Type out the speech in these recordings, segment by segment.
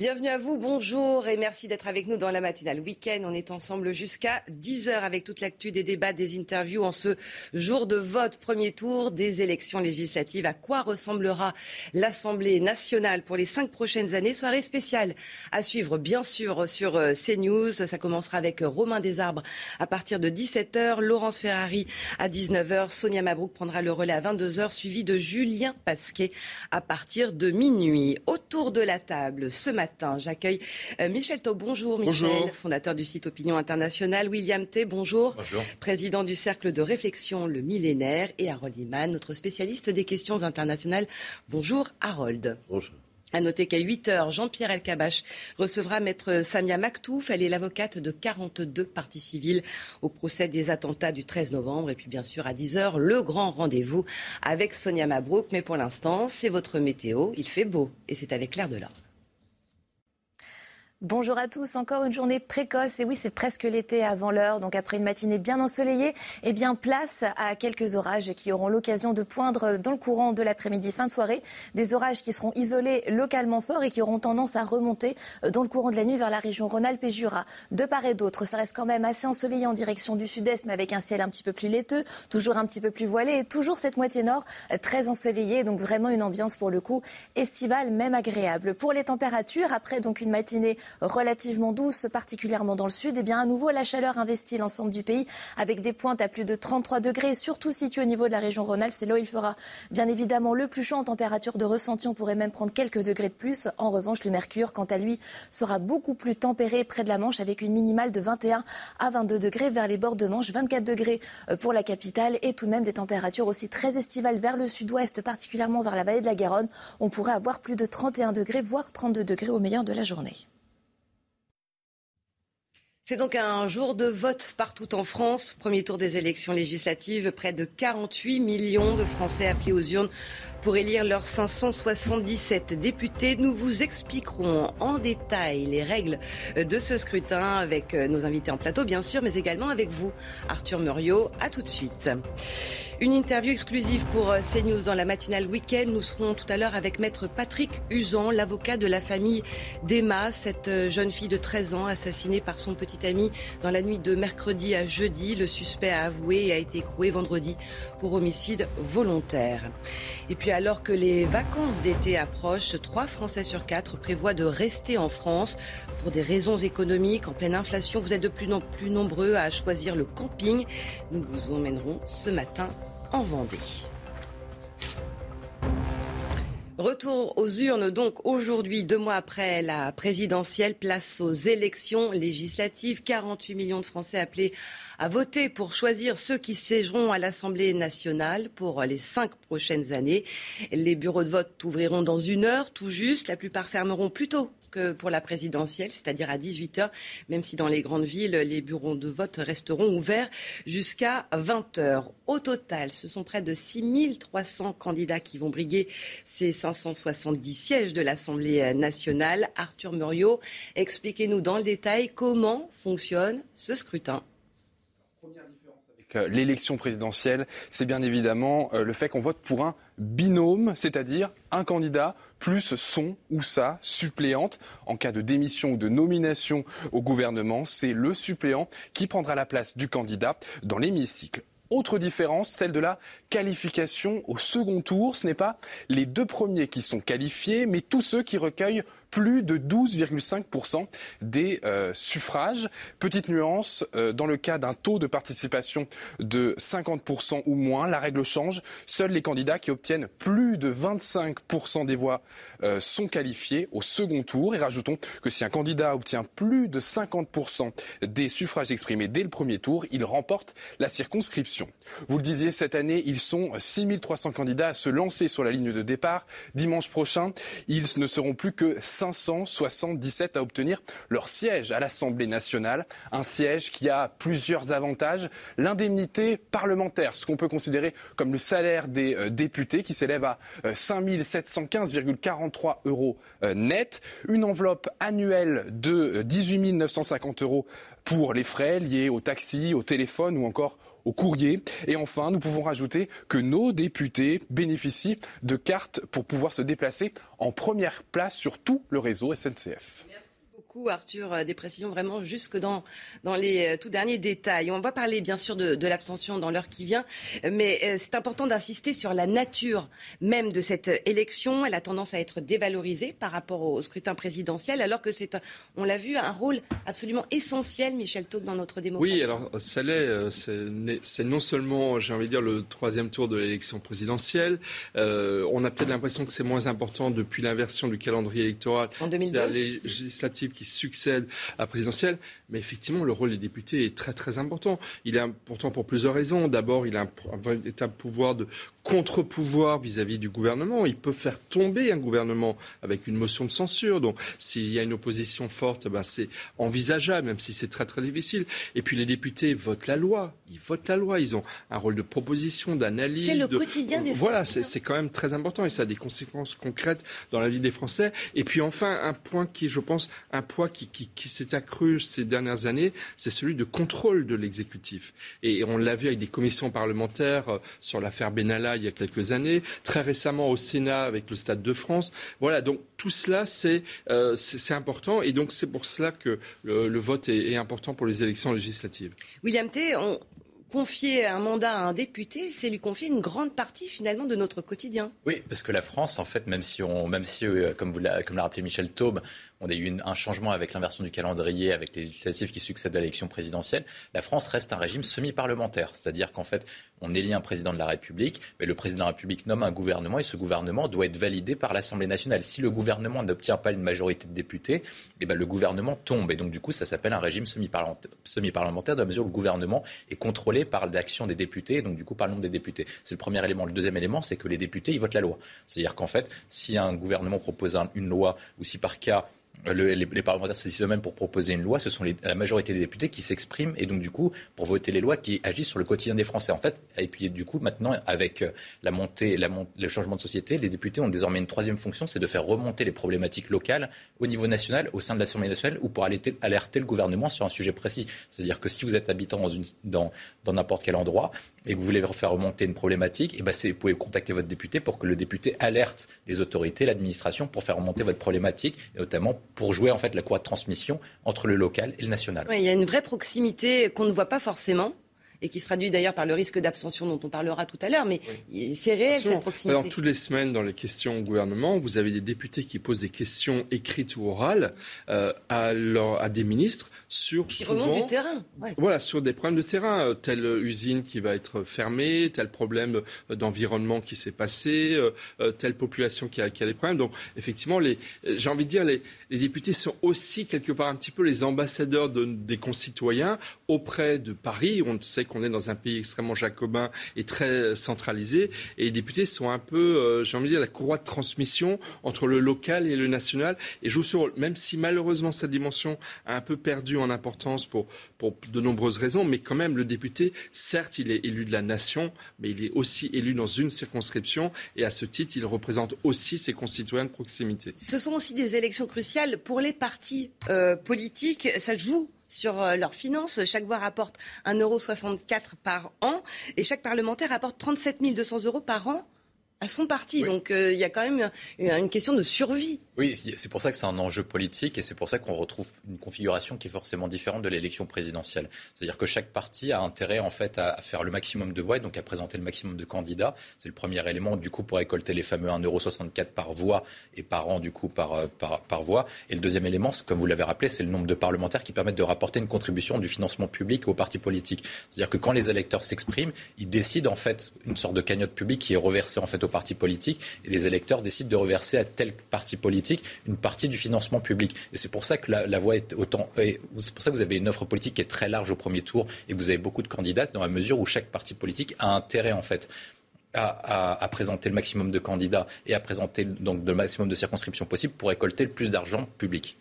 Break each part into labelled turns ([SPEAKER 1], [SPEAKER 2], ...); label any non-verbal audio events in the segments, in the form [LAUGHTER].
[SPEAKER 1] Bienvenue à vous, bonjour et merci d'être avec nous dans la matinale week-end. On est ensemble jusqu'à 10h avec toute l'actu des débats, des interviews en ce jour de vote, premier tour des élections législatives. À quoi ressemblera l'Assemblée nationale pour les cinq prochaines années? Soirée spéciale à suivre bien sûr sur euh, CNews. Ça commencera avec Romain Desarbres à partir de 17h, Laurence Ferrari à 19h, Sonia Mabrouk prendra le relais à 22h, suivi de Julien Pasquet à partir de minuit. Autour de la table ce matin, J'accueille euh, Michel Taub. Bonjour Michel,
[SPEAKER 2] Bonjour.
[SPEAKER 1] fondateur du site Opinion Internationale. William T. Bonjour.
[SPEAKER 2] Bonjour.
[SPEAKER 1] Président du Cercle de réflexion Le Millénaire. Et Harold Iman, notre spécialiste des questions internationales. Bonjour Harold.
[SPEAKER 2] Bonjour.
[SPEAKER 1] À noter qu'à 8 heures, Jean-Pierre Elkabach recevra maître Samia Maktouf. Elle est l'avocate de 42 parties civiles au procès des attentats du 13 novembre. Et puis bien sûr, à 10 heures, le grand rendez-vous avec Sonia Mabrouk. Mais pour l'instant, c'est votre météo. Il fait beau et c'est avec Claire Delorme.
[SPEAKER 3] Bonjour à tous, encore une journée précoce. Et oui c'est presque l'été avant l'heure. Donc après une matinée bien ensoleillée eh bien place à quelques orages qui auront l'occasion de poindre dans le courant de l'après-midi. Fin de soirée des orages qui seront isolés localement forts et qui auront tendance à remonter dans le courant de la nuit vers la région Rhône-Alpes et Jura. De part et d'autre ça reste quand même assez ensoleillé en direction du sud-est mais avec un ciel un petit peu plus laiteux toujours un petit peu plus voilé et toujours cette moitié nord euh, très ensoleillée. Donc vraiment une ambiance pour le coup estivale même agréable. Pour les températures après donc une matinée relativement douce, particulièrement dans le sud, et bien à nouveau la chaleur investit l'ensemble du pays avec des pointes à plus de 33 degrés, surtout situées au niveau de la région Rhône-Alpes. C'est là où il fera bien évidemment le plus chaud en température de ressenti. On pourrait même prendre quelques degrés de plus. En revanche, le mercure, quant à lui, sera beaucoup plus tempéré près de la Manche avec une minimale de 21 à 22 degrés vers les bords de Manche, 24 degrés euh, pour la capitale et tout de même des températures aussi très estivales vers le sud-ouest, particulièrement vers la vallée de la Garonne. On pourrait avoir plus de 31 degrés, voire 32 degrés au meilleur de la journée.
[SPEAKER 1] C'est donc un jour de vote partout en France. Premier tour des élections législatives. Près de 48 millions de Français appelés aux urnes pour élire leurs 577 députés. Nous vous expliquerons en détail les règles de ce scrutin avec nos invités en plateau, bien sûr, mais également avec vous, Arthur Muriot. À tout de suite. Une interview exclusive pour CNews dans la matinale week-end. Nous serons tout à l'heure avec maître Patrick Usan, l'avocat de la famille d'Emma, cette jeune fille de 13 ans assassinée par son petit dans la nuit de mercredi à jeudi. Le suspect a avoué et a été écroué vendredi pour homicide volontaire. Et puis alors que les vacances d'été approchent, trois Français sur quatre prévoient de rester en France pour des raisons économiques. En pleine inflation, vous êtes de plus en plus nombreux à choisir le camping. Nous vous emmènerons ce matin en Vendée. Retour aux urnes donc aujourd'hui, deux mois après la présidentielle, place aux élections législatives. 48 millions de Français appelés à voter pour choisir ceux qui siégeront à l'Assemblée nationale pour les cinq prochaines années. Les bureaux de vote ouvriront dans une heure tout juste. La plupart fermeront plus tôt pour la présidentielle, c'est-à-dire à 18h, même si dans les grandes villes, les bureaux de vote resteront ouverts jusqu'à 20h. Au total, ce sont près de 6300 candidats qui vont briguer ces 570 sièges de l'Assemblée nationale. Arthur Muriot, expliquez-nous dans le détail comment fonctionne ce scrutin
[SPEAKER 2] l'élection présidentielle, c'est bien évidemment euh, le fait qu'on vote pour un binôme, c'est-à-dire un candidat plus son ou sa suppléante. En cas de démission ou de nomination au gouvernement, c'est le suppléant qui prendra la place du candidat dans l'hémicycle. Autre différence, celle de la qualification au second tour. Ce n'est pas les deux premiers qui sont qualifiés, mais tous ceux qui recueillent plus de 12,5% des euh, suffrages. Petite nuance, euh, dans le cas d'un taux de participation de 50% ou moins, la règle change. Seuls les candidats qui obtiennent plus de 25% des voix euh, sont qualifiés au second tour. Et rajoutons que si un candidat obtient plus de 50% des suffrages exprimés dès le premier tour, il remporte la circonscription. Vous le disiez, cette année, ils sont 6300 candidats à se lancer sur la ligne de départ. Dimanche prochain, ils ne seront plus que 577 à obtenir leur siège à l'Assemblée nationale. Un siège qui a plusieurs avantages. L'indemnité parlementaire, ce qu'on peut considérer comme le salaire des euh, députés, qui s'élève à 5 euh, 715,43 euros euh, net. Une enveloppe annuelle de 18 950 euros pour les frais liés au taxi, au téléphone ou encore au courrier. Et enfin, nous pouvons rajouter que nos députés bénéficient de cartes pour pouvoir se déplacer en première place sur tout le réseau SNCF
[SPEAKER 1] beaucoup, Arthur, euh, des précisions vraiment jusque dans, dans les euh, tout derniers détails. On va parler bien sûr de, l'abstention dans l'heure qui vient, mais euh, c'est important d'insister sur la nature même de cette élection. Elle a tendance à être dévalorisée par rapport au scrutin présidentiel, alors que c'est, on l'a vu, un rôle absolument essentiel, Michel Taube, dans notre démocratie.
[SPEAKER 4] Oui, alors ça l'est. C'est non seulement, j'ai envie de dire, le troisième tour de l'élection présidentielle. on a peut-être l'impression que c'est moins important depuis l'inversion du calendrier électoral.
[SPEAKER 1] En 2002.
[SPEAKER 4] La législative qui succède à la présidentielle. Mais effectivement, le rôle des députés est très très important. Il est important pour plusieurs raisons. D'abord, il a un, véritable pouvoir de contre-pouvoir vis-à-vis du gouvernement. Il peut faire tomber un gouvernement avec une motion de censure. Donc, s'il y a une opposition forte, ben, c'est envisageable, même si c'est très très difficile. Et puis, les députés votent la loi. Ils votent la loi. Ils ont un rôle de proposition, d'analyse.
[SPEAKER 1] C'est le quotidien des
[SPEAKER 4] Voilà, c'est quand même très important et ça a des conséquences concrètes dans la vie des Français. Et puis, enfin, un point qui, je pense, un poids qui, qui, qui s'est accru ces dernières années, c'est celui de contrôle de l'exécutif. Et on l'a vu avec des commissions parlementaires euh, sur l'affaire Benalla il y a quelques années, très récemment au Sénat avec le Stade de France. Voilà, donc tout cela, c'est euh, important. Et donc c'est pour cela que le, vote est, est, important pour les élections législatives.
[SPEAKER 1] William T., on, confier un mandat à un député, c'est lui confier une grande partie finalement de notre quotidien.
[SPEAKER 5] Oui, parce que la France, en fait, même si on, même si, euh, comme vous comme l'a rappelé Michel Taube, on a eu un changement avec l'inversion du calendrier, avec les législatives qui succèdent à l'élection présidentielle. La France reste un régime semi-parlementaire, c'est-à-dire qu'en fait, on élit un président de la République, mais le président de la République nomme un gouvernement et ce gouvernement doit être validé par l'Assemblée nationale. Si le gouvernement n'obtient pas une majorité de députés, eh ben, le gouvernement tombe. Et donc, du coup, ça s'appelle un régime semi-parlementaire dans la mesure où le gouvernement est contrôlé par l'action des députés et donc, du coup, par le nombre des députés. C'est le premier élément. Le deuxième élément, c'est que les députés, ils votent la loi. C'est-à-dire qu'en fait, si un gouvernement propose une loi ou si par cas, les, parlementaires se eux-mêmes pour proposer une loi, ce sont la majorité des députés qui s'expriment et donc du coup pour voter les lois qui agissent sur le quotidien des Français. En fait, et puis du coup maintenant avec euh, la montée, le changement de société, les députés ont désormais une troisième fonction, c'est de faire remonter les problématiques locales au niveau national, au sein de l'Assemblée nationale, ou pour alerter, alerter, le gouvernement sur un sujet précis. C'est-à-dire que si vous êtes habitant dans n'importe quel endroit et que vous voulez faire remonter une problématique, eh ben vous pouvez contacter votre député pour que le député alerte les autorités, l'administration pour faire remonter votre problématique, et notamment pour jouer en fait la courroie de transmission entre le local et le national.
[SPEAKER 1] il y a une vraie proximité qu'on ne voit pas forcément et qui se traduit d'ailleurs par le risque d'abstention dont on parlera tout à l'heure. Mais c'est réel cette proximité.
[SPEAKER 4] Alors, toutes les semaines, dans les questions au gouvernement, vous avez des députés qui posent des questions écrites ou orales euh, à, à, des ministres sur
[SPEAKER 1] qui
[SPEAKER 4] souvent
[SPEAKER 1] du terrain.
[SPEAKER 4] Voilà, sur des problèmes de terrain, euh, telle usine qui va être fermée, tel problème euh, d'environnement qui s'est passé, telle population qui a, qui a des problèmes. Donc, effectivement, j'ai envie de dire, les, les, députés sont aussi quelque part un petit peu les ambassadeurs de, des concitoyens auprès de Paris. On sait qu'on est dans un pays extrêmement jacobin et très centralisé. Et les députés sont un peu, euh, j'ai envie de dire, la courroie de transmission entre le local et le national et jouent ce rôle. Même si malheureusement cette dimension a un peu perdu en importance pour, pour de nombreuses raisons, mais quand même le député, certes, il est élu de la nation, mais il est aussi élu dans une circonscription et à ce titre, il représente aussi ses concitoyens de proximité.
[SPEAKER 1] Ce sont aussi des élections cruciales pour les partis euh, politiques. Ça joue sur euh, leurs finances. Chaque voix rapporte 1,64€ par an et chaque parlementaire rapporte 37 200 euros par an à son parti. Donc euh, il y a quand même une question de survie.
[SPEAKER 5] Oui, c'est pour ça que c'est un enjeu politique et c'est pour ça qu'on retrouve une configuration qui est forcément différente de l'élection présidentielle. C'est-à-dire que chaque parti a intérêt en fait à faire le maximum de voix et donc à présenter le maximum de candidats. C'est le premier élément du coup pour récolter les fameux 1,64€ par voix et par an du coup par, euh, par, par voix. Et le deuxième élément, comme vous l'avez rappelé, c'est le nombre de parlementaires qui permettent de rapporter une contribution du financement public aux partis politiques. C'est-à-dire que quand les électeurs s'expriment, ils décident en fait une sorte de cagnotte publique qui est reversée en fait aux partis politiques et les électeurs décident de reverser à tel parti politique une partie du financement public. Et c'est pour ça que la, voix est autant. C'est pour ça que vous avez une offre politique qui est très large au premier tour et vous avez beaucoup de candidats dans la mesure où chaque parti politique a intérêt en fait. À, présenter le maximum de candidats et à présenter donc le maximum de circonscriptions possibles pour récolter le plus d'argent public.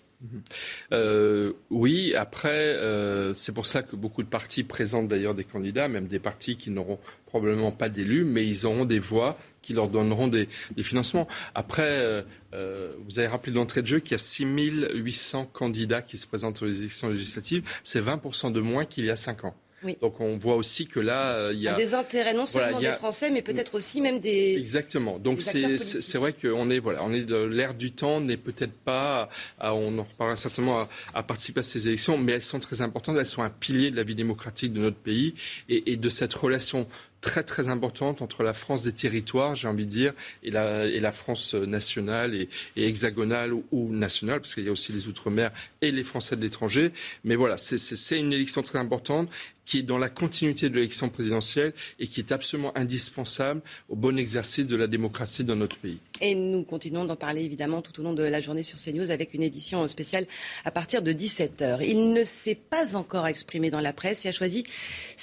[SPEAKER 4] Euh, oui, après, euh, c'est pour ça que beaucoup de partis présentent d'ailleurs des candidats, même des partis qui n'auront probablement pas d'élus, mais ils auront des voix qui leur donneront des, financements. Après, euh, euh, vous avez rappelé d'entrée de jeu qu'il y a 6800 candidats qui se présentent aux élections législatives. C'est 20% de moins qu'il y a 5 ans. Donc on voit aussi que là, euh, il y a
[SPEAKER 1] des intérêts non seulement des Français, mais peut-être aussi même des
[SPEAKER 4] exactement. Donc c'est vrai qu'on est voilà, on est de l'ère du temps n'est peut-être pas, on en reparlera certainement à, participer à ces élections, mais elles sont très importantes. Elles sont un pilier de la vie démocratique de notre pays et, et de cette relation très très importante entre la France des territoires, j'ai envie de dire, et la, et la France nationale et, hexagonale ou, nationale, parce qu'il y a aussi les Outre-mer et les Français de l'étranger. Mais voilà, c'est une élection très importante qui est dans la continuité de l'élection présidentielle et qui est absolument indispensable au bon exercice de la démocratie dans notre pays.
[SPEAKER 1] Et nous continuons d'en parler évidemment tout au long de la journée sur CNews avec une édition spéciale à partir de 17h. Il ne s'est pas encore exprimé dans la presse et a choisi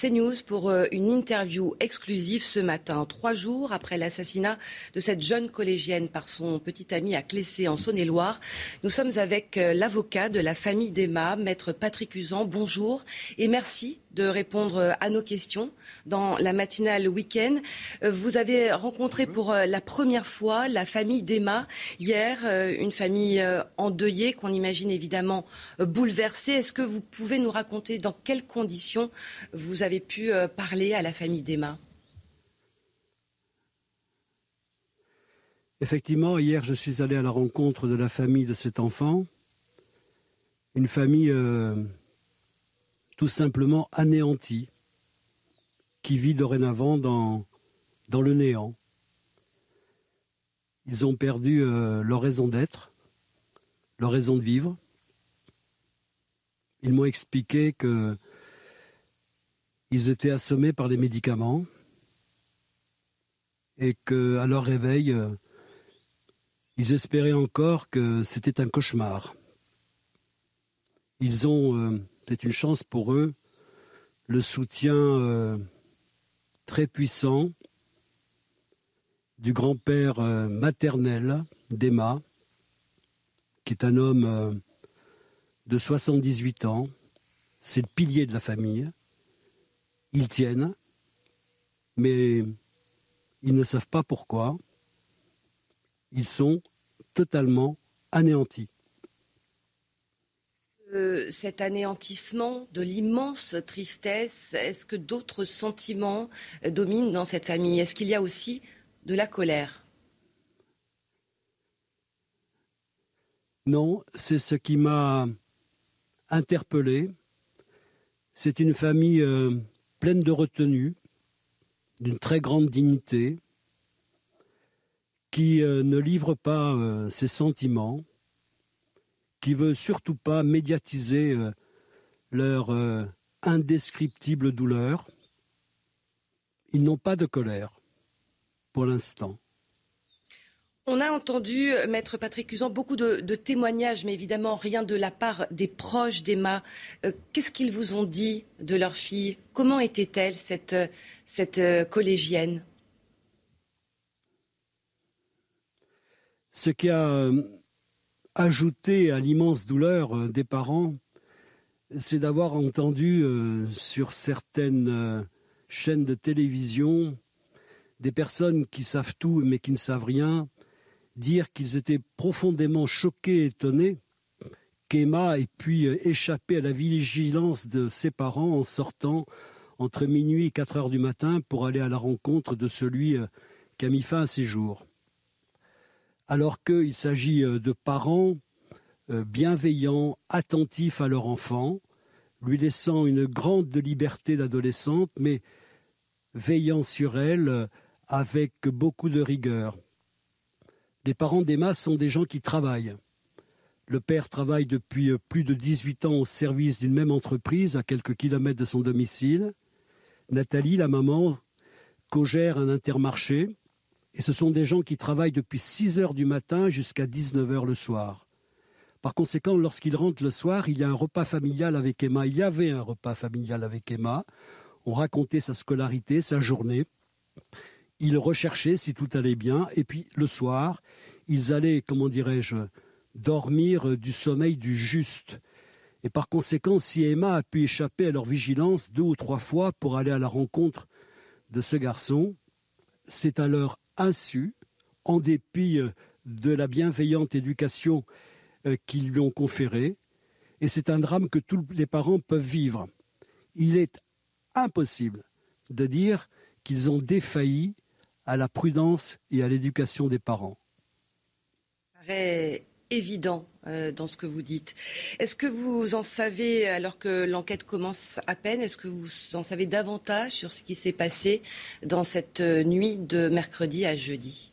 [SPEAKER 1] CNews pour euh, une interview exclusive ce matin, trois jours après l'assassinat de cette jeune collégienne par son petit ami à Clessé en Saône-et-Loire. Nous sommes avec euh, l'avocat de la famille d'Emma, maître Patrick Usan. Bonjour et merci de répondre à nos questions dans la matinale week-end. Euh, vous avez rencontré pour euh, la première fois la famille d'Emma hier, euh, une famille endeuillée qu'on imagine évidemment bouleversée. Est-ce que vous pouvez nous raconter dans quelles conditions vous avez pu parler à la famille d'Emma?
[SPEAKER 6] Effectivement, hier, je suis allé à la rencontre de la famille de cet enfant. Une famille tout simplement anéanti, qui vit dorénavant dans, le néant. Ils ont perdu euh, leur raison d'être, leur raison de vivre. Ils m'ont expliqué que ils étaient assommés par les médicaments et qu'à leur réveil, euh, ils espéraient encore que c'était un cauchemar. Ils ont euh, c'est une chance pour eux, le soutien euh, très puissant du grand-père euh, maternel d'Emma, qui est un homme euh, de 78 ans. C'est le pilier de la famille. Ils tiennent, mais ils ne savent pas pourquoi. Ils sont totalement anéantis
[SPEAKER 1] cet anéantissement, de l'immense tristesse Est-ce que d'autres sentiments euh, dominent dans cette famille? Est-ce qu'il y a aussi de la colère?
[SPEAKER 6] Non, c'est ce qui m'a interpellé. C'est une famille euh, pleine de retenue, d'une très grande dignité, qui euh, ne livre pas ses sentiments, qui veut surtout pas médiatiser euh, leur euh, indescriptible douleur. Ils n'ont pas de colère pour l'instant.
[SPEAKER 1] On a entendu, euh, Maître Patrick Cusan, beaucoup de, témoignages, mais évidemment rien de la part des proches d'Emma. Qu'est-ce qu'ils vous ont dit de leur fille? Comment était-elle, cette, cette collégienne?
[SPEAKER 6] Ce qui a ajouter à l'immense douleur euh, des parents, c'est d'avoir entendu euh, sur certaines euh, chaînes de télévision des personnes qui savent tout mais qui ne savent rien dire qu'ils étaient profondément choqués et étonnés qu'Emma ait pu échapper à la vigilance de ses parents en sortant entre minuit et 4 heures du matin pour aller à la rencontre de celui qui a mis fin à ses jours. Alors qu'il s'agit euh, de parents euh, bienveillants, attentifs à leur enfant, lui laissant une grande liberté d'adolescente, mais veillant sur elle euh, avec beaucoup de rigueur. Les parents d'Emma sont des gens qui travaillent. Le père travaille depuis plus de 18 ans au service d'une même entreprise à quelques kilomètres de son domicile. Nathalie, la maman, co-gère un intermarché. Et ce sont des gens qui travaillent depuis 6 heures du matin jusqu'à 19 heures le soir. Par conséquent, lorsqu'ils rentrent le soir, il y a un repas familial avec Emma. Il y avait un repas familial avec Emma. On racontait sa scolarité, sa journée. Ils recherchaient si tout allait bien. Et puis le soir, ils allaient, comment dirais-je, dormir du sommeil du juste. Et par conséquent, si Emma a pu échapper à leur vigilance deux ou trois fois pour aller à la rencontre de ce garçon, c'est à leur insu, en dépit euh, de la bienveillante éducation euh, qu'ils lui ont conférée, et c'est un drame que tous les parents peuvent vivre. Il est impossible de dire qu'ils ont défailli à la prudence et à l'éducation des parents
[SPEAKER 1] évident euh, dans ce que vous dites. Est-ce que vous en savez, alors que l'enquête commence à peine, est-ce que vous en savez davantage sur ce qui s'est passé dans cette euh, nuit de mercredi à jeudi?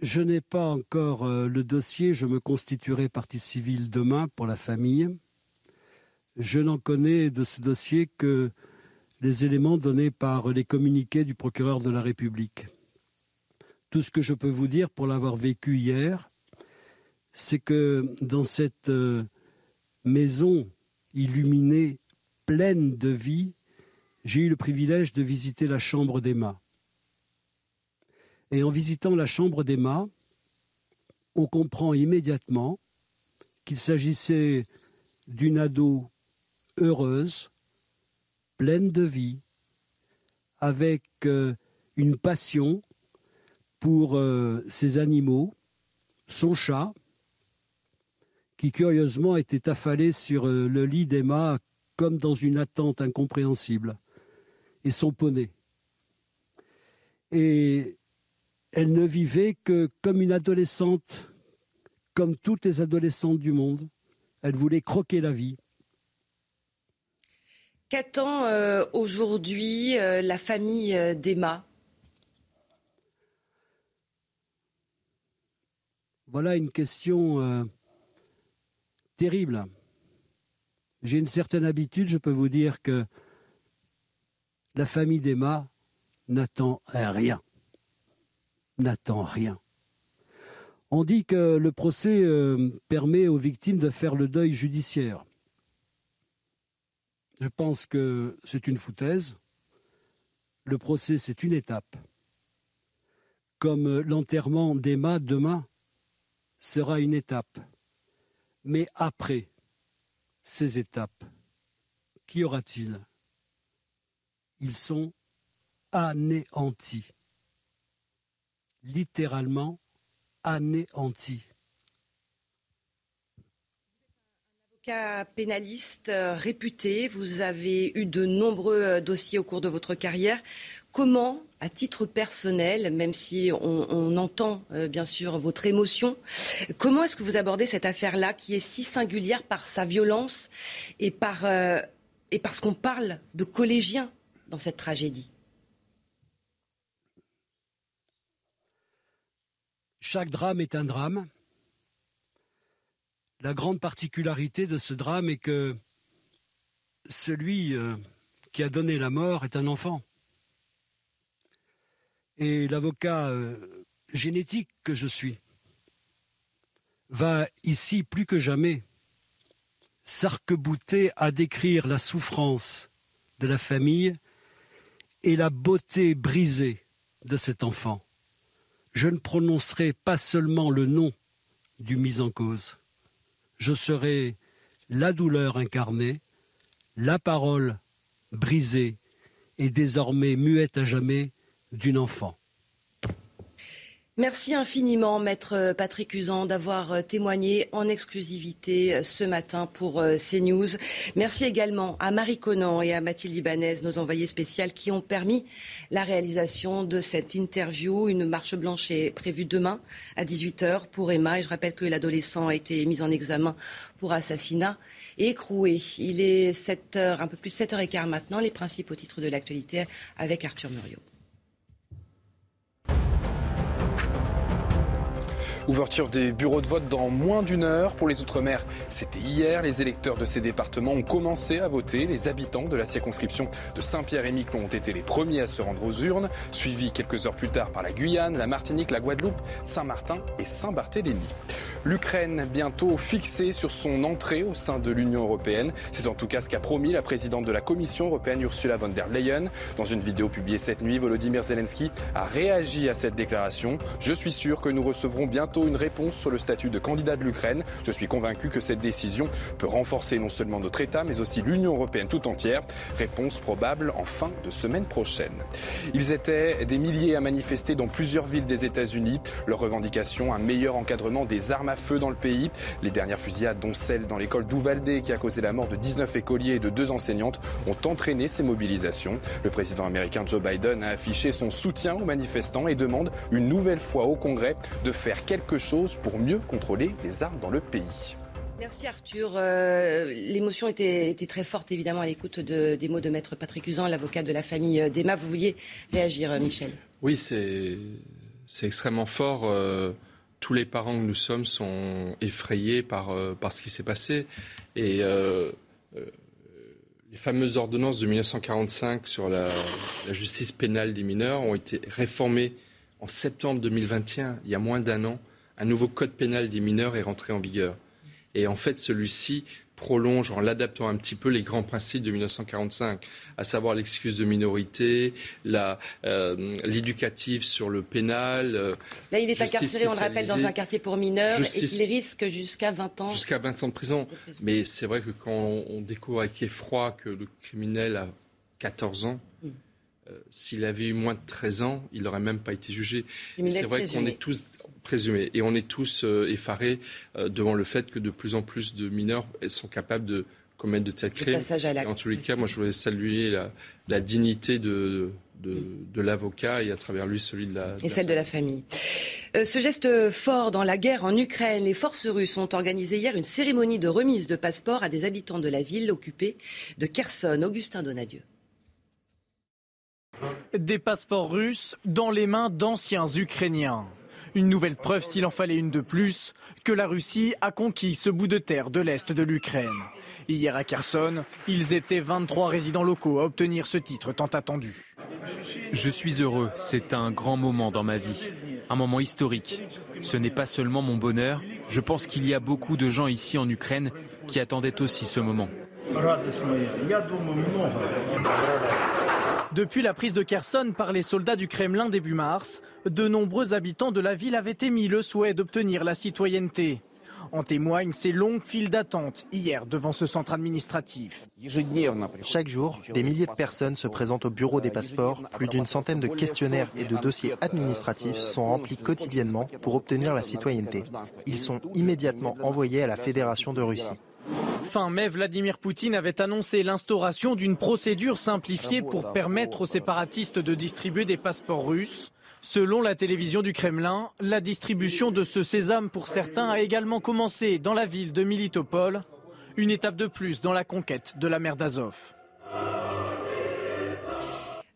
[SPEAKER 6] Je n'ai pas encore euh, le dossier, je me constituerai partie civile demain pour la famille. Je n'en connais de ce dossier que les éléments donnés par les communiqués du procureur de la République. Tout ce que je peux vous dire pour l'avoir vécu hier, c'est que dans cette euh, maison illuminée, pleine de vie, j'ai eu le privilège de visiter la chambre d'Emma. Et en visitant la chambre d'Emma, on comprend immédiatement qu'il s'agissait d'une ado heureuse, pleine de vie, avec euh, une passion pour euh, ces animaux, son chat, qui curieusement était affalé sur euh, le lit d'Emma comme dans une attente incompréhensible, et son poney. Et elle ne vivait que comme une adolescente, comme toutes les adolescentes du monde. Elle voulait croquer la vie.
[SPEAKER 1] Qu'attend euh, aujourd'hui la famille d'Emma?
[SPEAKER 6] Voilà une question euh, terrible. J'ai une certaine habitude, je peux vous dire que la famille d'Emma n'attend rien. N'attend rien. On dit que le procès euh, permet aux victimes de faire le deuil judiciaire. Je pense que c'est une foutaise. Le procès, c'est une étape. Comme l'enterrement d'Emma demain, sera une étape. Mais après ces étapes, qu'y aura-t-il? Ils sont anéantis. Littéralement anéantis.
[SPEAKER 1] Avocat pénaliste euh, réputé, vous avez eu de nombreux euh, dossiers au cours de votre carrière. Comment, à titre personnel, même si on, entend euh, bien sûr votre émotion, comment est-ce que vous abordez cette affaire-là qui est si singulière par sa violence et, euh, et parce qu'on parle de collégiens dans cette tragédie?
[SPEAKER 6] Chaque drame est un drame. La grande particularité de ce drame est que celui euh, qui a donné la mort est un enfant. Et l'avocat euh, génétique que je suis va ici plus que jamais s'arc-bouter à décrire la souffrance de la famille et la beauté brisée de cet enfant. Je ne prononcerai pas seulement le nom du mis en cause, je serai la douleur incarnée, la parole brisée et désormais muette à jamais d'une enfant.
[SPEAKER 1] Merci infiniment, maître Patrick Usan, d'avoir témoigné en exclusivité ce matin pour CNews. Merci également à Marie Conan et à Mathilde Ibanez, nos envoyés spéciales, qui ont permis la réalisation de cette interview. Une marche blanche est prévue demain à 18h pour Emma. Et je rappelle que l'adolescent a été mis en examen pour assassinat et écroué. Il est 7 heures, un peu plus 7h15 maintenant. Les principaux titres de l'actualité avec Arthur Muriot.
[SPEAKER 2] Ouverture des bureaux de vote dans moins d'une heure. Pour les Outre-mer, c'était hier. Les électeurs de ces départements ont commencé à voter. Les habitants de la circonscription de Saint-Pierre-et-Miquelon ont été les premiers à se rendre aux urnes, suivis quelques heures plus tard par la Guyane, la Martinique, la Guadeloupe, Saint-Martin et Saint-Barthélemy. L'Ukraine bientôt fixée sur son entrée au sein de l'Union européenne. C'est en tout cas ce qu'a promis la présidente de la Commission européenne Ursula von der Leyen. Dans une vidéo publiée cette nuit, Volodymyr Zelensky a réagi à cette déclaration. Je suis sûr que nous recevrons bientôt une réponse sur le statut de candidat de l'Ukraine. Je suis convaincu que cette décision peut renforcer non seulement notre État, mais aussi l'Union européenne tout entière. Réponse probable en fin de semaine prochaine. Ils étaient des milliers à manifester dans plusieurs villes des États-Unis. Leur revendication, un meilleur encadrement des armes à feu dans le pays. Les dernières fusillades, dont celle dans l'école d'Uvalde qui a causé la mort de 19 écoliers et de deux enseignantes, ont entraîné ces mobilisations. Le président américain Joe Biden a affiché son soutien aux manifestants et demande une nouvelle fois au Congrès de faire quelque chose pour mieux contrôler les armes dans le pays.
[SPEAKER 1] Merci Arthur. Euh, l'émotion était, très forte évidemment à l'écoute des mots de maître Patrick Usan, l'avocat de la famille euh, d'Emma. Vous vouliez réagir, euh, Michel?
[SPEAKER 4] Oui, c'est extrêmement fort tous les parents que nous sommes sont effrayés par, euh, par ce qui s'est passé. Et euh, euh, les fameuses ordonnances de 1945 sur la, justice pénale des mineurs ont été réformées en septembre 2021, il y a moins d'un an. Un nouveau code pénal des mineurs est rentré en vigueur. Et en fait, celui-ci prolonge en l'adaptant un petit peu les grands principes de 1945, à savoir l'excuse de minorité, euh, l'éducatif sur le pénal. Euh,
[SPEAKER 1] Là, il est incarcéré, on le rappelle, dans un quartier pour mineurs et il risque jusqu'à 20 ans.
[SPEAKER 4] Jusqu'à 20 ans de prison. Mais c'est vrai que quand on découvre avec effroi que le criminel a 14 ans, mm. euh, s'il avait eu moins de 13 ans, il n'aurait même pas été jugé. C'est vrai qu'on est tous présumé. Et on est tous euh, effarés euh, devant le fait que de plus en plus de mineurs sont capables de commettre de tels crimes. En tous les cas, moi, je voulais saluer la, dignité de, de, l'avocat et à travers lui celui de la...
[SPEAKER 1] et celle de la famille. Euh, ce geste fort dans la guerre en Ukraine, les forces russes ont organisé hier une cérémonie de remise de passeports à des habitants de la ville occupée de Kherson. Augustin Donadieu.
[SPEAKER 7] Des passeports russes dans les mains d'anciens Ukrainiens. Une nouvelle preuve, s'il en fallait une de plus, que la Russie a conquis ce bout de terre de l'Est de l'Ukraine. Hier à Kherson, ils étaient 23 résidents locaux à obtenir ce titre tant attendu.
[SPEAKER 8] Je suis heureux, c'est un grand moment dans ma vie, un moment historique. Ce n'est pas seulement mon bonheur, je pense qu'il y a beaucoup de gens ici en Ukraine qui attendaient aussi ce moment.
[SPEAKER 7] Depuis la prise de Kherson par les soldats du Kremlin début mars, de nombreux habitants de la ville avaient émis le souhait d'obtenir la citoyenneté. En témoignent ces longues files d'attente hier devant ce centre administratif.
[SPEAKER 9] Chaque jour, des milliers de personnes se présentent au bureau des passeports. Plus d'une centaine de questionnaires et de dossiers administratifs sont remplis quotidiennement pour obtenir la citoyenneté. Ils sont immédiatement envoyés à la Fédération de Russie.
[SPEAKER 7] Fin mai, Vladimir Poutine avait annoncé l'instauration d'une procédure simplifiée pour permettre aux séparatistes de distribuer des passeports russes. Selon la télévision du Kremlin, la distribution de ce sésame pour certains a également commencé dans la ville de Militopol, une étape de plus dans la conquête de la mer d'Azov.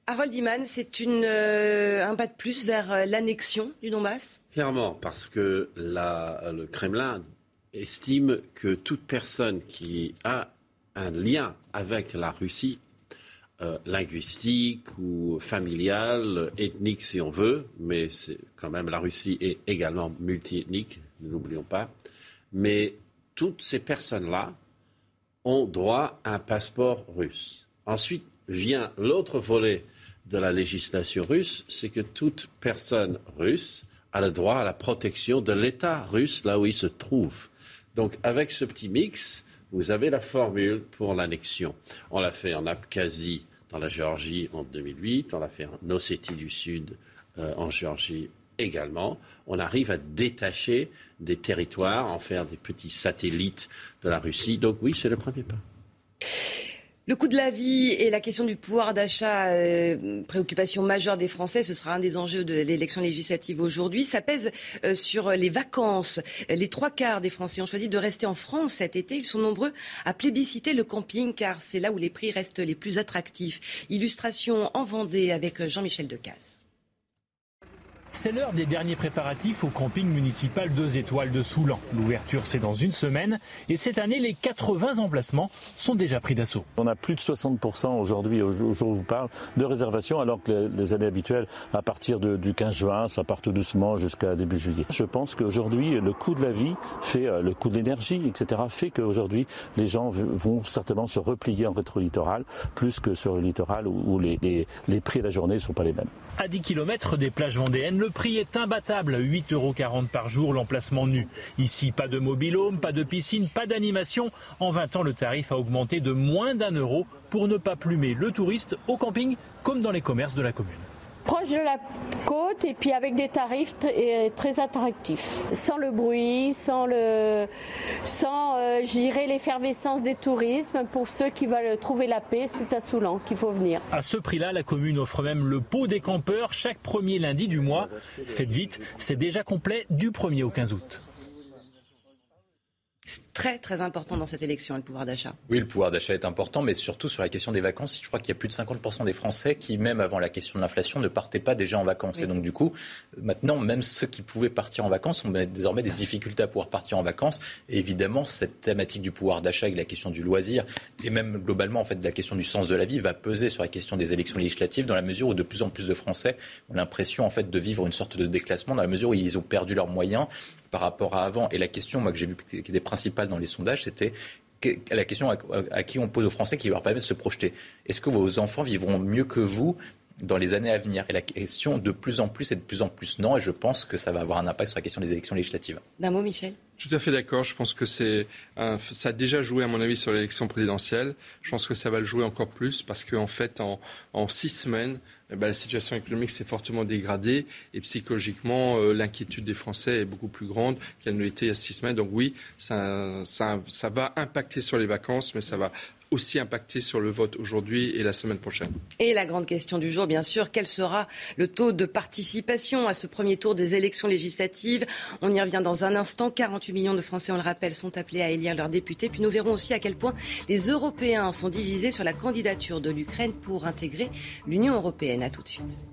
[SPEAKER 1] Harold Iman, c'est euh, un pas de plus vers euh, l'annexion du Donbass?
[SPEAKER 10] Clairement, parce que le Kremlin estime que toute personne qui a un lien avec la Russie, euh, linguistique ou familial, ethnique si on veut, mais c'est quand même la Russie est également multiethnique, ne l'oublions pas, mais toutes ces personnes-là ont droit à un passeport russe. Ensuite vient l'autre volet de la législation russe, c'est que toute personne russe a le droit à la protection de l'État russe là où il se trouve. Donc avec ce petit mix, vous avez la formule pour l'annexion. On l'a fait en Abkhazie, dans la Géorgie en 2008, on l'a fait en Ossétie du Sud, euh, en Géorgie également, on arrive à détacher des territoires, en faire des petits satellites de la Russie. Donc oui, c'est le premier pas.
[SPEAKER 1] Le coût de la vie et la question du pouvoir d'achat, euh, préoccupation majeure des Français, ce sera un des enjeux de l'élection législative aujourd'hui. Ça pèse euh, sur les vacances. Les trois quarts des Français ont choisi de rester en France cet été. Ils sont nombreux à plébisciter le camping car c'est là où les prix restent les plus attractifs. Illustration en Vendée avec Jean-Michel Decaze.
[SPEAKER 11] C'est l'heure des derniers préparatifs au camping municipal 2 étoiles de Soulan. L'ouverture, c'est dans une semaine. Et cette année, les 80 emplacements sont déjà pris d'assaut.
[SPEAKER 12] On a plus de 60% aujourd'hui, au jour où je vous parle, de réservations, alors que les années habituelles, à partir du 15 juin, ça part tout doucement jusqu'à début juillet. Je pense qu'aujourd'hui, le coût de la vie fait, euh, le coût de l'énergie, etc., fait qu'aujourd'hui, les gens vont certainement se replier en rétro-littoral, plus que sur le littoral où, les, les prix de la journée ne sont pas les mêmes.
[SPEAKER 11] À 10 km des plages vendéennes, le prix est imbattable, 8,40 euros par jour l'emplacement nu. Ici, pas de mobilhome, pas de piscine, pas d'animation. En 20 ans, le tarif a augmenté de moins d'un euro pour ne pas plumer le touriste au camping comme dans les commerces de la commune
[SPEAKER 13] proche de la côte et puis avec des tarifs très attractifs. Sans le bruit, sans, le, sans euh, l'effervescence des tourismes. Pour ceux qui veulent trouver la paix, c'est à Soulan qu'il faut venir.
[SPEAKER 11] À ce prix-là, la commune offre même le pot des campeurs chaque premier lundi du mois. Faites vite, c'est déjà complet du 1er au 15 août
[SPEAKER 1] très très important dans cette élection, le pouvoir d'achat.
[SPEAKER 5] Oui, le pouvoir d'achat est important, mais surtout sur la question des vacances. Je crois qu'il y a plus de 50% des Français qui, même avant la question de l'inflation, ne partaient pas déjà en vacances. Et donc, du coup, maintenant, même ceux qui pouvaient partir en vacances ont désormais des difficultés à pouvoir partir en vacances. Et évidemment, cette thématique du pouvoir d'achat et la question du loisir, et même globalement, en fait, de la question du sens de la vie, va peser sur la question des élections législatives, dans la mesure où de plus en plus de Français ont l'impression, en fait, de vivre une sorte de déclassement, dans la mesure où ils ont perdu leurs moyens par rapport à avant. Et la question, moi, que j'ai vu qui était principale dans les sondages, c'était la question à, qui on pose aux Français qui leur permet de se projeter. Est-ce que vos enfants vivront mieux que vous dans les années à venir? Et la question, de plus en plus et de plus en plus non. Et je pense que ça va avoir un impact sur la question des élections législatives.
[SPEAKER 1] D'un mot, Michel?
[SPEAKER 4] Tout à fait d'accord. Je pense que c'est ça a déjà joué à mon avis sur l'élection présidentielle. Je pense que ça va le jouer encore plus parce qu'en fait, en, en six semaines, eh ben, la situation économique s'est fortement dégradée et psychologiquement, euh, l'inquiétude des Français est beaucoup plus grande qu'elle ne l'était il y a six semaines. Donc oui, ça, ça, ça va impacter sur les vacances, mais ça va aussi impacté sur le vote aujourd'hui et la semaine prochaine.
[SPEAKER 1] Et la grande question du jour, bien sûr, quel sera le taux de participation à ce premier tour des élections législatives? On y revient dans un instant. 48 millions de Français, on le rappelle, sont appelés à élire leurs députés. Puis nous verrons aussi à quel point les Européens sont divisés sur la candidature de l'Ukraine pour intégrer l'Union européenne. À tout de suite.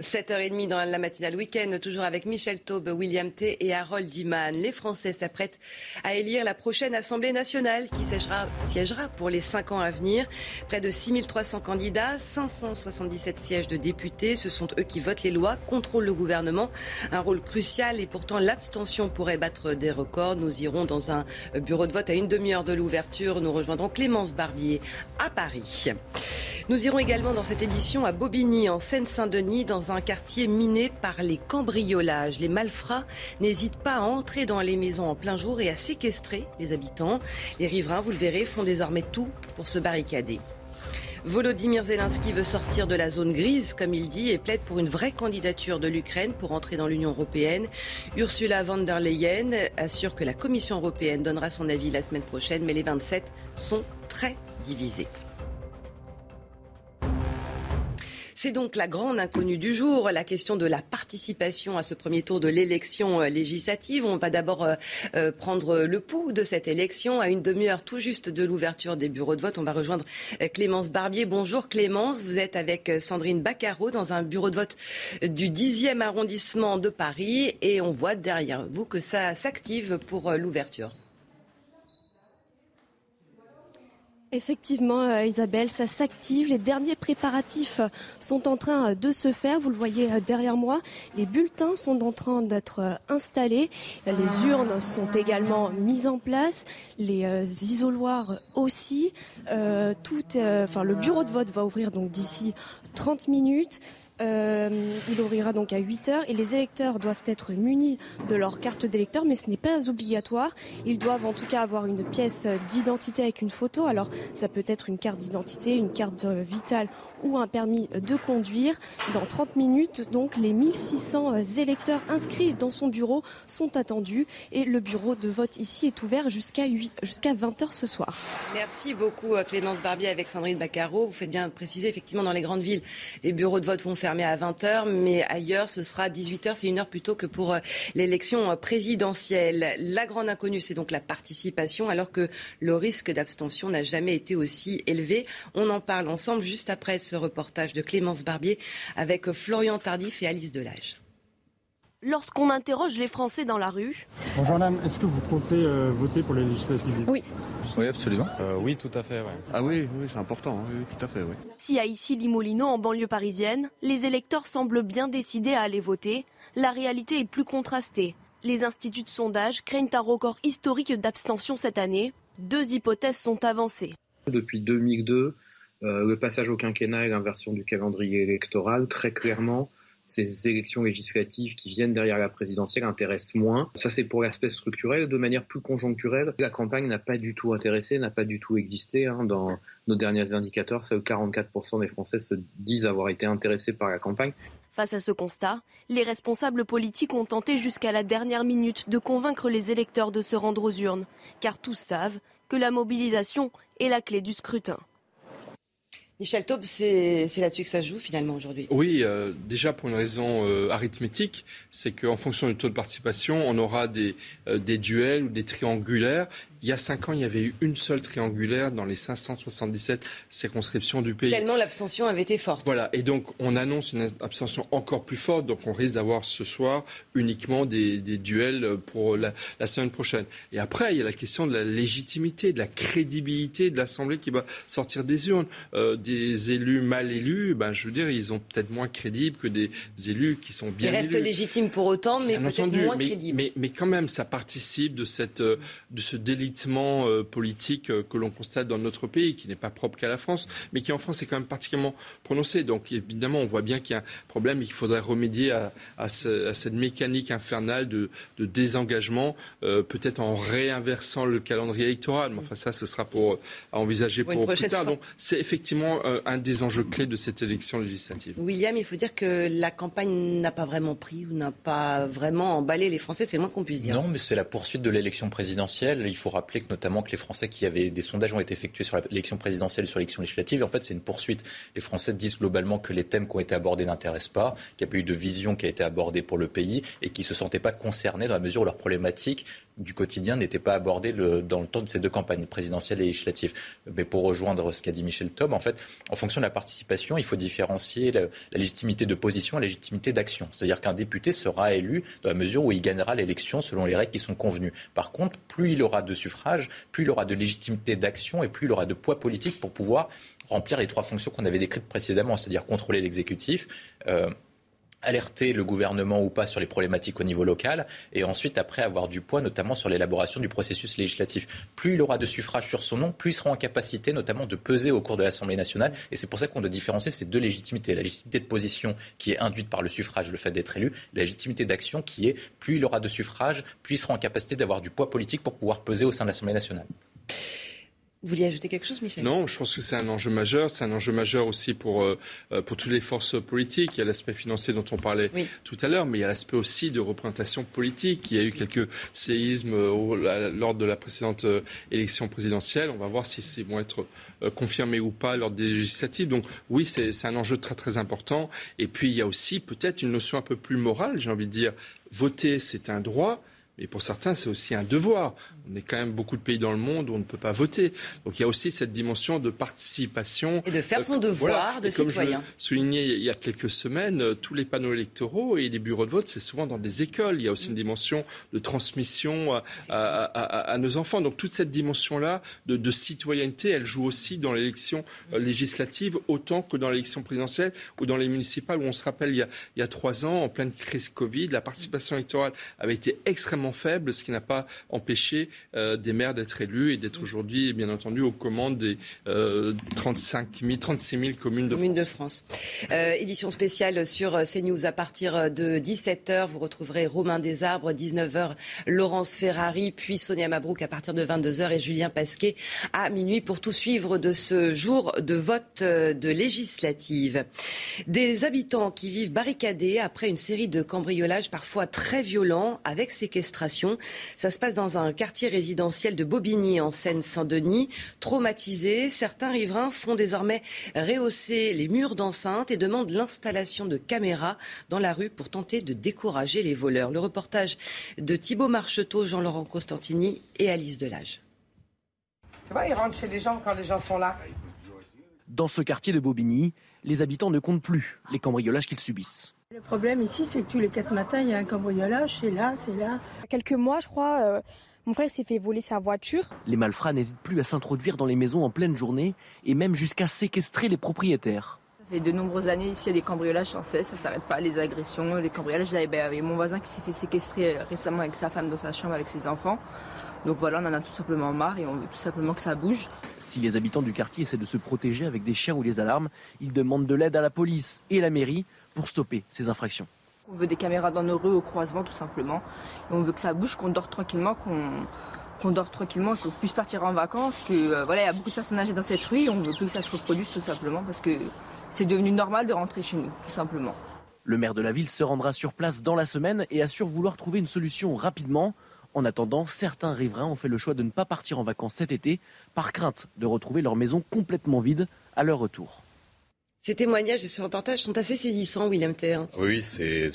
[SPEAKER 1] 7h30 dans la matinale week-end, toujours avec Michel Taube, William T. et Harold Diman. Les Français s'apprêtent à élire la prochaine Assemblée nationale qui siégera, pour les 5 ans à venir. Près de 6300 candidats, 577 sièges de députés. Ce sont eux qui votent les lois, contrôlent le gouvernement. Un rôle crucial et pourtant l'abstention pourrait battre des records. Nous irons dans un bureau de vote à une demi-heure de l'ouverture. Nous rejoindrons Clémence Barbier à Paris. Nous irons également dans cette édition à Bobigny, en Seine-Saint-Denis, dans un quartier miné par les cambriolages. Les malfrats n'hésitent pas à entrer dans les maisons en plein jour et à séquestrer les habitants. Les riverains, vous le verrez, font désormais tout pour se barricader. Volodymyr Zelensky veut sortir de la zone grise, comme il dit, et plaide pour une vraie candidature de l'Ukraine pour entrer dans l'Union européenne. Ursula von der Leyen assure que la Commission européenne donnera son avis la semaine prochaine, mais les 27 sont très divisés. C'est donc la grande inconnue du jour, la question de la participation à ce premier tour de l'élection euh, législative. On va d'abord euh, euh, prendre le pouls de cette élection à une demi-heure tout juste de l'ouverture des bureaux de vote. On va rejoindre Clémence Barbier. Bonjour Clémence, vous êtes avec Sandrine Baccaro dans un bureau de vote du 10e arrondissement de Paris et on voit derrière vous que ça s'active pour l'ouverture.
[SPEAKER 14] Effectivement, euh, Isabelle, ça s'active. Les derniers préparatifs sont en train euh, de se faire. Vous le voyez euh, derrière moi. Les bulletins sont en train d'être installés. Les urnes sont également mises en place. Les isoloirs aussi. tout, enfin, le bureau de vote va ouvrir donc d'ici 30 minutes. Euh, il ouvrira donc à 8 heures et les électeurs doivent être munis de leur carte d'électeur, mais ce n'est pas obligatoire. Ils doivent en tout cas avoir une pièce d'identité avec une photo. Alors ça peut être une carte d'identité, une carte vitale ou un permis de conduire. Dans 30 minutes, donc, les 1600 électeurs inscrits dans son bureau sont attendus et le bureau de vote ici est ouvert jusqu'à jusqu'à 20h ce soir.
[SPEAKER 1] Merci beaucoup euh, Clémence Barbier avec Sandrine Baccaro. Vous faites bien préciser, effectivement, dans les grandes villes, les bureaux de vote vont fermer à 20h, mais ailleurs, ce sera 18h. C'est une heure plus tôt que pour euh, l'élection euh, présidentielle. La grande inconnue, c'est donc la participation, alors que le risque d'abstention n'a jamais été aussi élevé. On en parle ensemble juste après ce reportage de Clémence Barbier avec Florian Tardif et Alice Delage.
[SPEAKER 14] Lorsqu'on interroge les Français dans la rue.
[SPEAKER 15] Bonjour madame, est-ce que vous comptez euh, voter pour les législatives
[SPEAKER 14] Oui.
[SPEAKER 16] Oui, absolument.
[SPEAKER 15] Euh, oui, tout à fait.
[SPEAKER 16] Ah oui, oui c'est important, oui, tout à fait. Oui.
[SPEAKER 14] Si à ici Limolino, en banlieue parisienne, les électeurs semblent bien décidés à aller voter, la réalité est plus contrastée. Les instituts de sondage craignent un record historique d'abstention cette année. Deux hypothèses sont avancées.
[SPEAKER 17] Depuis 2002, euh, le passage au quinquennat et l'inversion du calendrier électoral, très clairement, ces élections législatives qui viennent derrière la présidentielle intéressent moins. Ça, c'est pour l'aspect structurel. De manière plus conjoncturelle, la campagne n'a pas du tout intéressé, n'a pas du tout existé. Hein. Dans nos derniers indicateurs, seuls 44% des Français se disent avoir été intéressés par la campagne.
[SPEAKER 14] Face à ce constat, les responsables politiques ont tenté jusqu'à la dernière minute de convaincre les électeurs de se rendre aux urnes, car tous savent que la mobilisation est la clé du scrutin.
[SPEAKER 1] Michel Taube, c'est là-dessus que ça se joue finalement aujourd'hui.
[SPEAKER 4] Oui, euh, déjà pour une raison euh, arithmétique, c'est qu'en fonction du taux de participation, on aura des, euh, des duels ou des triangulaires il y a cinq ans, il y avait eu une seule triangulaire dans les 577 circonscriptions du pays.
[SPEAKER 1] Tellement l'abstention avait été forte.
[SPEAKER 4] Voilà, et donc on annonce une abstention encore plus forte, donc on risque d'avoir ce soir uniquement des, duels pour la, semaine prochaine. Et après, il y a la question de la légitimité, de la crédibilité de l'Assemblée qui va sortir des urnes. Euh, des élus mal élus, ben, je veux dire, ils sont peut-être moins crédibles que des élus qui sont bien élus.
[SPEAKER 1] Ils restent légitimes pour autant, mais peut-être moins
[SPEAKER 4] mais,
[SPEAKER 1] crédibles.
[SPEAKER 4] Mais, mais, quand même, ça participe de, cette, de ce délit euh, politique euh, que l'on constate dans notre pays, qui n'est pas propre qu'à la France, mais qui en France est quand même particulièrement prononcé. Donc évidemment, on voit bien qu'il y a un problème et qu'il faudrait remédier à, cette mécanique infernale de, désengagement, euh, peut-être en réinversant le calendrier électoral. Mais enfin, ça, ce sera pour à envisager pour, plus tard. Donc c'est effectivement un des enjeux clés de cette élection législative.
[SPEAKER 1] William, il faut dire que la campagne n'a pas vraiment pris ou n'a pas vraiment emballé les Français, c'est le moins qu'on puisse dire.
[SPEAKER 5] Non, mais c'est la poursuite de l'élection présidentielle. Il faut rappeler que notamment que les Français qui avaient des sondages ont été effectués sur l'élection présidentielle et sur l'élection législative. en fait, c'est une poursuite. Les Français disent globalement que les thèmes qui ont été abordés n'intéressent pas, qu'il n'y a pas eu de vision qui a été abordée pour le pays et qu'ils ne se sentaient pas concernés dans la mesure où leurs problématiques du quotidien n'étaient pas abordées dans le temps de ces deux campagnes, présidentielles et législatives. Mais pour rejoindre ce qu'a dit Michel Taub, en fait, en fonction de la participation, il faut différencier la, la légitimité de position et la légitimité d'action. C'est-à-dire qu'un député sera élu dans la mesure où il gagnera l'élection selon les règles qui sont convenues. Par contre, plus il aura de plus il aura de légitimité d'action et plus il aura de poids politique pour pouvoir remplir les trois fonctions qu'on avait décrites précédemment, c'est-à-dire contrôler l'exécutif, euh, alerter le gouvernement ou pas sur les problématiques au niveau local et ensuite après avoir du poids notamment sur l'élaboration du processus législatif. Plus il aura de suffrages sur son nom, plus il sera en capacité notamment de peser au cours de l'Assemblée nationale et c'est pour ça qu'on doit différencier ces deux légitimités. La légitimité de position qui est induite par le suffrage, le fait d'être élu, la légitimité d'action qui est plus il aura de suffrages, plus il sera en capacité d'avoir du poids politique pour pouvoir peser au sein de l'Assemblée nationale.
[SPEAKER 1] Vous vouliez ajouter quelque chose, Michel?
[SPEAKER 4] Non, je pense que c'est un enjeu majeur. C'est un enjeu majeur aussi pour, euh, euh, pour toutes les forces politiques. Il y a l'aspect financier dont on parlait tout à l'heure, mais il y a l'aspect aussi de représentation politique. Il y a eu quelques séismes euh, lors de la précédente élection présidentielle. On va voir si ces vont être confirmés ou pas lors des législatives. Donc oui, c'est un enjeu très très important. Et puis il y a aussi peut-être une notion un peu plus morale, j'ai envie de dire. Voter, c'est un droit. Mais pour certains, c'est aussi un devoir. On est quand même beaucoup de pays dans le monde où on ne peut pas voter. Donc il y a aussi cette dimension de participation.
[SPEAKER 1] Et de faire son devoir de citoyen.
[SPEAKER 4] Comme je soulignais il y a quelques semaines, euh, tous les panneaux électoraux et les bureaux de vote, c'est souvent dans des écoles. Il y a aussi une dimension de transmission à, nos enfants. Donc toute cette dimension-là de, citoyenneté, elle joue aussi dans l'élection euh, législative autant que dans l'élection présidentielle ou dans les municipales où on se rappelle il y, a, il y a trois ans, en pleine crise Covid, la participation électorale avait été extrêmement faible, ce qui n'a pas empêché des maires d'être élus et d'être aujourd'hui, bien entendu, aux commandes des 35 000, 36 000 communes de France.
[SPEAKER 1] De France. édition spéciale sur CNews à partir de 17h. Vous retrouverez Romain Desarbres, 19h, Laurence Ferrari, puis Sonia Mabrouk à partir de 22h et Julien Pasquet à minuit pour tout suivre de ce jour de vote de législative. Des habitants qui vivent barricadés après une série de cambriolages parfois très violents avec séquestration. Ça se passe dans un quartier résidentiel de Bobigny en Seine-Saint-Denis. Traumatisés, certains riverains font désormais rehausser les murs d'enceinte et demandent l'installation de caméras dans la rue pour tenter de décourager les voleurs. Le reportage de Thibault Marcheteau, Jean-Laurent Costantini et Alice Delage.
[SPEAKER 18] Tu vois, ils rentrent chez les gens quand les gens sont là.
[SPEAKER 19] Dans ce quartier de Bobigny, les habitants ne comptent plus les cambriolages qu'ils subissent.
[SPEAKER 20] Le problème ici, c'est que tous les quatre matins, il y a un cambriolage, c'est là, c'est là.
[SPEAKER 21] Il y a quelques mois, je crois, euh, mon frère s'est fait voler sa voiture.
[SPEAKER 19] Les malfrats n'hésitent plus à s'introduire dans les maisons en pleine journée et même jusqu'à séquestrer les propriétaires.
[SPEAKER 22] Ça fait de nombreuses années ici, il y a des cambriolages sans cesse, ça s'arrête pas, les agressions, les cambriolages. Là, ben, avec mon voisin qui s'est fait séquestrer récemment avec sa femme dans sa chambre avec ses enfants. Donc voilà, on en a tout simplement marre et on veut tout simplement que ça bouge.
[SPEAKER 19] Si les habitants du quartier essaient de se protéger avec des chiens ou des alarmes, ils demandent de l'aide à la police et à la mairie pour stopper ces infractions.
[SPEAKER 22] On veut des caméras dans nos rues au croisement tout simplement. On veut que ça bouge, qu'on dort tranquillement, qu'on dort tranquillement, qu'on puisse partir en vacances, que euh, voilà, il y a beaucoup de personnes âgées dans cette rue on veut que ça se reproduise tout simplement parce que c'est devenu normal de rentrer chez nous, tout simplement.
[SPEAKER 19] Le maire de la ville se rendra sur place dans la semaine et assure vouloir trouver une solution rapidement. En attendant, certains riverains ont fait le choix de ne pas partir en vacances cet été par crainte de retrouver leur maison complètement vide à leur retour.
[SPEAKER 1] Ces témoignages et ce reportage sont assez saisissants, William Ter.
[SPEAKER 5] Oui, c'est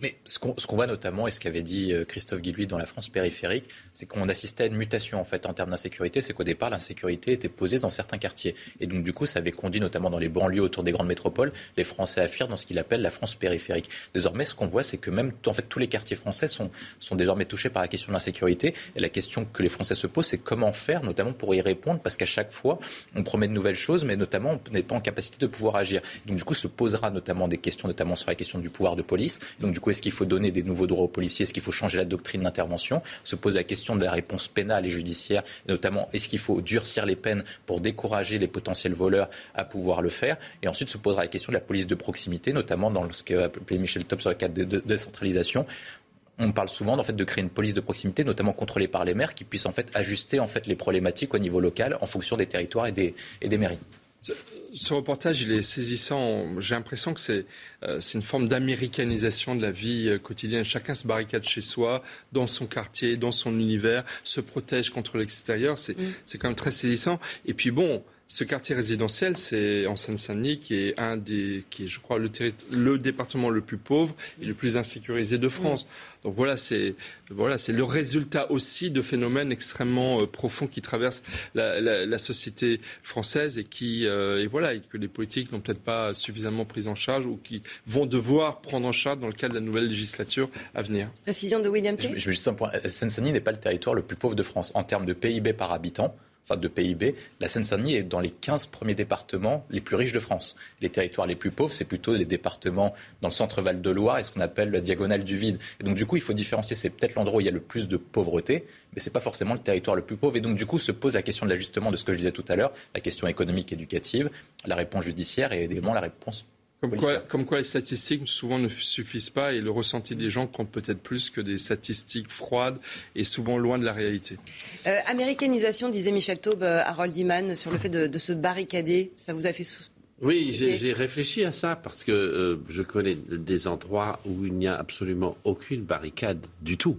[SPEAKER 5] mais ce qu'on voit notamment et ce qu'avait dit euh, Christophe Guilluy dans la France périphérique, c'est qu'on assistait à une mutation en fait en termes d'insécurité. C'est qu'au départ, l'insécurité était posée dans certains quartiers et donc du coup, ça avait conduit notamment dans les banlieues autour des grandes métropoles les Français à fuir dans ce qu'il appelle la France périphérique. Désormais, ce qu'on voit, c'est que même en fait tous les quartiers français sont sont désormais touchés par la question de l'insécurité et la question que les Français se posent, c'est comment faire, notamment pour y répondre, parce qu'à chaque fois, on promet de nouvelles choses, mais notamment on n'est pas en capacité de pouvoir Donc du coup, se posera notamment des questions, notamment sur la question du pouvoir de police. Donc du coup, est-ce qu'il faut donner des nouveaux droits aux policiers? Est-ce qu'il faut changer la doctrine d'intervention? Se pose la question de la réponse pénale et judiciaire, notamment est-ce qu'il faut durcir les peines pour décourager les potentiels voleurs à pouvoir le faire? Et ensuite se posera la question de la police de proximité, notamment dans ce qu'a appelé Michel Top sur le cadre de décentralisation. On parle souvent en fait, de créer une police de proximité, notamment contrôlée par les maires, qui puisse en fait ajuster les problématiques au niveau local en fonction des territoires et et des mairies.
[SPEAKER 4] Ce reportage, il est saisissant. J'ai l'impression que c'est euh, une forme d'américanisation de la vie euh, quotidienne. Chacun se barricade chez soi, dans son quartier, dans son univers, se protège contre l'extérieur. C'est mm. quand même très saisissant. Et puis bon, ce quartier résidentiel, c'est en Seine-Saint-Denis, qui est un des, qui est, je crois, le, le, département le plus pauvre et le plus insécurisé de France. Donc voilà, c'est voilà, c'est le résultat aussi de phénomènes extrêmement euh, profonds qui traversent la, la, la société française et qui euh, et voilà, et que les politiques n'ont peut-être pas suffisamment pris en charge ou qui vont devoir prendre en charge dans le cadre de la nouvelle législature à venir.
[SPEAKER 1] Précision de William.
[SPEAKER 5] Je, je, juste un point. Seine-Saint-Denis n'est pas le territoire le plus pauvre de France en termes de PIB par habitant de PIB, la Seine-Saint-Denis est dans les 15 premiers départements les plus riches de France. Les territoires les plus pauvres, c'est plutôt les départements dans le centre-val de Loire et ce qu'on appelle la diagonale du vide. Et donc, du coup, il faut différencier. C'est peut-être l'endroit où il y a le plus de pauvreté, mais ce n'est pas forcément le territoire le plus pauvre. Et donc, du coup, se pose la question de l'ajustement de ce que je disais tout à l'heure, la question économique, éducative, la réponse judiciaire et également la réponse
[SPEAKER 4] comme quoi, les statistiques souvent ne suffisent pas et le ressenti des gens compte peut-être plus que des statistiques froides et souvent loin de la réalité.
[SPEAKER 1] Euh, américanisation, disait Michel Taube à Harold Iman sur le fait de, se barricader. Ça vous a fait
[SPEAKER 10] oui, j'ai réfléchi à ça parce que euh, je connais des endroits où il n'y a absolument aucune barricade du tout.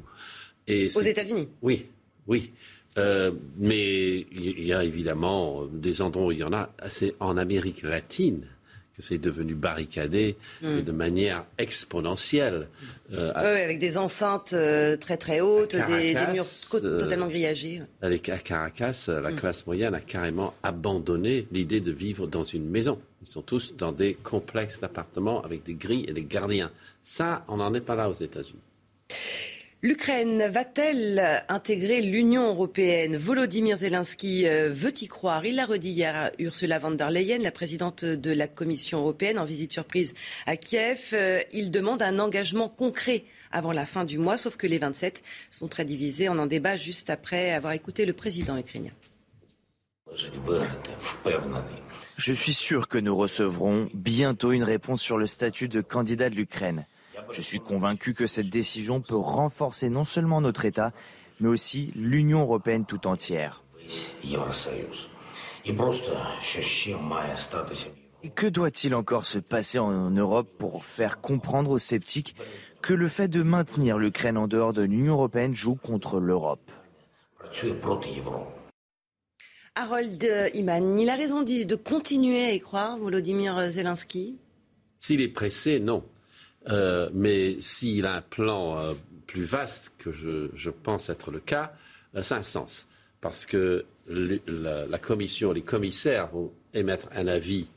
[SPEAKER 1] Et Aux États-Unis
[SPEAKER 10] Oui, oui. Euh, mais il y a évidemment des endroits où il y en a. C'est en Amérique latine c'est devenu barricadé hmm. de manière exponentielle.
[SPEAKER 1] Euh, avec des enceintes euh, très très hautes, des, murs euh, totalement grillagés.
[SPEAKER 10] À Caracas, la hmm. classe moyenne a carrément abandonné l'idée de vivre dans une maison. Ils sont tous dans des complexes d'appartements avec des grilles et des gardiens. Ça, on n'en est pas là aux États-Unis.
[SPEAKER 1] L'Ukraine va-t-elle intégrer l'Union européenne? Volodymyr Zelensky euh, veut y croire? Il l'a redit hier à Ursula von der Leyen, la présidente de la Commission européenne, en visite surprise à Kiev. Euh, il demande un engagement concret avant la fin du mois, sauf que les 27 sont très divisés. On en débat juste après avoir écouté le président ukrainien.
[SPEAKER 23] Je suis sûr que nous recevrons bientôt une réponse sur le statut de candidat de l'Ukraine. Je suis convaincu que cette décision peut renforcer non seulement notre État, mais aussi l'Union européenne tout entière. Et que doit-il encore se passer en Europe pour faire comprendre aux sceptiques que le fait de maintenir l'Ukraine en dehors de l'Union européenne joue contre l'Europe?
[SPEAKER 1] Harold Iman, il a raison de continuer à y croire, Volodymyr Zelensky.
[SPEAKER 10] S'il est pressé, non. Euh, mais s'il a un plan euh, plus vaste, que je, pense être le cas, euh, ça a un sens. Parce que la, commission, les commissaires vont émettre un avis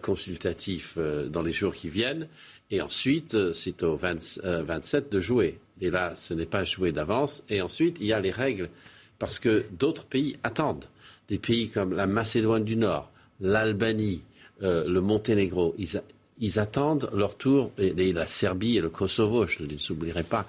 [SPEAKER 10] consultatif dans les jours qui viennent. Et ensuite, c'est aux 27 de jouer. Et là, ce n'est pas joué d'avance. Et ensuite, il y a les règles. Parce que d'autres pays attendent. Des pays comme la Macédoine du Nord, l'Albanie, le Monténégro, ils attendent leur tour, et, la Serbie et le Kosovo, je ne les oublierai pas,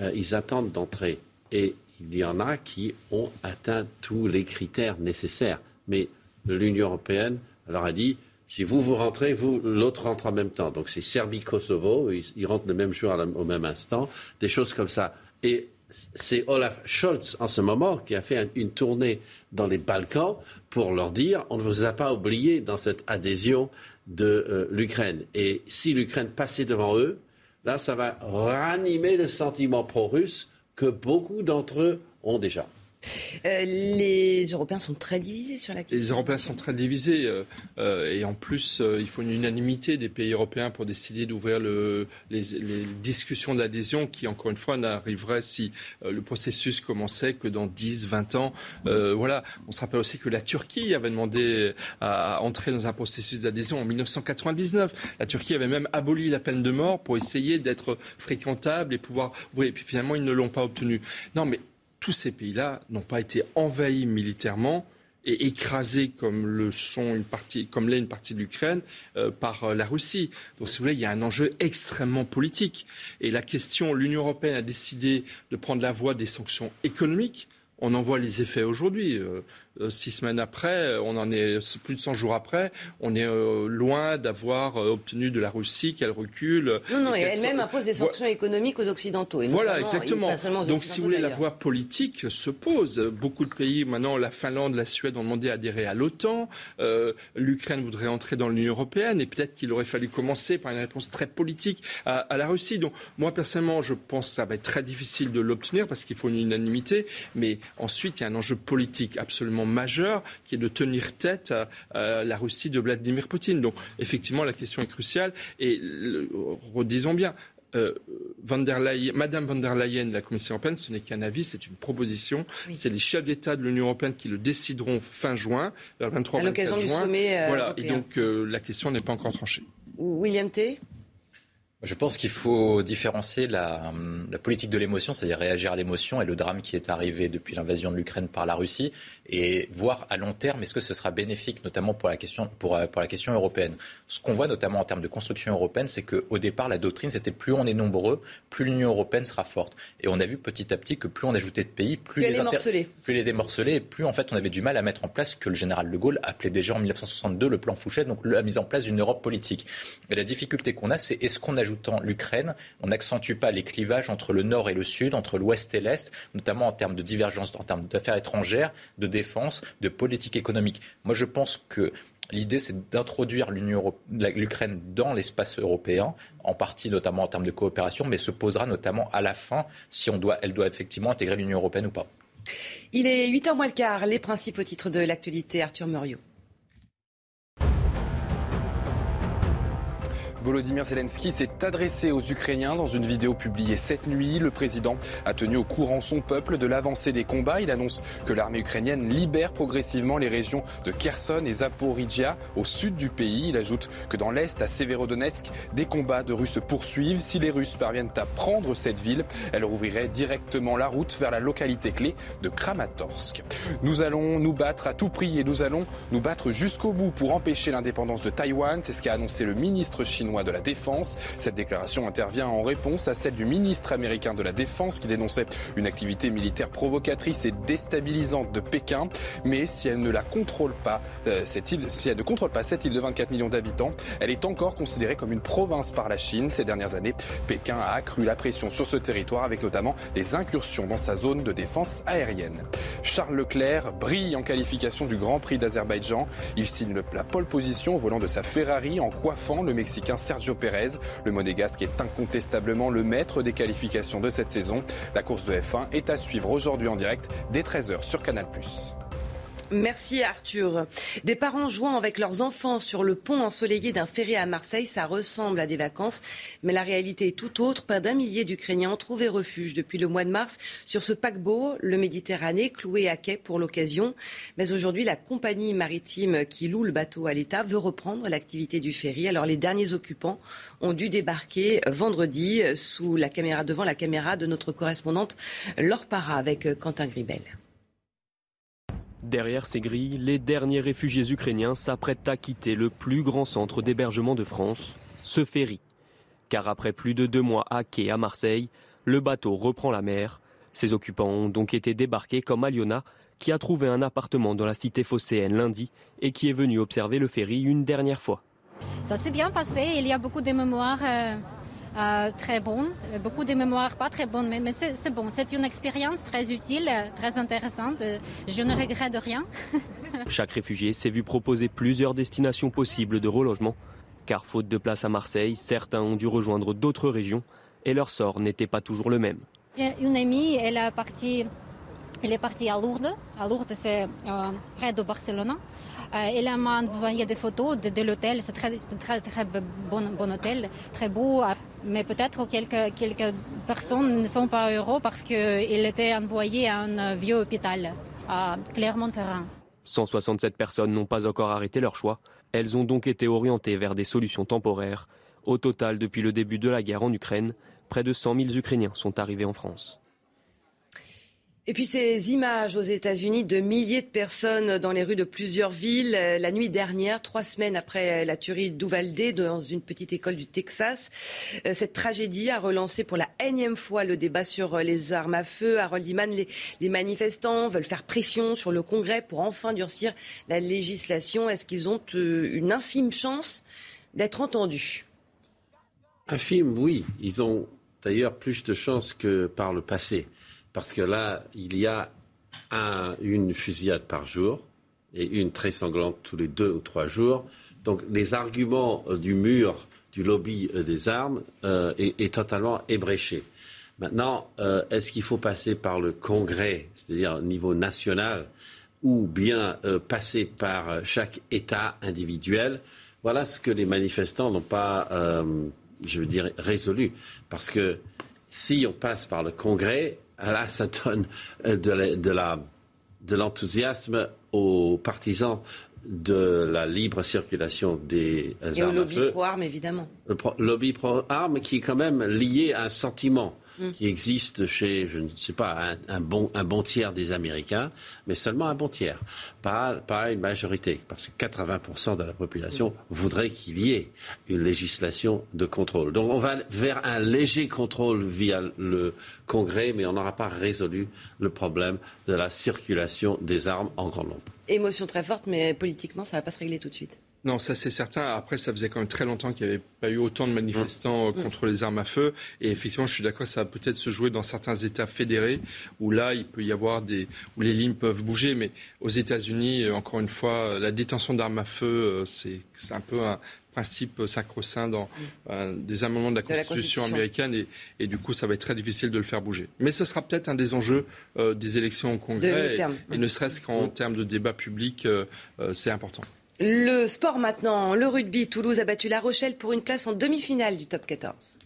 [SPEAKER 10] euh, ils attendent d'entrer. Et il y en a qui ont atteint tous les critères nécessaires. Mais l'Union européenne leur a dit, si vous, vous rentrez, vous, l'autre rentre en même temps. Donc c'est Serbie-Kosovo, ils, rentrent le même jour au même instant, des choses comme ça. Et c'est Olaf Scholz en ce moment qui a fait une tournée dans les Balkans pour leur dire on ne vous a pas oublié dans cette adhésion de euh, l'Ukraine. Et si l'Ukraine passait devant eux, là, ça va ranimer le sentiment pro-russe que beaucoup d'entre eux ont déjà.
[SPEAKER 1] Euh, les Européens sont très divisés sur la question.
[SPEAKER 4] Les Européens sont très divisés euh, euh, et en plus, il faut une unanimité des pays européens pour décider d'ouvrir le, les, discussions d'adhésion qui, encore une fois, n'arriveraient si le processus commençait que dans 10, 20 ans. voilà. On se rappelle aussi que la Turquie avait demandé à entrer dans un processus d'adhésion en 1999. La Turquie avait même aboli la peine de mort pour essayer d'être fréquentable et pouvoir. Oui, et puis finalement, ils ne l'ont pas obtenu. Non, mais tous ces pays-là n'ont pas été envahis militairement et écrasés comme le sont une partie, comme l'est une partie de l'Ukraine euh, par euh, la Russie. Donc, si vous voulez, il y a un enjeu extrêmement politique. Et la question, l'Union européenne a décidé de prendre la voie des sanctions économiques. On en voit les effets aujourd'hui. Euh, six semaines après, on en est plus de 100 jours après, on est euh, loin d'avoir euh, obtenu de la Russie qu'elle recule.
[SPEAKER 1] Non, non, et elle-même impose des sanctions économiques aux Occidentaux.
[SPEAKER 4] voilà, exactement. Donc, si vous voulez, la voie politique se pose. Beaucoup de pays, maintenant, la Finlande, la Suède ont demandé à adhérer à l'OTAN. L'Ukraine voudrait entrer dans l'Union européenne et peut-être qu'il aurait fallu commencer par une réponse très politique à, à, la Russie. Donc, moi, personnellement, je pense que ça va être très difficile de l'obtenir parce qu'il faut une unanimité. Mais ensuite, il y a un enjeu politique absolument majeur qui est de tenir tête à, la Russie de Vladimir Poutine. Donc effectivement, la question est cruciale. Et redisons bien, euh, von der Leyen, Madame von der Leyen la Commission européenne, ce n'est qu'un avis, c'est une proposition. C'est les chefs d'État de l'Union européenne qui le décideront fin juin, vers 23 24 juin.
[SPEAKER 1] sommet,
[SPEAKER 4] euh, voilà. Et donc euh, la question n'est pas encore tranchée.
[SPEAKER 1] William T.
[SPEAKER 5] Je pense qu'il faut différencier la, la politique de l'émotion, c'est-à-dire réagir à l'émotion, et le drame qui est arrivé depuis l'invasion de l'Ukraine par la Russie, et voir à long terme est-ce que ce sera bénéfique, notamment pour la question, pour, euh, pour la question européenne. Ce qu'on voit notamment en termes de construction européenne, c'est qu'au départ, la doctrine, c'était plus on est nombreux, plus l'Union européenne sera forte. Et on a vu petit à petit que plus on ajoutait de pays, plus,
[SPEAKER 1] les,
[SPEAKER 5] inter... plus les démorcelés, et plus en fait on avait du mal à mettre en place ce que le général de Gaulle appelait déjà en 1962 le plan Fouché, donc la mise en place d'une Europe politique. Et la difficulté qu'on a, c'est est-ce qu'on ajoutant l'Ukraine, on n'accentue pas les clivages entre le nord et le sud, entre l'ouest et l'est, notamment en termes de divergence, en termes d'affaires étrangères, de défense, de politique économique. Moi, je pense que L'idée, c'est d'introduire l'Ukraine dans l'espace européen, en partie notamment en termes de coopération, mais se posera notamment à la fin si on doit, elle doit effectivement intégrer l'Union européenne ou pas.
[SPEAKER 1] Il est 8h moins le quart. Les principaux titres de l'actualité, Arthur Muriot.
[SPEAKER 2] Volodymyr Zelensky s'est adressé aux Ukrainiens dans une vidéo publiée cette nuit. Le président a tenu au courant son peuple de l'avancée des combats. Il annonce que l'armée ukrainienne libère progressivement les régions de Kherson et Zaporizhia au sud du pays. Il ajoute que dans l'est, à Severodonetsk, des combats de Russes se poursuivent. Si les Russes parviennent à prendre cette ville, elle rouvrirait directement la route vers la localité clé de Kramatorsk. Nous allons nous battre à tout prix et nous allons nous battre jusqu'au bout pour empêcher l'indépendance de Taïwan. C'est ce qu'a annoncé le ministre chinois de la Défense. Cette déclaration intervient en réponse à celle du ministre américain de la Défense qui dénonçait une activité militaire provocatrice et déstabilisante de Pékin. Mais si elle ne la contrôle pas, euh, cette île, si elle ne contrôle pas cette île de 24 millions d'habitants, elle est encore considérée comme une province par la Chine. Ces dernières années, Pékin a accru la pression sur ce territoire avec notamment des incursions dans sa zone de défense aérienne. Charles Leclerc brille en qualification du Grand Prix d'Azerbaïdjan. Il signe la pole position au volant de sa Ferrari en coiffant le Mexicain Sergio Pérez. Le Monégasque est incontestablement le maître des qualifications de cette saison. La course de F1 est à suivre aujourd'hui en direct dès 13h sur Canal+.
[SPEAKER 1] Merci Arthur. Des parents jouant avec leurs enfants sur le pont ensoleillé d'un ferry à Marseille, ça ressemble à des vacances, mais la réalité est tout autre. Pas d'un millier d'Ukrainiens ont trouvé refuge depuis le mois de mars sur ce paquebot, le Méditerranée, cloué à quai pour l'occasion. Mais aujourd'hui, la compagnie maritime qui loue le bateau à l'État veut reprendre l'activité du ferry. Alors les derniers occupants ont dû débarquer vendredi sous la caméra, devant la caméra de notre correspondante Laure Para avec Quentin Gribel.
[SPEAKER 24] Derrière ces grilles, les derniers réfugiés ukrainiens s'apprêtent à quitter le plus grand centre d'hébergement de France, ce ferry. Car après plus de deux mois à quai à Marseille, le bateau reprend la mer. Ses occupants ont donc été débarqués comme Aliona, qui a trouvé un appartement dans la cité phocéenne lundi et qui est venue observer le ferry une dernière fois.
[SPEAKER 25] Ça s'est bien passé, il y a beaucoup de mémoires. Euh, euh, très bonnes, beaucoup de mémoires pas très bonnes, mais, mais c'est bon. C'est une expérience très utile, très intéressante. Je ne regrette rien. [LAUGHS]
[SPEAKER 24] Chaque réfugié s'est vu proposer plusieurs destinations possibles de relogement, car faute de place à Marseille, certains ont dû rejoindre d'autres régions et leur sort n'était pas toujours le même.
[SPEAKER 25] Une amie, elle est partie, elle est partie à Lourdes. À Lourdes, c'est euh, près de Barcelone. Euh, elle m'a envoyé des photos de, l'hôtel. C'est très, très, très bon, hôtel, très beau. Mais peut-être quelques, quelques personnes ne sont pas heureux parce qu'il était envoyé à un vieux hôpital à Clermont-Ferrand.
[SPEAKER 24] 167 personnes n'ont pas encore arrêté leur choix. Elles ont donc été orientées vers des solutions temporaires. Au total, depuis le début de la guerre en Ukraine, près de 100 000 Ukrainiens sont arrivés en France.
[SPEAKER 1] Et puis ces images aux États-Unis de milliers de personnes dans les rues de plusieurs villes euh, la nuit dernière, trois semaines après la tuerie d'Uvalde dans une petite école du Texas. Euh, cette tragédie a relancé pour la énième fois le débat sur euh, les armes à feu. Harold Iman, les, les manifestants veulent faire pression sur le Congrès pour enfin durcir la législation. Est-ce qu'ils ont une infime chance d'être entendus?
[SPEAKER 10] Infime, oui. Ils ont d'ailleurs plus de chances que par le passé parce que là, il y a une fusillade par jour et une très sanglante tous les deux ou trois jours. Donc les arguments euh, du mur du lobby euh, des armes euh, est, totalement ébréché. Maintenant, est-ce qu'il faut passer par le Congrès, c'est-à-dire au niveau national, ou bien passer par chaque État individuel? Voilà ce que les manifestants n'ont pas, je veux dire, résolu. Parce que si on passe par le Congrès, là, ça donne euh, de l'enthousiasme aux partisans de la libre circulation des armes.
[SPEAKER 1] Et au lobby pro-armes, évidemment.
[SPEAKER 10] Le lobby pro-armes qui est quand même lié à un sentiment. Mm. qui existe chez, je ne sais pas, un, bon, un bon tiers des Américains, mais seulement un bon tiers, pas, pas une majorité, parce que 80% de la population voudrait qu'il y ait une législation de contrôle. Donc on va vers un léger contrôle via le Congrès, mais on n'aura pas résolu le problème de la circulation des armes en grand nombre.
[SPEAKER 1] Émotion très forte, mais politiquement, ça ne va pas se régler tout de suite.
[SPEAKER 4] Non, ça c'est certain. Après, ça faisait quand même très longtemps qu'il n'y avait pas eu autant de manifestants mmh. contre les armes à feu. Et effectivement, je suis d'accord, ça va peut-être se jouer dans certains États fédérés où là, il peut y avoir des où les lignes peuvent bouger. Mais aux États-Unis, euh, encore une fois, la détention d'armes à feu, euh, c'est un peu un principe sacro-saint dans mmh. des amendements de la, Constitution, américaine et, et, du coup ça va être très difficile de le faire bouger. Mais ce sera peut-être un des enjeux euh, des élections au Congrès et, ne serait-ce qu'en termes de débat public, c'est important.
[SPEAKER 1] Le sport maintenant, le rugby. Toulouse a battu La Rochelle pour une place en demi-finale du top 14.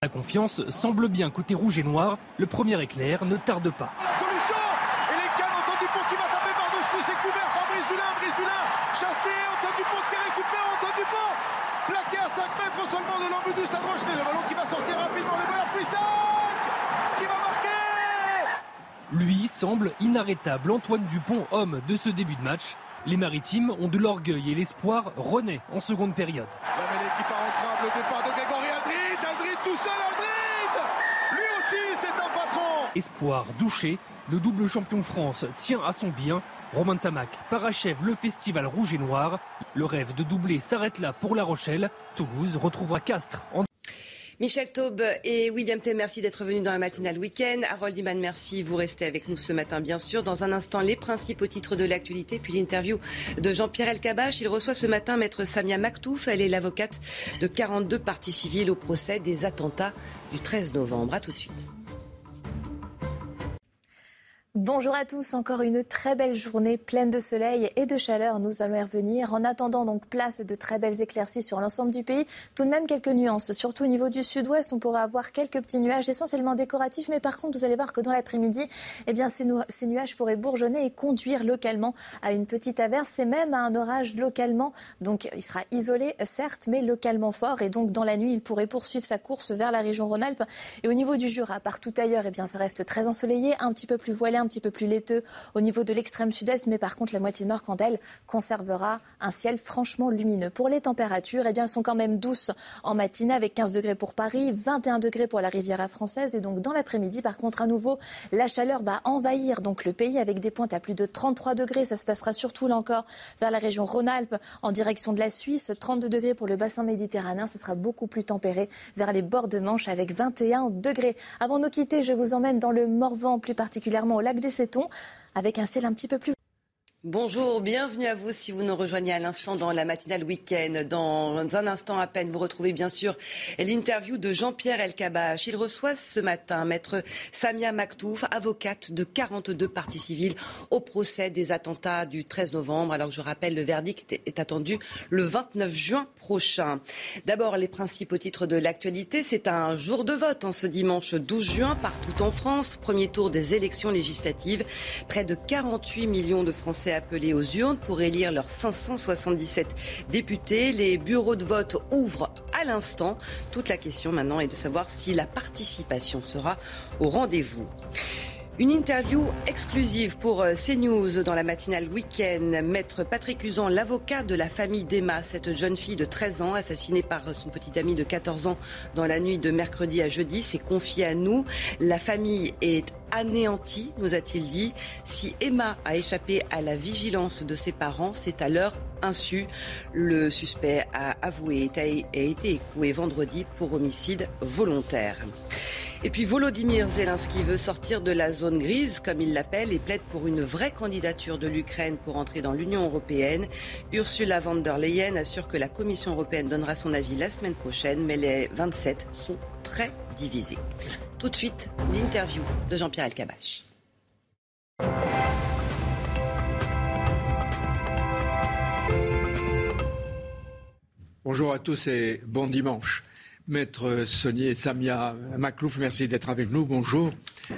[SPEAKER 26] La confiance semble bien côté rouge et noir. Le premier éclair ne tarde pas.
[SPEAKER 27] La solution Et les cannes, Antoine Dupont qui va taper par-dessus, c'est couvert par Brice Dulin, Brice Dulin chassé, Antoine Dupont qui récupère, Antoine Dupont plaqué à 5 mètres seulement de l'embut du Stade Rochelet. Le ballon qui va sortir rapidement, le voilà Fouissac qui va marquer
[SPEAKER 26] Lui semble inarrêtable. Antoine Dupont, homme de ce début de match. Les Maritimes ont de l'orgueil et l'espoir renaît en seconde période.
[SPEAKER 27] La mêlée qui part en crabe, le départ de Grégory Aldrit, Aldrit tout seul, Aldrit Lui aussi, c'est un patron
[SPEAKER 26] Espoir douché, le double champion France tient à son bien. Romain Tamac parachève le festival rouge et noir. Le rêve de doubler s'arrête là pour La Rochelle. Toulouse retrouvera Castres en
[SPEAKER 1] Michel Taube et William T, merci d'être venus dans la matinale week-end. Harold Iman, merci. Vous restez avec nous ce matin, bien sûr. Dans un instant, les principaux titres de l'actualité, puis l'interview de Jean-Pierre Elkabach. Il reçoit ce matin maître Samia Maktouf. Elle est l'avocate de 42 parties civiles au procès des attentats du 13 novembre. À tout de suite.
[SPEAKER 3] Bonjour à tous, encore une très belle journée pleine de soleil et de chaleur. Nous allons y revenir. En attendant donc place de très belles éclaircies sur l'ensemble du pays. Tout de même quelques nuances, surtout au niveau du sud-ouest. On pourrait avoir quelques petits nuages essentiellement décoratifs, mais par contre vous allez voir que dans l'après-midi, eh bien ces, nuages pourraient bourgeonner et conduire localement à une petite averse et même à un orage localement. Donc il sera isolé certes, mais localement fort et donc dans la nuit il pourrait poursuivre sa course vers la région Rhône-Alpes. Et au niveau du Jura, partout ailleurs, eh bien ça reste très ensoleillé, un petit peu plus voilé un petit peu plus laiteux au niveau de l'extrême sud-est, mais par contre la moitié nord, quant elle, conservera un ciel franchement lumineux. Pour les températures, eh bien, elles sont quand même douces en matinée avec 15 degrés pour Paris, 21 degrés pour la Riviera française et donc dans l'après-midi, par contre, à nouveau, la chaleur va envahir donc le pays avec des pointes à plus de 33 degrés. Ça se passera surtout là encore vers la région Rhône-Alpes en direction de la Suisse, 32 degrés pour le bassin méditerranéen. Ce sera beaucoup plus tempéré vers les bords de Manche avec 21 degrés. Avant de nous quitter, je vous emmène dans le Morvan, plus particulièrement au lac des Cétons, avec un ciel un petit peu plus.
[SPEAKER 1] Bonjour, bienvenue à vous si vous nous rejoignez à l'instant dans la matinale week-end. Dans un instant à peine, vous retrouvez bien sûr l'interview de Jean-Pierre Elkabach. Il reçoit ce matin maître Samia Maktouf, avocate de 42 parties civiles au procès des attentats du 13 novembre. Alors je rappelle, le verdict est attendu le 29 juin prochain. D'abord, les principaux titres de l'actualité. C'est un jour de vote en ce dimanche 12 juin partout en France. Premier tour des élections législatives. Près de 48 millions de Français appelés aux urnes pour élire leurs 577 députés. Les bureaux de vote ouvrent à l'instant. Toute la question maintenant est de savoir si la participation sera au rendez-vous. Une interview exclusive pour CNews dans la matinale week-end. Maître Patrick Usan, l'avocat de la famille d'Emma, cette jeune fille de 13 ans assassinée par son petit ami de 14 ans dans la nuit de mercredi à jeudi, s'est confiée à nous. La famille est anéantie, nous a-t-il dit. Si Emma a échappé à la vigilance de ses parents, c'est à leur insu. Le suspect a avoué et a été écroué vendredi pour homicide volontaire. Et puis Volodymyr Zelensky veut sortir de la zone grise, comme il l'appelle, et plaide pour une vraie candidature de l'Ukraine pour entrer dans l'Union européenne. Ursula von der Leyen assure que la Commission européenne donnera son avis la semaine prochaine, mais les 27 sont très Tout de suite, l'interview de Jean-Pierre Elkabach.
[SPEAKER 28] Bonjour à tous et bon dimanche. Maître Sonier Samia Maklouf, merci d'être avec nous. Bonjour.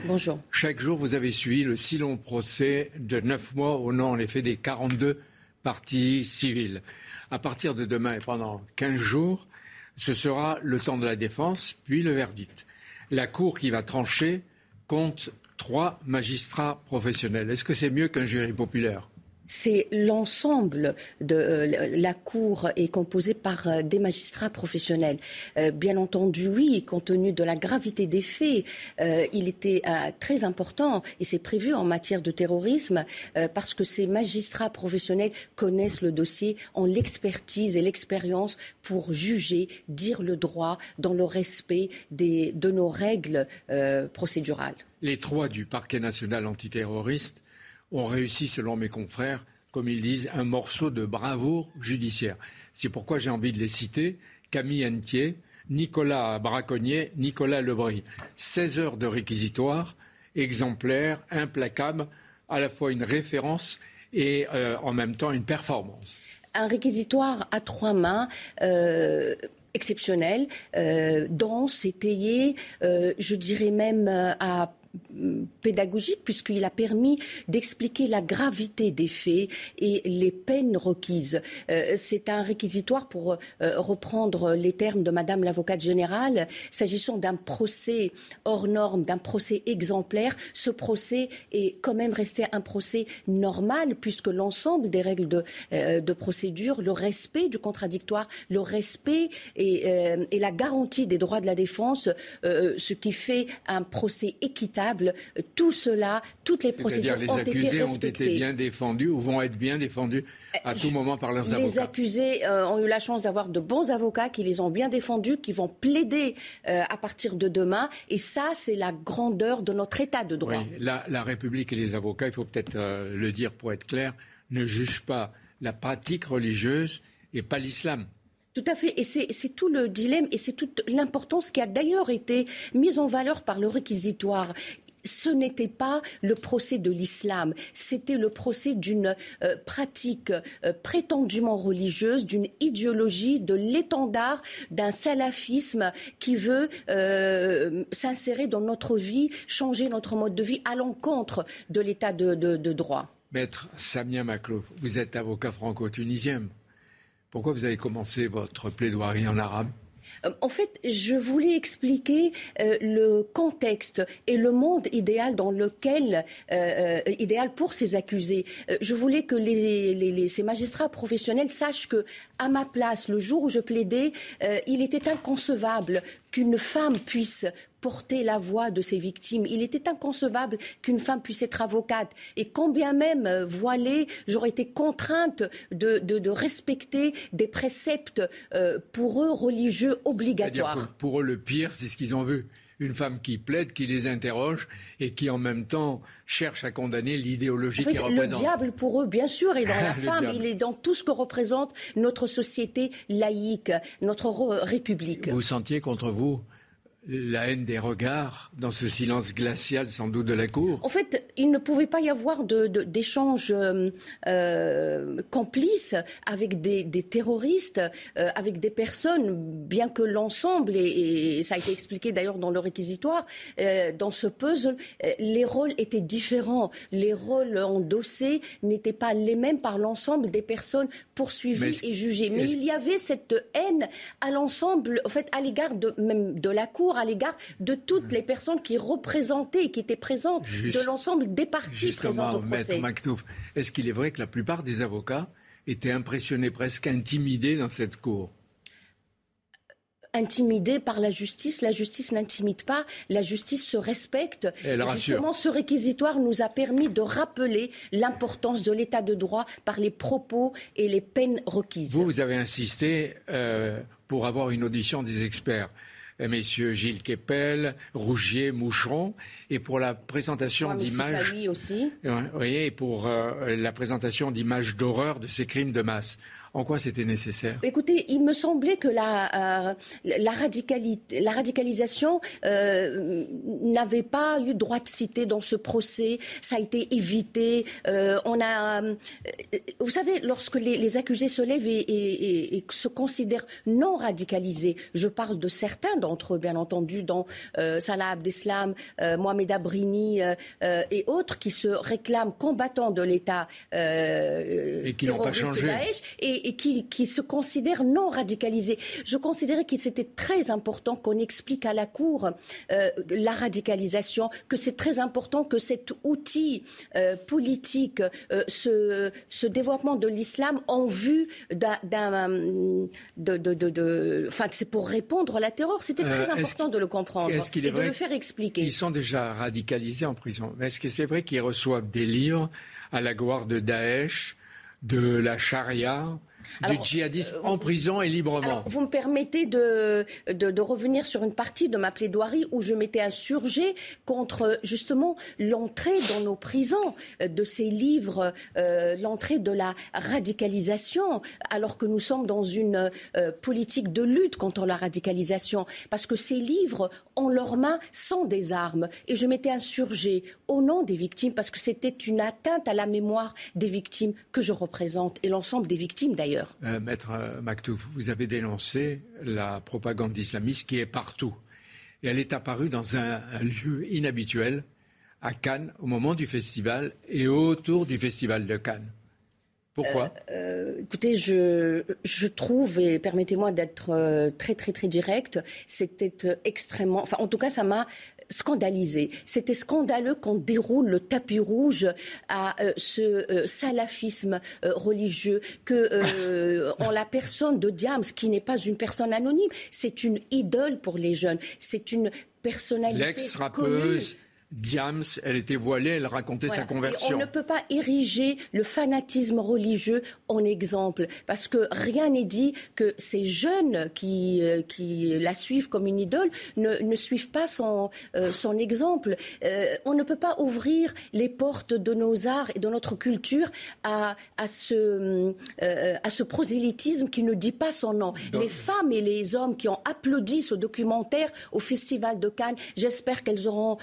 [SPEAKER 1] Bonjour.
[SPEAKER 28] Chaque jour, vous avez suivi le si long procès de neuf mois au nom, en effet, des 42 parties civiles. À partir de demain et pendant 15 jours, ce sera le temps de la défense, puis le verdict. La Cour qui va trancher compte trois magistrats professionnels. Est-ce que c'est mieux qu'un jury populaire?
[SPEAKER 29] C'est l'ensemble de euh, la Cour est composée par euh, des magistrats professionnels. Euh, bien entendu, oui, compte tenu de la gravité des faits, il était très important et c'est prévu en matière de terrorisme parce que ces magistrats professionnels connaissent le dossier, ont l'expertise et l'expérience pour juger, dire le droit dans le respect de nos règles procédurales.
[SPEAKER 28] Les trois du parquet national antiterroriste ont réussi, selon mes confrères, comme ils disent, un morceau de bravoure judiciaire. C'est pourquoi j'ai envie de les citer. Camille Entier, Nicolas Braconnier, Nicolas Lebris. 16 heures de réquisitoire, exemplaire, implacable, à la fois une référence et euh, en même temps une performance.
[SPEAKER 29] Un réquisitoire à trois mains. exceptionnel, dense, étayé, je dirais même à pédagogique puisqu'il a permis d'expliquer la gravité des faits et les peines requises. Euh, c'est un réquisitoire pour euh, reprendre les termes de Madame l'avocate générale. S'agissant d'un procès hors norme, d'un procès exemplaire, ce procès est quand même resté un procès normal puisque l'ensemble des règles de, euh, procédure, le respect du contradictoire, le respect et, la garantie des droits de la défense, ce qui fait un procès équitable tout cela, toutes les procédures
[SPEAKER 28] les
[SPEAKER 29] ont été respectées.
[SPEAKER 28] ont été bien défendus ou vont être bien défendus à tout moment par leurs avocats.
[SPEAKER 29] Les accusés euh, ont eu la chance d'avoir de bons avocats qui les ont bien défendus, qui vont plaider euh, à partir de demain. Et ça, c'est la grandeur de notre État de droit.
[SPEAKER 28] la, République et les avocats, il faut peut-être euh, le dire pour être clair, ne jugent pas la pratique religieuse et pas l'islam.
[SPEAKER 29] Tout à fait. Et c'est tout le dilemme et c'est toute l'importance qui a d'ailleurs été mise en valeur par le réquisitoire ce n'était pas le procès de l'islam, c'était le procès d'une euh, pratique euh, prétendument religieuse, d'une idéologie, de l'étendard d'un salafisme qui veut euh, s'insérer dans notre vie, changer notre mode de vie à l'encontre de l'état de, droit.
[SPEAKER 28] Maître Samia Maklouf, vous êtes avocat franco-tunisien. Pourquoi vous avez commencé votre plaidoirie en arabe
[SPEAKER 29] euh, en fait, je voulais expliquer euh, le contexte et le monde idéal dans lequel, euh, idéal pour ces accusés. je voulais que ces magistrats professionnels sachent que, à ma place, le jour où je plaidais, il était inconcevable qu'une femme puisse porter la voix de ses victimes. Il était inconcevable qu'une femme puisse être avocate. Et quand bien même euh, voilée, j'aurais été contrainte de, respecter des préceptes euh, pour eux religieux obligatoires.
[SPEAKER 28] Pour, pour eux, le pire, c'est ce qu'ils ont vu une femme qui plaide, qui les interroge et qui en même temps cherche à condamner l'idéologie qu'ils représentent.
[SPEAKER 29] Le diable pour eux, bien sûr, est dans [LAUGHS] la femme, il est dans tout ce que représente notre société laïque, notre république.
[SPEAKER 28] Vous sentiez contre vous la haine des regards dans ce silence glacial sans doute de la cour
[SPEAKER 29] En fait, il ne pouvait pas y avoir d'échanges de, euh, complices avec des, terroristes, euh, avec des personnes, bien que l'ensemble, et, ça a été expliqué d'ailleurs dans le réquisitoire, euh, dans ce puzzle, les rôles étaient différents. Les rôles endossés n'étaient pas les mêmes par l'ensemble des personnes poursuivies et jugées. Mais il y avait cette haine à l'ensemble, en fait, à l'égard de, même de la cour à l'égard de toutes mm. les personnes qui représentaient, qui étaient présentes, de l'ensemble des parties présentes au procès.
[SPEAKER 28] Maître est-ce qu'il est vrai que la plupart des avocats étaient impressionnés, presque intimidés dans cette cour?
[SPEAKER 29] Intimidés par la justice. La justice n'intimide pas, la justice se respecte.
[SPEAKER 28] Elle
[SPEAKER 29] Justement, ce réquisitoire nous a permis de rappeler l'importance de l'état de droit par les propos et les peines requises.
[SPEAKER 28] Vous, vous avez insisté euh, pour avoir une audition des experts. Messieurs Gilles Kepel, Rougier, Moucheron, et pour la présentation d'images.
[SPEAKER 29] aussi.
[SPEAKER 28] et pour euh, la présentation d'images d'horreur de ces crimes de masse. En quoi c'était nécessaire?
[SPEAKER 29] Écoutez, il me semblait que la, euh, la, la radicalisation euh, n'avait pas eu droit de citer dans ce procès. Ça a été évité. Euh, on a, vous savez, lorsque les, accusés se lèvent et, se considèrent non radicalisés, je parle de certains d'entre eux, bien entendu, dont Salah Abdeslam, Mohamed Abrini et autres, qui se réclament combattants de l'État
[SPEAKER 28] et qui n'ont pas changé.
[SPEAKER 29] Et, et, qui, se considèrent non radicalisés. Je considérais qu'il c'était très important qu'on explique à la Cour euh, la radicalisation, que c'est très important que cet outil euh, politique, euh, ce, développement de l'islam en vue d'un... De, de, enfin, c'est pour répondre à la terreur. C'était très important de le comprendre et de le faire expliquer.
[SPEAKER 28] Ils sont déjà radicalisés en prison? Est-ce que c'est vrai qu'ils reçoivent des livres à la gloire de Daesh, de la charia du djihadisme euh, en prison et librement.
[SPEAKER 29] vous me permettez de, de, revenir sur une partie de ma plaidoirie où je m'étais insurgée contre justement l'entrée dans nos prisons de ces livres, euh, l'entrée de la radicalisation, alors que nous sommes dans une euh, politique de lutte contre la radicalisation, parce que ces livres, en leurs mains, sont des armes. Et je m'étais insurgée au nom des victimes, parce que c'était une atteinte à la mémoire des victimes que je représente, et l'ensemble des victimes d'ailleurs
[SPEAKER 28] Euh, Maître Maktouf, vous avez dénoncé la propagande islamiste qui est partout. Et elle est apparue dans un lieu inhabituel, à Cannes, au moment du festival et autour du festival de Cannes. Pourquoi
[SPEAKER 29] euh, Écoutez, je, je, trouve, et permettez-moi d'être euh, très très très direct, c'était euh, extrêmement, enfin en tout cas ça m'a scandalisé. C'était scandaleux qu'on déroule le tapis rouge à euh, ce euh, salafisme euh, religieux, que [LAUGHS] en la personne de Diams, qui n'est pas une personne anonyme, c'est une idole pour les jeunes, c'est une personnalité.
[SPEAKER 28] L'ex-rappeuse Diams, elle était voilée, elle racontait sa conversion.
[SPEAKER 29] on ne peut pas ériger le fanatisme religieux en exemple, parce que rien n'est dit que ces jeunes qui, euh, qui la suivent comme une idole ne, ne suivent pas son, euh, son exemple. Euh, on ne peut pas ouvrir les portes de nos arts et de notre culture à, à, ce, à ce prosélytisme qui ne dit pas son nom. Les femmes et les hommes qui ont applaudi ce documentaire au Festival de Cannes, j'espère qu'elles auront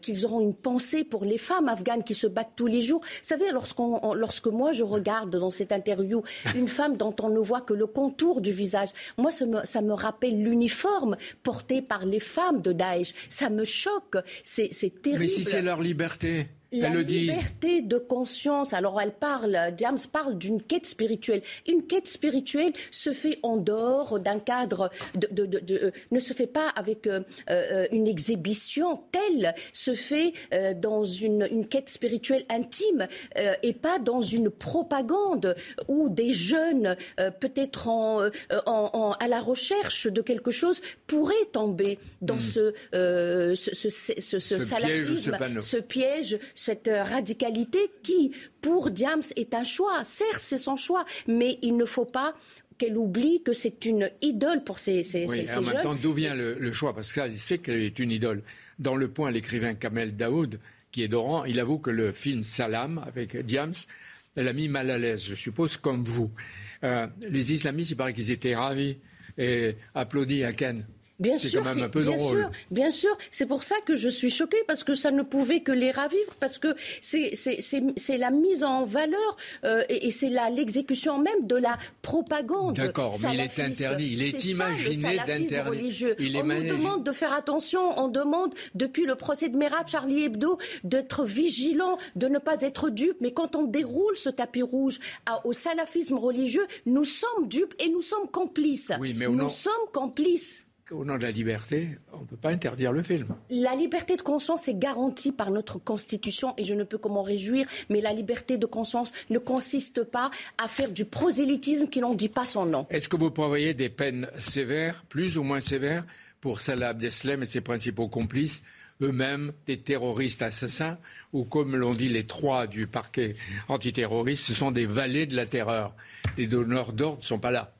[SPEAKER 29] qu'ils auront une pensée pour les femmes afghanes qui se battent tous les jours. Vous savez, lorsque moi je regarde dans cette interview [LAUGHS] une femme dont on ne voit que le contour du visage, moi ça me, ça me rappelle l'uniforme porté par les femmes de Daesh. Ça me choque. C'est terrible.
[SPEAKER 28] Mais si c'est leur liberté
[SPEAKER 29] la liberté de conscience. Alors elle parle, James parle d'une quête spirituelle. Une quête spirituelle se fait en dehors d'un cadre, de, euh, ne se fait pas avec euh, euh, une exhibition telle, se fait dans une, quête spirituelle intime et pas dans une propagande où des jeunes, peut-être en, à la recherche de quelque chose, pourraient tomber dans hmm. ce, ce, ce, ce, salafisme, ce piège cette radicalité qui, pour Diams, est un choix. Certes, c'est son choix, mais il ne faut pas qu'elle oublie que c'est une idole pour ces, ces,
[SPEAKER 28] oui,
[SPEAKER 29] en
[SPEAKER 28] même temps, d'où vient le, choix? Parce qu'elle sait qu'elle est une idole. Dans Le Point, l'écrivain Kamel Daoud, qui est d'Oran, il avoue que le film Salam, avec Diams, l'a mis mal à l'aise, je suppose, comme vous. Euh, les islamistes, il paraît qu'ils étaient ravis et applaudis à Cannes.
[SPEAKER 29] Bien sûr, quand même un peu bien drôle. sûr, bien sûr. C'est pour ça que je suis choquée parce que ça ne pouvait que les ravivre parce que c'est la mise en valeur euh, et, c'est l'exécution même de la propagande.
[SPEAKER 28] D'accord, mais il est interdit, il est, imaginé d'interdire.
[SPEAKER 29] On nous demande de faire attention, on demande depuis le procès de Merat, Charlie Hebdo, d'être vigilant, de ne pas être dupe. Mais quand on déroule ce tapis rouge au salafisme religieux, nous sommes dupes et nous sommes complices.
[SPEAKER 28] Oui, mais
[SPEAKER 29] nous sommes complices.
[SPEAKER 28] Au nom de la liberté, on ne peut pas interdire le film.
[SPEAKER 29] La liberté de conscience est garantie par notre Constitution et je ne peux que m'en réjouir, mais la liberté de conscience ne consiste pas à faire du prosélytisme qui n'en dit pas son nom.
[SPEAKER 28] Est-ce que vous prévoyez des peines sévères, plus ou moins sévères, pour Salah Abdeslam et ses principaux complices, eux-mêmes des terroristes assassins, ou comme l'ont dit les trois du parquet antiterroriste, ce sont des valets de la terreur. Les donneurs d'ordre ne sont pas là.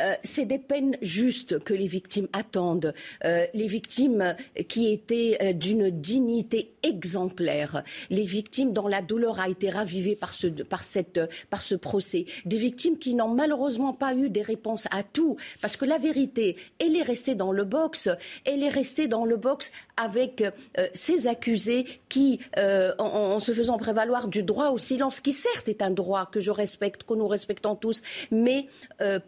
[SPEAKER 29] Euh, c'est des peines justes que les victimes attendent, euh, les victimes qui étaient euh, d'une dignité exemplaire, les victimes dont la douleur a été ravivée par ce, par cette, par ce procès, des victimes qui n'ont malheureusement pas eu des réponses à tout, parce que la vérité, elle est restée dans le box, elle est restée dans le box avec ces accusés qui, en, en, se faisant prévaloir du droit au silence, qui certes est un droit que je respecte, que nous respectons tous, mais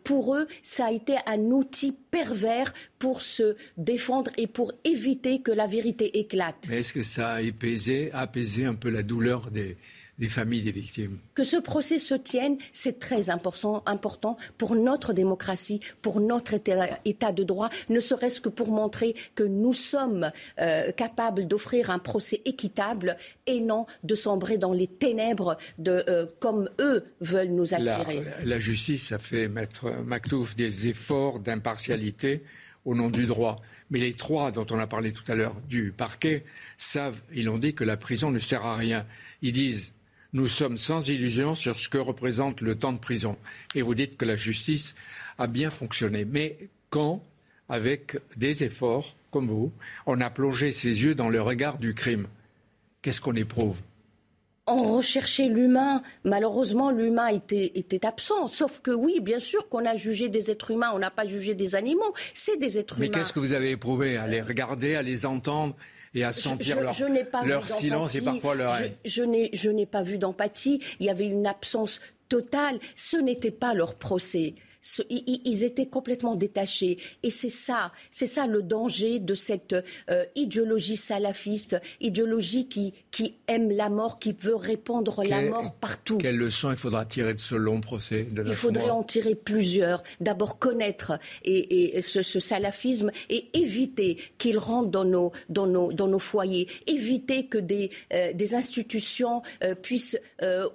[SPEAKER 29] pour eux, ça a été un outil pervers pour se défendre et pour éviter que la vérité éclate.
[SPEAKER 28] Est-ce que ça a apaisé, apaisé un peu la douleur des, des familles des victimes.
[SPEAKER 29] Que ce procès se tienne, c'est très important, important pour notre démocratie, pour notre état, de droit, ne serait-ce que pour montrer que nous sommes euh, capables d'offrir un procès équitable et non de sombrer dans les ténèbres de, euh, comme eux veulent nous attirer.
[SPEAKER 28] La, justice a fait, Maître Mactouf, des efforts d'impartialité au nom du droit. Mais les trois dont on a parlé tout à l'heure du parquet savent, ils ont dit que la prison ne sert à rien. Ils disent nous sommes sans illusion sur ce que représente le temps de prison. Et vous dites que la justice a bien fonctionné. Mais quand, avec des efforts comme vous, on a plongé ses yeux dans le regard du crime, qu'est-ce qu'on éprouve?
[SPEAKER 29] On recherchait l'humain. Malheureusement, l'humain était, était, absent. Sauf que oui, bien sûr qu'on a jugé des êtres humains, on n'a pas jugé des animaux. C'est des êtres
[SPEAKER 28] Mais
[SPEAKER 29] humains.
[SPEAKER 28] Mais qu'est-ce que vous avez éprouvé? À les regarder, à les entendre et à sentir
[SPEAKER 29] je,
[SPEAKER 28] leur,
[SPEAKER 29] je, je
[SPEAKER 28] leur silence et parfois leur haine
[SPEAKER 29] Je, je n'ai pas vu d'empathie. Il y avait une absence totale. Ce n'était pas leur procès ils étaient complètement détachés. Et c'est ça, c'est ça le danger de cette euh, idéologie salafiste, idéologie qui, qui aime la mort, qui veut répandre la mort partout.
[SPEAKER 28] Quelle leçon il faudra tirer de ce long procès de
[SPEAKER 29] Il faudrait en tirer plusieurs. D'abord connaître et, et ce, ce, salafisme et éviter qu'il rentre dans nos, dans, nos, dans nos foyers, éviter que des, euh, des institutions euh, puissent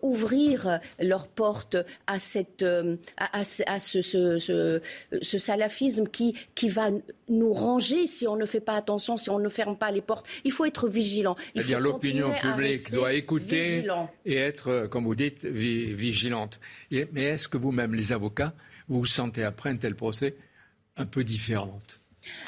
[SPEAKER 29] ouvrir leurs portes à, cette, à, à, à ce ce, ce, ce, salafisme qui, qui va nous ranger si on ne fait pas attention, si on ne ferme pas les portes. Il faut être vigilant.
[SPEAKER 28] C'est-à-dire l'opinion publique doit écouter vigilant. et être, comme vous dites, vigilante. Et, mais est-ce que vous-même, les avocats, vous vous sentez après un tel procès un peu différente?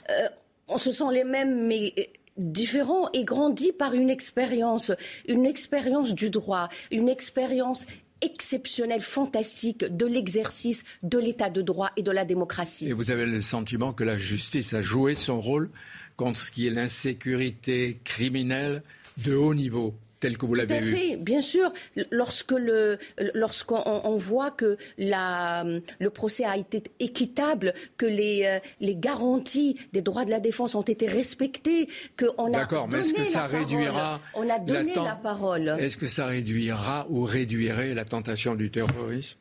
[SPEAKER 29] Euh, On se sent les mêmes, mais différents et grandis par une expérience, une expérience du droit, une expérience exceptionnel, fantastique de l'exercice de l'état de droit et de la démocratie.
[SPEAKER 28] Et vous avez le sentiment que la justice a joué son rôle contre ce qui est l'insécurité criminelle de haut niveau tel que vous l'avez vu.
[SPEAKER 29] Fait, bien sûr. Lorsque le, lorsqu'on on voit que la, le procès a été équitable, que les, euh, les garanties des droits de la défense ont été respectées, qu'on a
[SPEAKER 28] D'accord, mais est-ce que ça réduira
[SPEAKER 29] On a donné la, la parole.
[SPEAKER 28] Est-ce que ça réduira ou réduirait la tentation du terrorisme?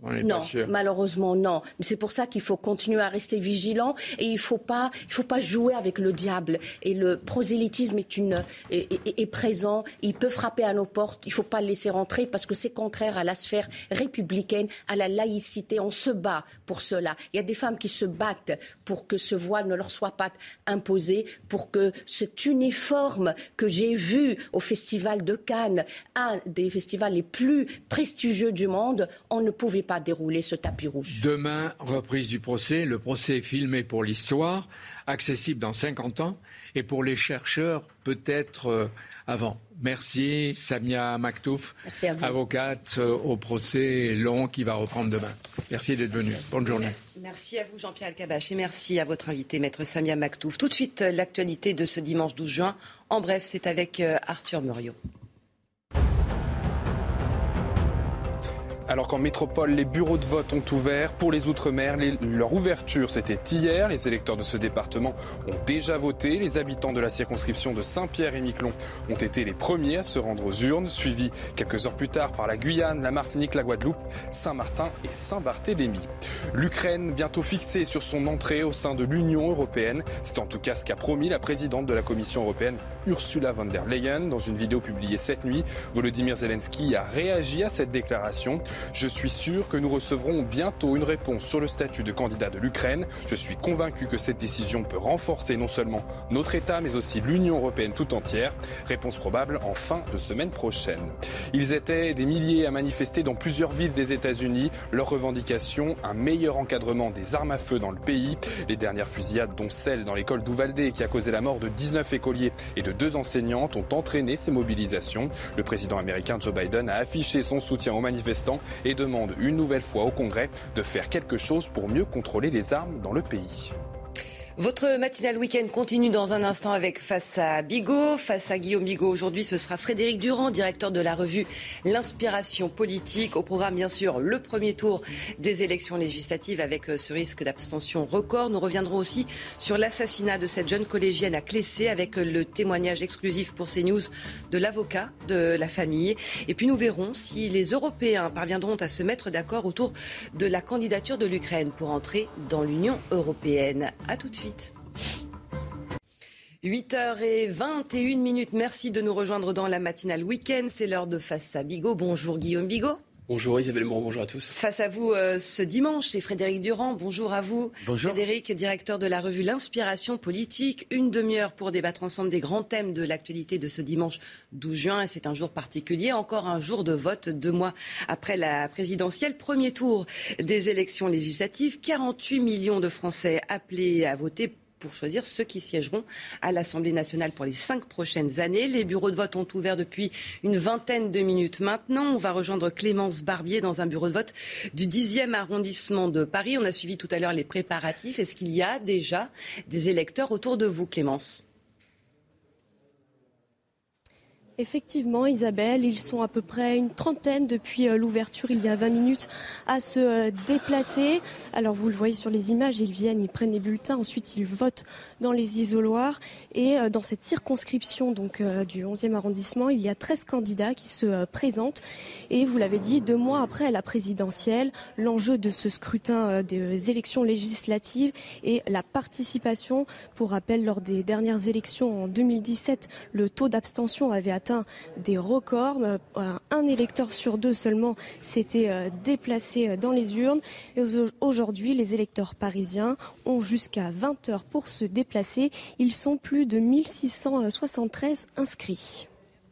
[SPEAKER 29] Non, malheureusement non. Mais c'est pour ça qu'il faut continuer à rester vigilant et il ne faut pas, il faut pas jouer avec le diable. Et le prosélytisme est, une, est, est, est présent. Il peut frapper à nos portes. Il ne faut pas le laisser rentrer parce que c'est contraire à la sphère républicaine, à la laïcité. On se bat pour cela. Il y a des femmes qui se battent pour que ce voile ne leur soit pas imposé, pour que cet uniforme que j'ai vu au Festival de Cannes, un des festivals les plus prestigieux du monde, on ne pouvait pas dérouler ce tapis rouge.
[SPEAKER 28] Demain, reprise du procès. Le procès est filmé pour l'histoire, accessible dans 50 ans, et pour les chercheurs, peut-être euh, avant. Merci, Samia Maktouf, avocate euh, au procès long qui va reprendre demain. Merci d'être venu. Bonne journée.
[SPEAKER 1] Merci à vous, Jean-Pierre Alcabache, et merci à votre invité, maître Samia Maktouf. Tout de suite, l'actualité de ce dimanche 12 juin. En bref, c'est avec euh, Arthur Muriot.
[SPEAKER 2] Alors qu'en métropole, les bureaux de vote ont ouvert pour les Outre-mer, leur ouverture c'était hier. Les électeurs de ce département ont déjà voté. Les habitants de la circonscription de Saint-Pierre et Miquelon ont été les premiers à se rendre aux urnes, suivis quelques heures plus tard par la Guyane, la Martinique, la Guadeloupe, Saint-Martin et Saint-Barthélemy. L'Ukraine bientôt fixée sur son entrée au sein de l'Union européenne. C'est en tout cas ce qu'a promis la présidente de la Commission européenne, Ursula von der Leyen. Dans une vidéo publiée cette nuit, Volodymyr Zelensky a réagi à cette déclaration. Je suis sûr que nous recevrons bientôt une réponse sur le statut de candidat de l'Ukraine. Je suis convaincu que cette décision peut renforcer non seulement notre État, mais aussi l'Union européenne tout entière. Réponse probable en fin de semaine prochaine. Ils étaient des milliers à manifester dans plusieurs villes des États-Unis. Leur revendication, un meilleur encadrement des armes à feu dans le pays. Les dernières fusillades, dont celle dans l'école d'Uvalde qui a causé la mort de 19 écoliers et de deux enseignantes, ont entraîné ces mobilisations. Le président américain Joe Biden a affiché son soutien aux manifestants et demande une nouvelle fois au Congrès de faire quelque chose pour mieux contrôler les armes dans le pays.
[SPEAKER 1] Votre matinale week-end continue dans un instant avec Face à Bigot. Face à Guillaume Bigot, aujourd'hui, ce sera Frédéric Durand, directeur de la revue L'Inspiration politique. Au programme, bien sûr, le premier tour des élections législatives avec euh, ce risque d'abstention record. Nous reviendrons aussi sur l'assassinat de cette jeune collégienne à Clessé avec euh, le témoignage exclusif pour CNews de l'avocat de la famille. Et puis nous verrons si les Européens parviendront à se mettre d'accord autour de la candidature de l'Ukraine pour entrer dans l'Union européenne. À tout de suite. 8h21 minutes. Merci de nous rejoindre dans la matinale week-end. C'est l'heure de Face à Bigot. Bonjour Guillaume Bigot.
[SPEAKER 30] Bonjour Isabelle Moreau, bonjour à tous.
[SPEAKER 1] Face à vous euh, ce dimanche, c'est Frédéric Durand. Bonjour à vous.
[SPEAKER 30] Bonjour.
[SPEAKER 1] Frédéric, directeur de la revue L'Inspiration politique. Une demi-heure pour débattre ensemble des grands thèmes de l'actualité de ce dimanche 12 juin. Et c'est un jour particulier, encore un jour de vote, deux mois après la présidentielle. Premier tour des élections législatives. 48 millions de Français appelés à voter pour choisir ceux qui siégeront à l'Assemblée nationale pour les cinq prochaines années. Les bureaux de vote ont ouvert depuis une vingtaine de minutes maintenant. On va rejoindre Clémence Barbier dans un bureau de vote du 10e arrondissement de Paris. On a suivi tout à l'heure les préparatifs. Est-ce qu'il y a déjà des électeurs autour de vous, Clémence?
[SPEAKER 14] Effectivement, Isabelle, ils sont à peu près une trentaine depuis euh, l'ouverture il y a 20 minutes à se euh, déplacer. Alors vous le voyez sur les images, ils viennent, ils prennent les bulletins, ensuite ils votent dans les isoloirs. Et euh, dans cette circonscription donc du 11e arrondissement, il y a 13 candidats qui se présentent. Et vous l'avez dit, deux mois après la présidentielle, l'enjeu de ce scrutin des élections législatives est la participation. Pour rappel, lors des dernières élections en 2017, le taux d'abstention avait atteint des records. Euh, un électeur sur deux seulement s'était euh, déplacé euh, dans les urnes. Et aujourd'hui, les électeurs parisiens ont jusqu'à 20 heures pour se déplacer. Ils sont plus de 1673 inscrits.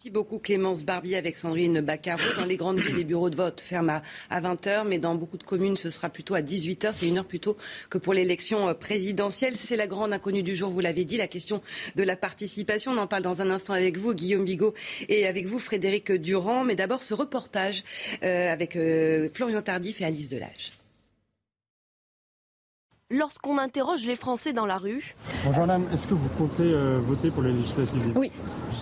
[SPEAKER 1] Merci beaucoup Clémence Barbier avec Sandrine Baccaro. Dans les grandes villes, les bureaux de vote ferment à 20h, mais dans beaucoup de communes, ce sera plutôt à 18h. C'est une heure plus tôt que pour l'élection euh, présidentielle. C'est la grande inconnue du jour, vous l'avez dit, la question de la participation. On en parle dans un instant avec vous, Guillaume Bigot, et avec vous, Frédéric Durand. Mais d'abord, ce reportage euh, avec euh, Florian Tardif et Alice Delage.
[SPEAKER 14] Lorsqu'on interroge les Français dans la rue.
[SPEAKER 31] Bonjour madame, est-ce que vous comptez voter pour les législatives?
[SPEAKER 14] Oui.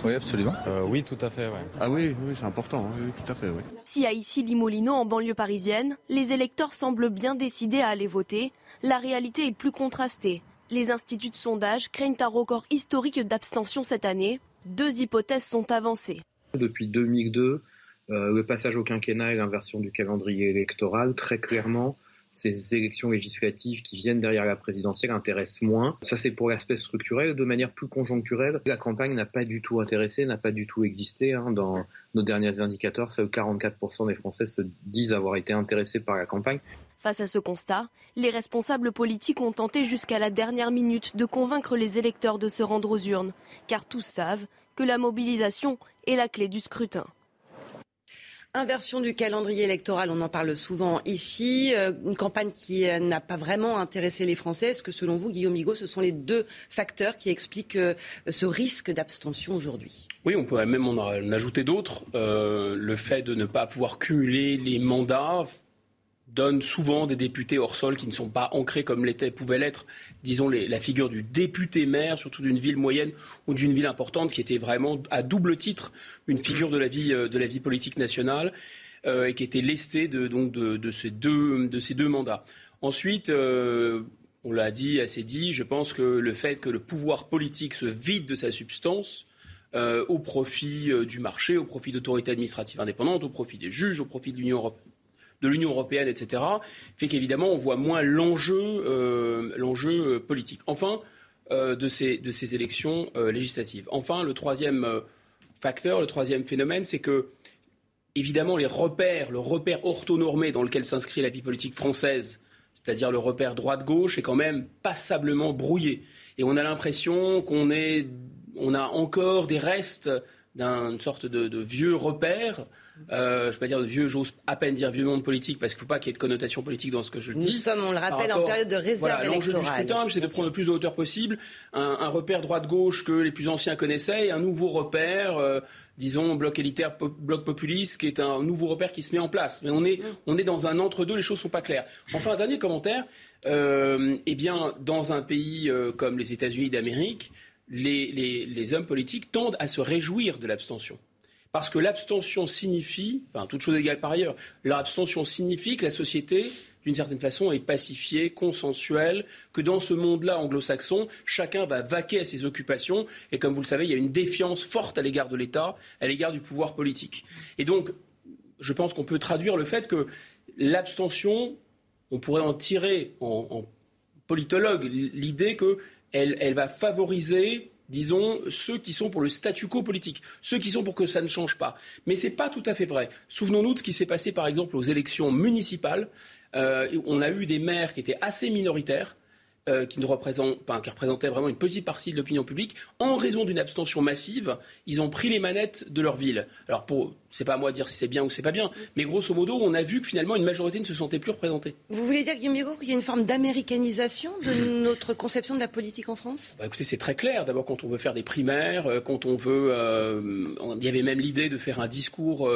[SPEAKER 32] Oui, absolument.
[SPEAKER 31] Euh, oui, tout à fait.
[SPEAKER 32] Ah oui, oui c'est important. Oui, tout à fait. Oui.
[SPEAKER 14] Si à ici Limolino, en banlieue parisienne, les électeurs semblent bien décidés à aller voter, la réalité est plus contrastée. Les instituts de sondage craignent un record historique d'abstention cette année. Deux hypothèses sont avancées.
[SPEAKER 32] Depuis 2002, euh, le passage au quinquennat et l'inversion du calendrier électoral, très clairement, ces élections législatives qui viennent derrière la présidentielle intéressent moins. Ça, c'est pour l'aspect structurel. De manière plus conjoncturelle, la campagne n'a pas du tout intéressé, n'a pas du tout existé. Hein. Dans nos derniers indicateurs, seuls 44% des Français se disent avoir été intéressés par la campagne.
[SPEAKER 14] Face à ce constat, les responsables politiques ont tenté jusqu'à la dernière minute de convaincre les électeurs de se rendre aux urnes, car tous savent que la mobilisation est la clé du scrutin.
[SPEAKER 1] Inversion du calendrier électoral, on en parle souvent ici. Euh, une campagne qui euh, n'a pas vraiment intéressé les Français. Est-ce que selon vous, Guillaume Bigot, ce sont les deux facteurs qui expliquent euh, ce risque d'abstention aujourd'hui?
[SPEAKER 30] Oui, on pourrait même en ajouter d'autres. le fait de ne pas pouvoir cumuler les mandats donne souvent des députés hors sol qui ne sont pas ancrés comme l'était, pouvait l'être, disons, la figure du député maire, surtout d'une ville moyenne ou d'une ville importante, qui était vraiment à double titre une figure de la vie, euh, politique nationale euh, et qui était lestée de, donc de, ces deux, de ces deux mandats. Ensuite, euh, on l'a dit, assez dit, je pense que le fait que le pouvoir politique se vide de sa substance, au profit du marché, au profit d'autorités administratives indépendantes, au profit des juges, au profit de l'Union européenne de l'Union européenne, etc., fait qu'évidemment, on voit moins l'enjeu, euh, euh, politique. Enfin, euh, de, ces, de ces élections législatives. Enfin, le troisième facteur, le troisième phénomène, c'est que, évidemment, les repères, le repère orthonormé dans lequel s'inscrit la vie politique française, c'est-à-dire le repère droite-gauche, est quand même passablement brouillé. Et on a l'impression qu'on on a encore des restes d'une sorte de, vieux repère. Euh, je ne vais pas dire de vieux, j'ose à peine dire vieux monde politique parce qu'il ne faut pas qu'il y ait de connotation politique dans ce que je dis.
[SPEAKER 1] Nous sommes, on le rappelle, en période de réserve
[SPEAKER 30] voilà, L'enjeu du scrutin, c'est de prendre le plus de hauteur possible un, repère droite-gauche que les plus anciens connaissaient et un nouveau repère, euh, disons, bloc élitaire, bloc populiste, qui est un nouveau repère qui se met en place. Mais on est, on est dans un entre-deux, les choses ne sont pas claires. Enfin, un dernier commentaire. Euh, eh bien, dans un pays euh, comme les États-Unis d'Amérique, les, hommes politiques tendent à se réjouir de l'abstention. Parce que l'abstention signifie, enfin toute chose égale par ailleurs, l'abstention signifie que la société, d'une certaine façon, est pacifiée, consensuelle, que dans ce monde-là anglo-saxon, chacun va vaquer à ses occupations, et comme vous le savez, il y a une défiance forte à l'égard de l'État, à l'égard du pouvoir politique. Et donc, je pense qu'on peut traduire le fait que l'abstention, on pourrait en tirer en, politologue l'idée que elle, va favoriser disons, ceux qui sont pour le statu quo politique, ceux qui sont pour que ça ne change pas. Mais ce n'est pas tout à fait vrai. Souvenons-nous de ce qui s'est passé, par exemple, aux élections municipales. Euh, on a eu des maires qui étaient assez minoritaires, euh, qui, ne représente, enfin, qui représentait vraiment une petite partie de l'opinion publique, en raison d'une abstention massive, ils ont pris les manettes de leur ville. Alors, pour, c'est pas à moi de dire si c'est bien ou c'est pas bien, mais grosso modo, on a vu que finalement une majorité ne se sentait plus représentée.
[SPEAKER 1] Vous voulez dire, Guillaume Bigot, qu'il y a une forme d'américanisation de notre conception de la politique en France?
[SPEAKER 30] Bah, Écoutez, c'est très clair. D'abord, quand on veut faire des primaires, euh, quand on veut. Euh, il y avait même l'idée de faire un discours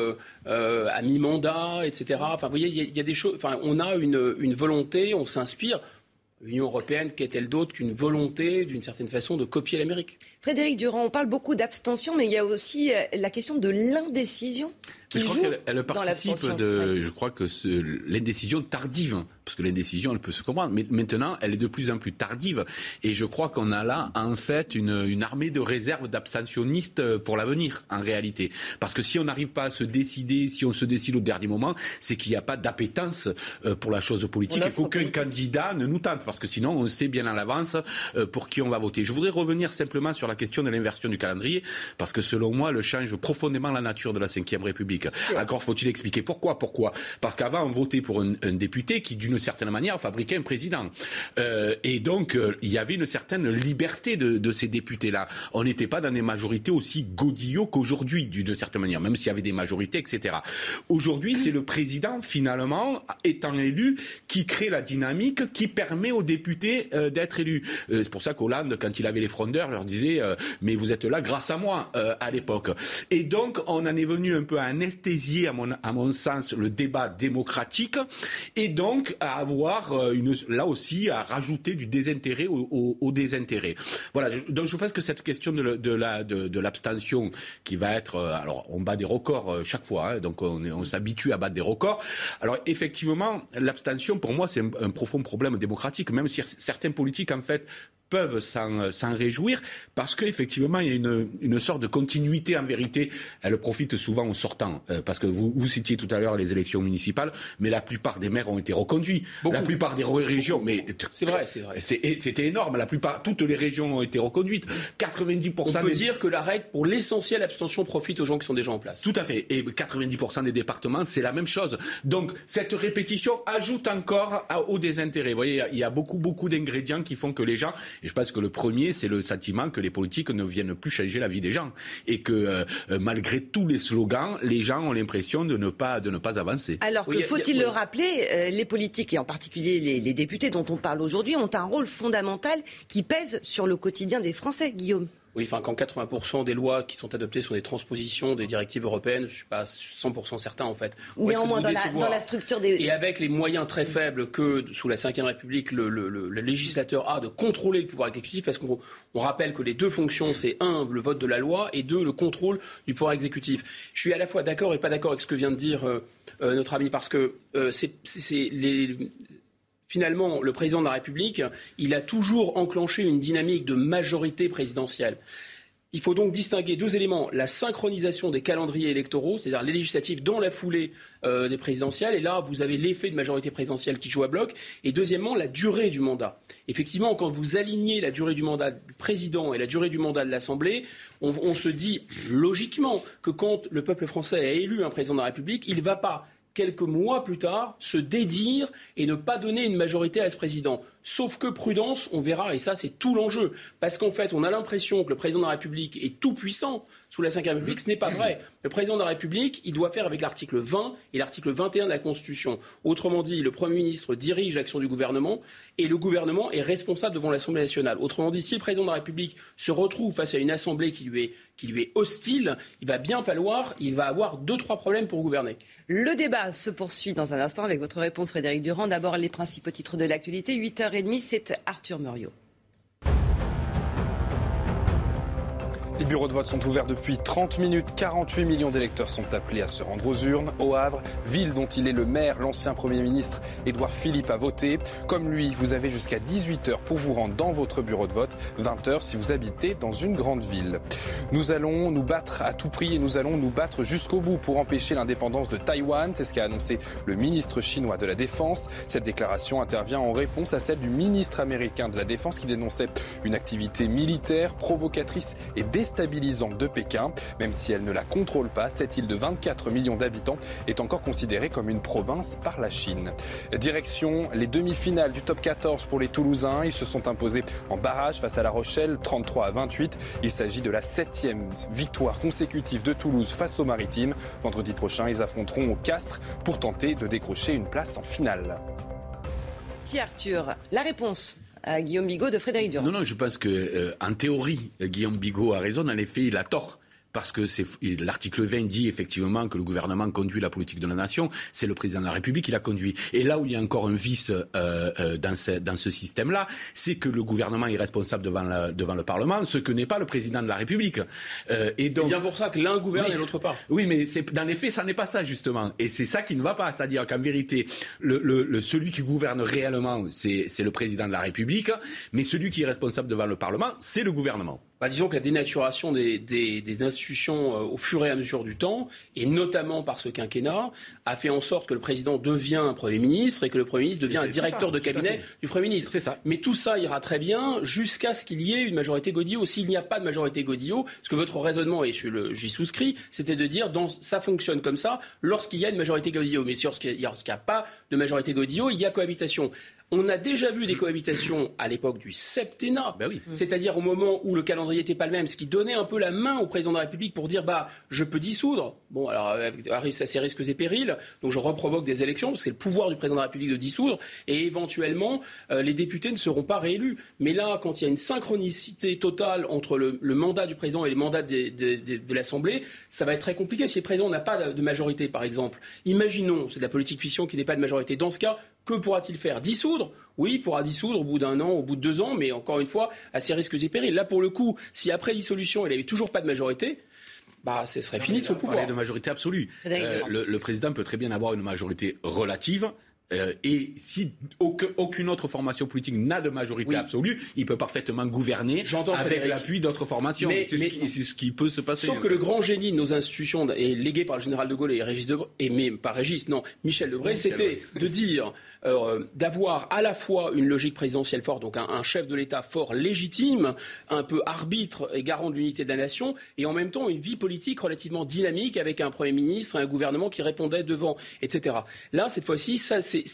[SPEAKER 30] à mi-mandat, etc. Enfin, vous voyez, il y, a des choses. Enfin, on a une, une volonté, on s'inspire l'Union européenne, qu'est-elle d'autre qu'une volonté, d'une certaine façon, de copier l'Amérique?
[SPEAKER 1] Frédéric Durand, on parle beaucoup d'abstention, mais il y a aussi euh, la question de l'indécision qui je
[SPEAKER 33] crois qu'elle participe de, je crois que l'indécision tardive, parce que l'indécision, elle peut se comprendre, mais maintenant, elle est de plus en plus tardive. Et je crois qu'on a là, en fait, une, une armée de réserve d'abstentionnistes pour l'avenir, en réalité. Parce que si on n'arrive pas à se décider, si on se décide au dernier moment, c'est qu'il n'y a pas d'appétence euh, pour la chose politique. Il faut qu'un candidat ne nous tente, parce que sinon, on sait bien à l'avance euh, pour qui on va voter. Je voudrais revenir simplement sur la question de l'inversion du calendrier, parce que selon moi, le change profondément la nature de la Ve République. Encore faut-il expliquer pourquoi Pourquoi Parce qu'avant, on votait pour un, député qui, d'une certaine manière, fabriquait un président. Euh, et donc, euh, il y avait une certaine liberté de, ces députés-là. On n'était pas dans des majorités aussi godillots qu'aujourd'hui, d'une certaine manière, même s'il y avait des majorités, etc. Aujourd'hui, c'est le président, finalement, étant élu, qui crée la dynamique, qui permet aux députés euh, d'être élus. c'est pour ça qu'Hollande, quand il avait les frondeurs, leur disait mais vous êtes là grâce à moi à l'époque. Et donc, on en est venu un peu à à mon, à mon sens, le débat démocratique, et donc à avoir euh, une, là aussi à rajouter du désintérêt au, désintérêt. Voilà. Donc, je pense que cette question de, de la de, l'abstention qui va être, alors, on bat des records chaque fois, hein, donc on, s'habitue à battre des records. Alors, effectivement, l'abstention, pour moi, c'est un profond problème démocratique, même si certains politiques, en fait, peuvent s'en réjouir parce qu'effectivement, il y a une, une, sorte de continuité en vérité. Elle profite souvent aux sortants. Euh, parce que vous, vous citiez tout à l'heure les élections municipales, mais la plupart des maires ont été reconduits. La plupart des régions, mais
[SPEAKER 30] c'est vrai, c'est vrai.
[SPEAKER 33] C'était énorme. La plupart, toutes les régions ont été reconduites. 90%.
[SPEAKER 30] On peut dire que la règle, pour l'essentiel, abstention profite aux gens qui sont déjà en place.
[SPEAKER 33] Tout à fait. Et 90% des départements, c'est la même chose. Donc, cette répétition ajoute encore au désintérêt. Vous voyez, il y a beaucoup, beaucoup d'ingrédients qui font que les gens et je pense que le premier, c'est le sentiment que les politiques ne viennent plus changer la vie des gens et que euh, euh, malgré tous les slogans, les gens ont l'impression de ne pas de ne pas avancer.
[SPEAKER 1] Alors que faut-il le rappeler, euh, les politiques et en particulier les, les députés dont on parle aujourd'hui ont un rôle fondamental qui pèse sur le quotidien des Français, Guillaume.
[SPEAKER 30] Oui, enfin, quand 80% des lois qui sont adoptées sont des transpositions des directives européennes, je ne suis pas 100% certain en fait.
[SPEAKER 1] Néanmoins, dans la, dans la, structure des.
[SPEAKER 30] Et avec les moyens très faibles que sous la Ve République, le, le, le, législateur a de contrôler le pouvoir exécutif, parce qu'on rappelle que les deux fonctions, c'est un, le vote de la loi, et deux, le contrôle du pouvoir exécutif. Je suis à la fois d'accord et pas d'accord avec ce que vient de dire euh, euh, notre ami, parce que euh, c'est les finalement, le président de la République, il a toujours enclenché une dynamique de majorité présidentielle. Il faut donc distinguer deux éléments la synchronisation des calendriers électoraux, c'est-à-dire les législatifs dans la foulée euh, des présidentielles, et là vous avez l'effet de majorité présidentielle qui joue à bloc, et deuxièmement la durée du mandat. Effectivement, quand vous alignez la durée du mandat du président et la durée du mandat de l'Assemblée, on se dit logiquement que quand le peuple français a élu un président de la République, il ne va pas quelques mois plus tard, se dédire et ne pas donner une majorité à ce président. Sauf que prudence, on verra, et ça c'est tout l'enjeu, parce qu'en fait on a l'impression que le président de la République est tout puissant sous la Ve République, ce n'est pas vrai. Le président de la République, il doit faire avec l'article 20 et l'article 21 de la Constitution. Autrement dit, le Premier ministre dirige l'action du gouvernement et le gouvernement est responsable devant l'Assemblée nationale. Autrement dit, si le président de la République se retrouve face à une Assemblée qui lui est, hostile, il va bien falloir, il va avoir deux, trois problèmes pour gouverner.
[SPEAKER 1] Le débat se poursuit dans un instant avec votre réponse, Frédéric Durand. D'abord, les principaux titres de l'actualité. 8h30, c'est Arthur Muriot.
[SPEAKER 2] Les bureaux de vote sont ouverts depuis 30 minutes. 48 millions d'électeurs sont appelés à se rendre aux urnes. Au Havre, ville dont il est le maire, l'ancien Premier ministre Édouard Philippe a voté. Comme lui, vous avez jusqu'à 18h pour vous rendre dans votre bureau de vote. 20h si vous habitez dans une grande ville. Nous allons nous battre à tout prix et nous allons nous battre jusqu'au bout pour empêcher l'indépendance de Taïwan. C'est ce qu'a annoncé le ministre chinois de la Défense. Cette déclaration intervient en réponse à celle du ministre américain de la Défense qui dénonçait une activité militaire provocatrice et déstabilisante déstabilisante de Pékin. Même si elle ne la contrôle pas, cette île de 24 millions d'habitants est encore considérée comme une province par la Chine. Direction les demi-finales du top 14 pour les Toulousains. Ils se sont imposés en barrage face à La Rochelle, 33 à 28. Il s'agit de la septième victoire consécutive de Toulouse face aux Maritimes. Vendredi prochain, ils affronteront au Castres pour tenter de décrocher une place en finale.
[SPEAKER 1] Si Arthur, la réponse Guillaume Bigot de Frédéric Durand.
[SPEAKER 33] Non, non, je pense que, euh, en théorie, Guillaume Bigot a raison. En effet, il a tort parce que l'article 20 dit effectivement que le gouvernement conduit la politique de la nation, c'est le président de la République qui la conduit. Et là où il y a encore un vice euh, euh, dans ce, dans ce système-là, c'est que le gouvernement est responsable devant, la, devant le Parlement, ce que n'est pas le président de la République.
[SPEAKER 30] Euh, et donc, c'est bien pour ça que l'un gouverne et l'autre pas.
[SPEAKER 33] Oui, mais dans les faits, ça n'est pas ça justement. Et c'est ça qui ne va pas. C'est-à-dire qu'en vérité, le, le, celui qui gouverne réellement, c'est le président de la République, mais celui qui est responsable devant le Parlement, c'est le gouvernement
[SPEAKER 30] bah, disons que la dénaturation des, des, des institutions euh, au fur et à mesure du temps, et notamment par ce quinquennat, a fait en sorte que le président devient un Premier ministre et que le Premier ministre devient un directeur de cabinet du Premier ministre.
[SPEAKER 33] C'est ça.
[SPEAKER 30] Mais tout ça ira très bien jusqu'à ce qu'il y ait une majorité Godillot. S'il n'y a pas de majorité Godillot, parce que votre raisonnement, et j'y souscris, c'était de dire dans, ça fonctionne comme ça lorsqu'il y a une majorité Godillot. Mais lorsqu'il n'y a, a, pas de majorité Godillot, il y a cohabitation. On a déjà vu des cohabitations à l'époque du septennat,
[SPEAKER 33] ben oui.
[SPEAKER 30] c'est-à-dire au moment où le calendrier n'était pas le même, ce qui donnait un peu la main au président de la République pour dire bah je peux dissoudre. Bon alors à ses risques et périls, donc je reprovoque des élections, c'est le pouvoir du président de la République de dissoudre, et éventuellement euh, les députés ne seront pas réélus. Mais là, quand il y a une synchronicité totale entre le, mandat du président et les mandats de, de l'Assemblée, ça va être très compliqué. Si le président n'a pas de majorité, par exemple, imaginons, c'est de la politique fiction qui n'est pas de majorité. Dans ce cas, que pourra-t-il faire Dissoudre Oui, il pourra dissoudre au bout d'un an, au bout de deux ans, mais encore une fois, à ses risques et périls. Là, pour le coup, si après dissolution, il n'avait toujours pas de majorité, bah, ce serait fini de son pouvoir.
[SPEAKER 33] de majorité absolue. Euh, le, président peut très bien avoir une majorité relative. Euh, et si aucune autre formation politique n'a de majorité absolue, il peut parfaitement gouverner avec l'appui d'autres formations. C'est ce, qui peut se passer.
[SPEAKER 30] Sauf que le grand génie de nos institutions, est légué par le général de Gaulle et Régis de et mais pas Régis, non, Michel Debré, c'était de dire euh, d'avoir à la fois une logique présidentielle forte, donc un, chef de l'État fort, légitime, un peu arbitre et garant de l'unité de la nation, et en même temps une vie politique relativement dynamique avec un Premier ministre et un gouvernement qui répondait devant, etc. Là, cette fois-ci,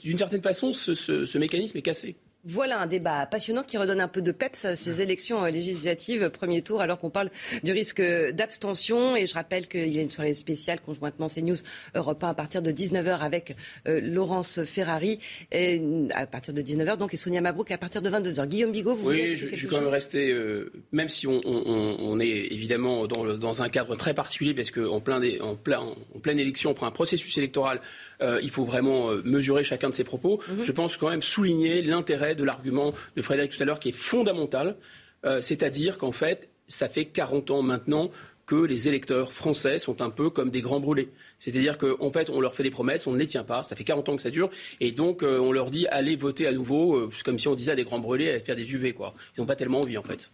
[SPEAKER 30] d'une certaine façon, ce mécanisme est cassé.
[SPEAKER 1] Voilà un débat passionnant qui redonne un peu de peps à ces élections euh, législatives, premier tour, alors qu'on parle du risque d'abstention. Et je rappelle qu'il y a une soirée spéciale conjointement CNews Europe 1 à partir de 19h avec euh, Laurence Ferrari et, à partir de 19h, donc et Sonia Mabrouk à partir de 22h. Guillaume Bigot, vous
[SPEAKER 30] oui,
[SPEAKER 1] voulez
[SPEAKER 30] je, je suis quand même resté, euh, même si on, on, on, est évidemment dans, un cadre très particulier, parce qu'en plein, en plein, en pleine élection, on prend un processus électoral, euh, il faut vraiment mesurer chacun de ses propos. Mm-hmm. Je pense quand même souligner l'intérêt de l'argument de Frédéric tout à l'heure qui est fondamental, euh, c'est-à-dire qu'en fait, ça fait 40 ans maintenant que les électeurs français sont un peu comme des grands brûlés. C'est-à-dire qu'en fait, on leur fait des promesses, on ne les tient pas, ça fait 40 ans que ça dure, et donc euh, on leur dit allez voter à nouveau, euh, comme si on disait à des grands brûlés, à faire des UV. Quoi. Ils n'ont pas tellement envie en fait.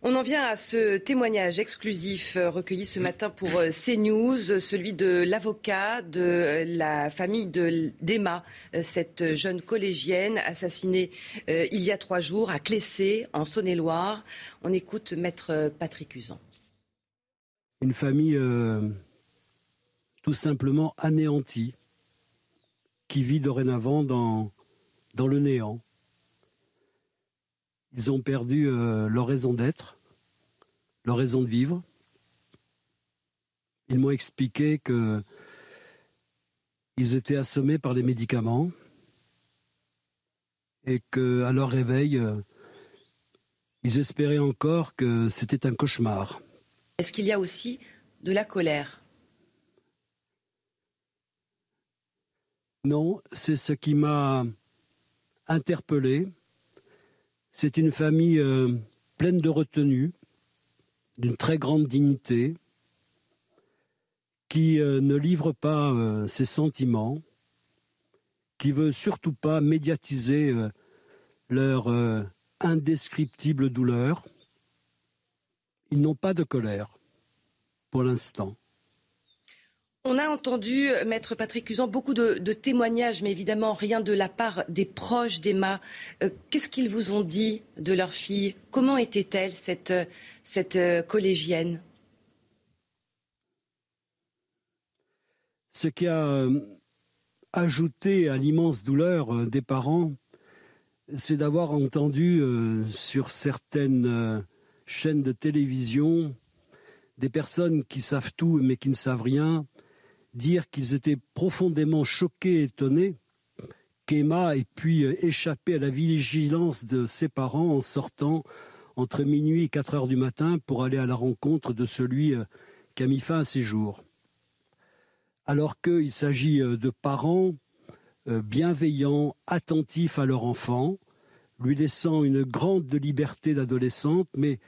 [SPEAKER 1] On en vient à ce témoignage exclusif euh, recueilli ce matin pour euh, CNews, celui de l'avocat de la famille d'Emma, euh, cette jeune collégienne assassinée il y a trois jours à Clessé, en Saône-et-Loire. On écoute maître Patrick Usan.
[SPEAKER 34] Une famille tout simplement anéantie, qui vit dorénavant dans le néant. Ils ont perdu euh, leur raison d'être, leur raison de vivre. Ils m'ont expliqué que ils étaient assommés par les médicaments et qu'à leur réveil, euh, ils espéraient encore que c'était un cauchemar.
[SPEAKER 1] Est-ce qu'il y a aussi de la colère?
[SPEAKER 34] Non, c'est ce qui m'a interpellé c'est une famille euh, pleine de retenue, d'une très grande dignité, qui euh, ne livre pas euh, ses sentiments, qui veut surtout pas médiatiser leur indescriptible douleur. Ils n'ont pas de colère pour l'instant.
[SPEAKER 1] On a entendu, euh, Maître Patrick Cusan, beaucoup de, témoignages, mais évidemment rien de la part des proches d'Emma. Euh, qu'est-ce qu'ils vous ont dit de leur fille? Comment était-elle, cette, cette collégienne?
[SPEAKER 6] Ce qui a ajouté à l'immense douleur des parents, c'est d'avoir entendu sur certaines chaînes de télévision des personnes qui savent tout mais qui ne savent rien dire qu'ils étaient profondément choqués et étonnés qu'Emma ait pu échapper à la vigilance de ses parents en sortant entre minuit et 4 heures du matin pour aller à la rencontre de celui euh, qui a mis fin à ses jours. Alors qu'il s'agit euh, de parents euh, bienveillants, attentifs à leur enfant, lui laissant une grande liberté d'adolescente, mais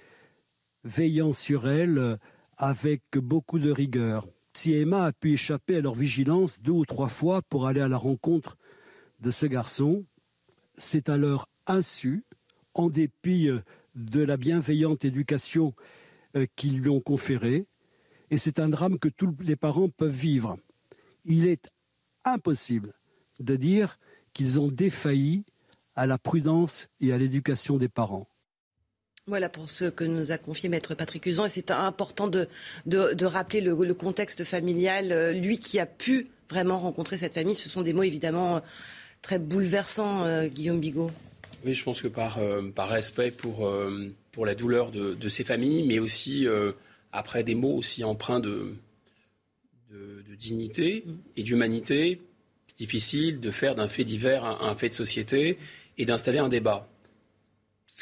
[SPEAKER 6] veillant sur elle avec beaucoup de rigueur. Si Emma a pu échapper à leur vigilance deux ou trois fois pour aller à la rencontre de ce garçon, c'est à leur insu, en dépit euh, de la bienveillante éducation euh, qu'ils lui ont conférée, et c'est un drame que tous les parents peuvent vivre. Il est impossible de dire qu'ils ont défailli à la prudence et à l'éducation des parents.
[SPEAKER 1] Voilà pour ce que nous a confié Maître Patrick Usan. Et c'est important de, rappeler le, contexte familial. Euh, lui qui a pu vraiment rencontrer cette famille, ce sont des mots évidemment euh, très bouleversants, euh, Guillaume Bigot.
[SPEAKER 30] Oui, je pense que par, respect pour, la douleur de, ces familles, mais aussi après des mots aussi empreints de, de, dignité et d'humanité, c'est difficile de faire d'un fait divers un fait de société et d'installer un débat.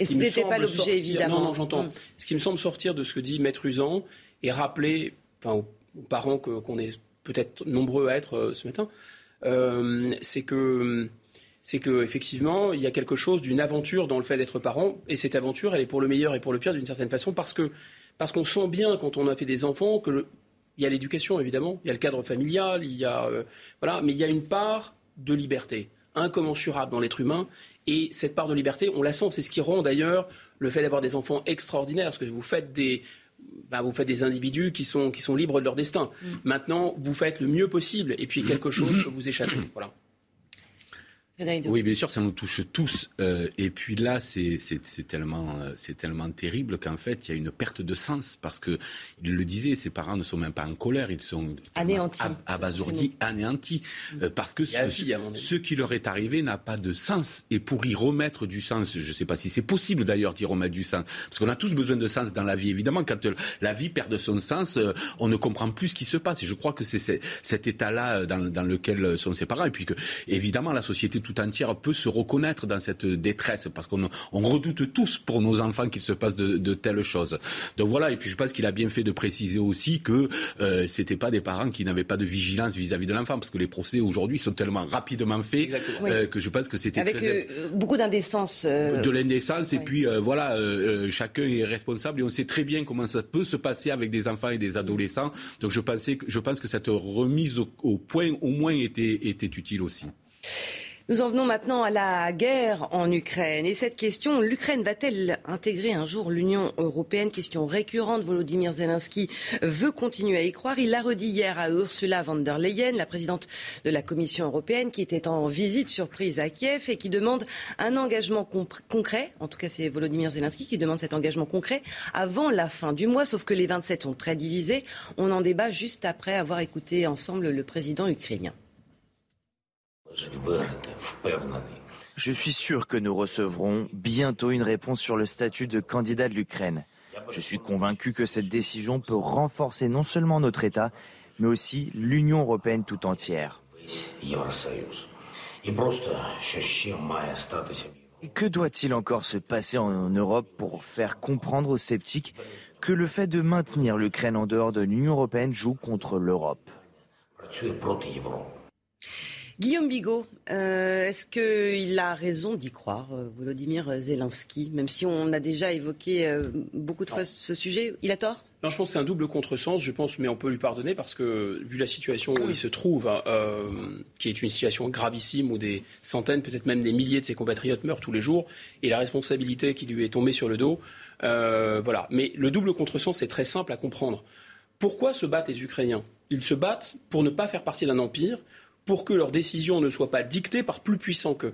[SPEAKER 1] Et ce n'était pas l'objet, évidemment.
[SPEAKER 30] Non, non, j'entends. Mm. Ce qui me semble sortir de ce que dit Maître Usan et rappeler enfin, aux, parents qu'on est peut-être nombreux à être euh, ce matin, euh, c'est que c'est qu'effectivement, il y a quelque chose d'une aventure dans le fait d'être parent, et cette aventure, elle est pour le meilleur et pour le pire d'une certaine façon, parce que parce qu'on sent bien quand on a fait des enfants que il y a l'éducation évidemment, il y a le cadre familial, il y a euh, voilà, mais il y a une part de liberté incommensurable dans l'être humain et cette part de liberté, on la sent. C'est ce qui rend d'ailleurs le fait d'avoir des enfants extraordinaires. Parce que vous faites des, bah, vous faites des individus qui sont, qui sont libres de leur destin. Mm. Maintenant, vous faites le mieux possible. Et puis quelque chose peut vous échapper. Voilà.
[SPEAKER 33] Oui, bien sûr, ça nous touche tous. Euh, et puis là, c'est tellement, euh, c'est tellement terrible qu'en fait, il y a une perte de sens parce que il le disait, ses parents ne sont même pas en colère, ils sont
[SPEAKER 1] anéantis,
[SPEAKER 33] abasourdis, anéantis, euh, parce que ce, qui leur est arrivé n'a pas de sens. Et pour y remettre du sens, je ne sais pas si c'est possible d'ailleurs d'y remettre du sens, parce qu'on a tous besoin de sens dans la vie. Évidemment, quand la vie perd de son sens, on ne comprend plus ce qui se passe. Et je crois que c'est cet état-là dans, dans lequel sont ses parents. Et puis que, évidemment, la société tout entière peut se reconnaître dans cette détresse, parce qu'on on redoute tous pour nos enfants qu'il se passe de, telles choses. Donc voilà, et puis je pense qu'il a bien fait de préciser aussi que euh, c'était pas des parents qui n'avaient pas de vigilance vis-à-vis de l'enfant, parce que les procès aujourd'hui sont tellement rapidement faits euh, que je pense que c'était
[SPEAKER 1] avec euh, beaucoup d'indécence. Euh,
[SPEAKER 33] de l'indécence, et puis voilà, chacun est responsable et on sait très bien comment ça peut se passer avec des enfants et des adolescents. Donc je pensais, je pense que cette remise au, au point au moins était, était utile aussi.
[SPEAKER 1] Nous en venons maintenant à la guerre en Ukraine. Et cette question, l'Ukraine va-t-elle intégrer un jour l'Union européenne? Question récurrente. Volodymyr Zelensky veut continuer à y croire. Il l'a redit hier à Ursula von der Leyen, la présidente de la Commission européenne, qui était en visite surprise à Kiev et qui demande un engagement concret. En tout cas, c'est Volodymyr Zelensky qui demande cet engagement concret avant la fin du mois. Sauf que les 27 sont très divisés. On en débat juste après avoir écouté ensemble le président ukrainien.
[SPEAKER 23] Je suis sûr que nous recevrons bientôt une réponse sur le statut de candidat de l'Ukraine. Je suis convaincu que cette décision peut renforcer non seulement notre État, mais aussi l'Union européenne tout entière. que doit-il encore se passer en Europe pour faire comprendre aux sceptiques que le fait de maintenir l'Ukraine en dehors de l'Union européenne joue contre l'Europe?
[SPEAKER 1] Guillaume Bigot, euh, est-ce qu'il a raison d'y croire, euh, Volodymyr Zelensky, même si on a déjà évoqué euh, beaucoup de fois ce sujet Il a tort?
[SPEAKER 30] Non, je pense que c'est un double contresens, je pense, mais on peut lui pardonner parce que, vu la situation où il se trouve, hein, qui est une situation gravissime où des centaines, peut-être même des milliers de ses compatriotes meurent tous les jours, et la responsabilité qui lui est tombée sur le dos, voilà. Mais le double contresens, c'est très simple à comprendre. Pourquoi se battent les Ukrainiens? Ils se battent pour ne pas faire partie d'un empire, pour que leurs décisions ne soient pas dictées par plus puissants qu'eux.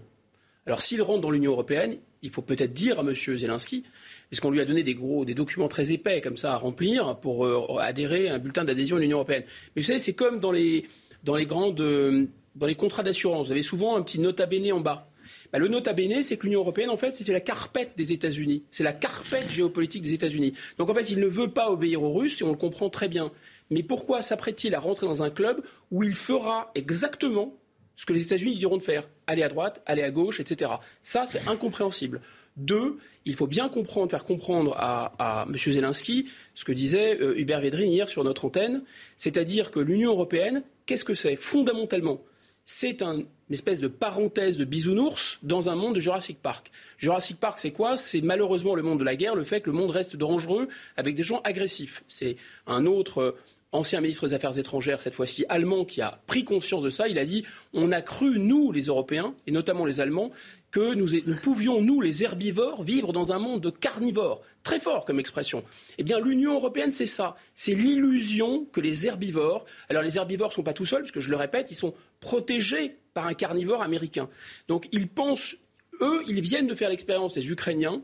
[SPEAKER 30] Alors s'ils rentrent dans l'Union européenne, il faut peut-être dire à M. Zelensky, puisqu'on lui a donné des gros, des documents très épais comme ça à remplir pour euh, adhérer à un bulletin d'adhésion à l'Union européenne. Mais vous savez, c'est comme dans les, dans les grandes, euh, dans les contrats d'assurance. Vous avez souvent un petit nota bene en bas. Bah, le nota bene, c'est que l'Union européenne, en fait, c'était la carpette des États-Unis. C'est la carpette géopolitique des États-Unis. Donc, en fait, il ne veut pas obéir aux Russes, et on le comprend très bien. Mais pourquoi s'apprête-t-il à rentrer dans un club où il fera exactement ce que les États-Unis diront de faire Aller à droite, aller à gauche, etc. Ça, c'est incompréhensible. Deux, il faut bien comprendre, faire comprendre à, M. Zelensky ce que disait euh, Hubert Védrine hier sur notre antenne, c'est-à-dire que l'Union européenne, qu'est-ce que c'est? Fondamentalement, c'est une espèce de parenthèse de bisounours dans un monde de Jurassic Park. Jurassic Park, c'est quoi? C'est malheureusement le monde de la guerre, le fait que le monde reste dangereux avec des gens agressifs. C'est un autre euh, ancien ministre des Affaires étrangères, cette fois-ci allemand, qui a pris conscience de ça. Il a dit on a cru, nous, les Européens, et notamment les Allemands, que nous, pouvions, nous, les herbivores, vivre dans un monde de carnivores. Très fort comme expression. Eh bien, l'Union européenne, c'est ça. C'est l'illusion que les herbivores. Alors, les herbivores ne sont pas tout seuls, parce que je le répète, ils sont protégés par un carnivore américain. Donc, ils pensent, eux, ils viennent de faire l'expérience, les Ukrainiens,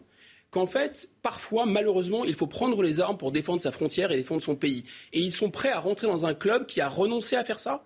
[SPEAKER 30] qu'en fait, parfois, malheureusement, il faut prendre les armes pour défendre sa frontière et défendre son pays. Et ils sont prêts à rentrer dans un club qui a renoncé à faire ça?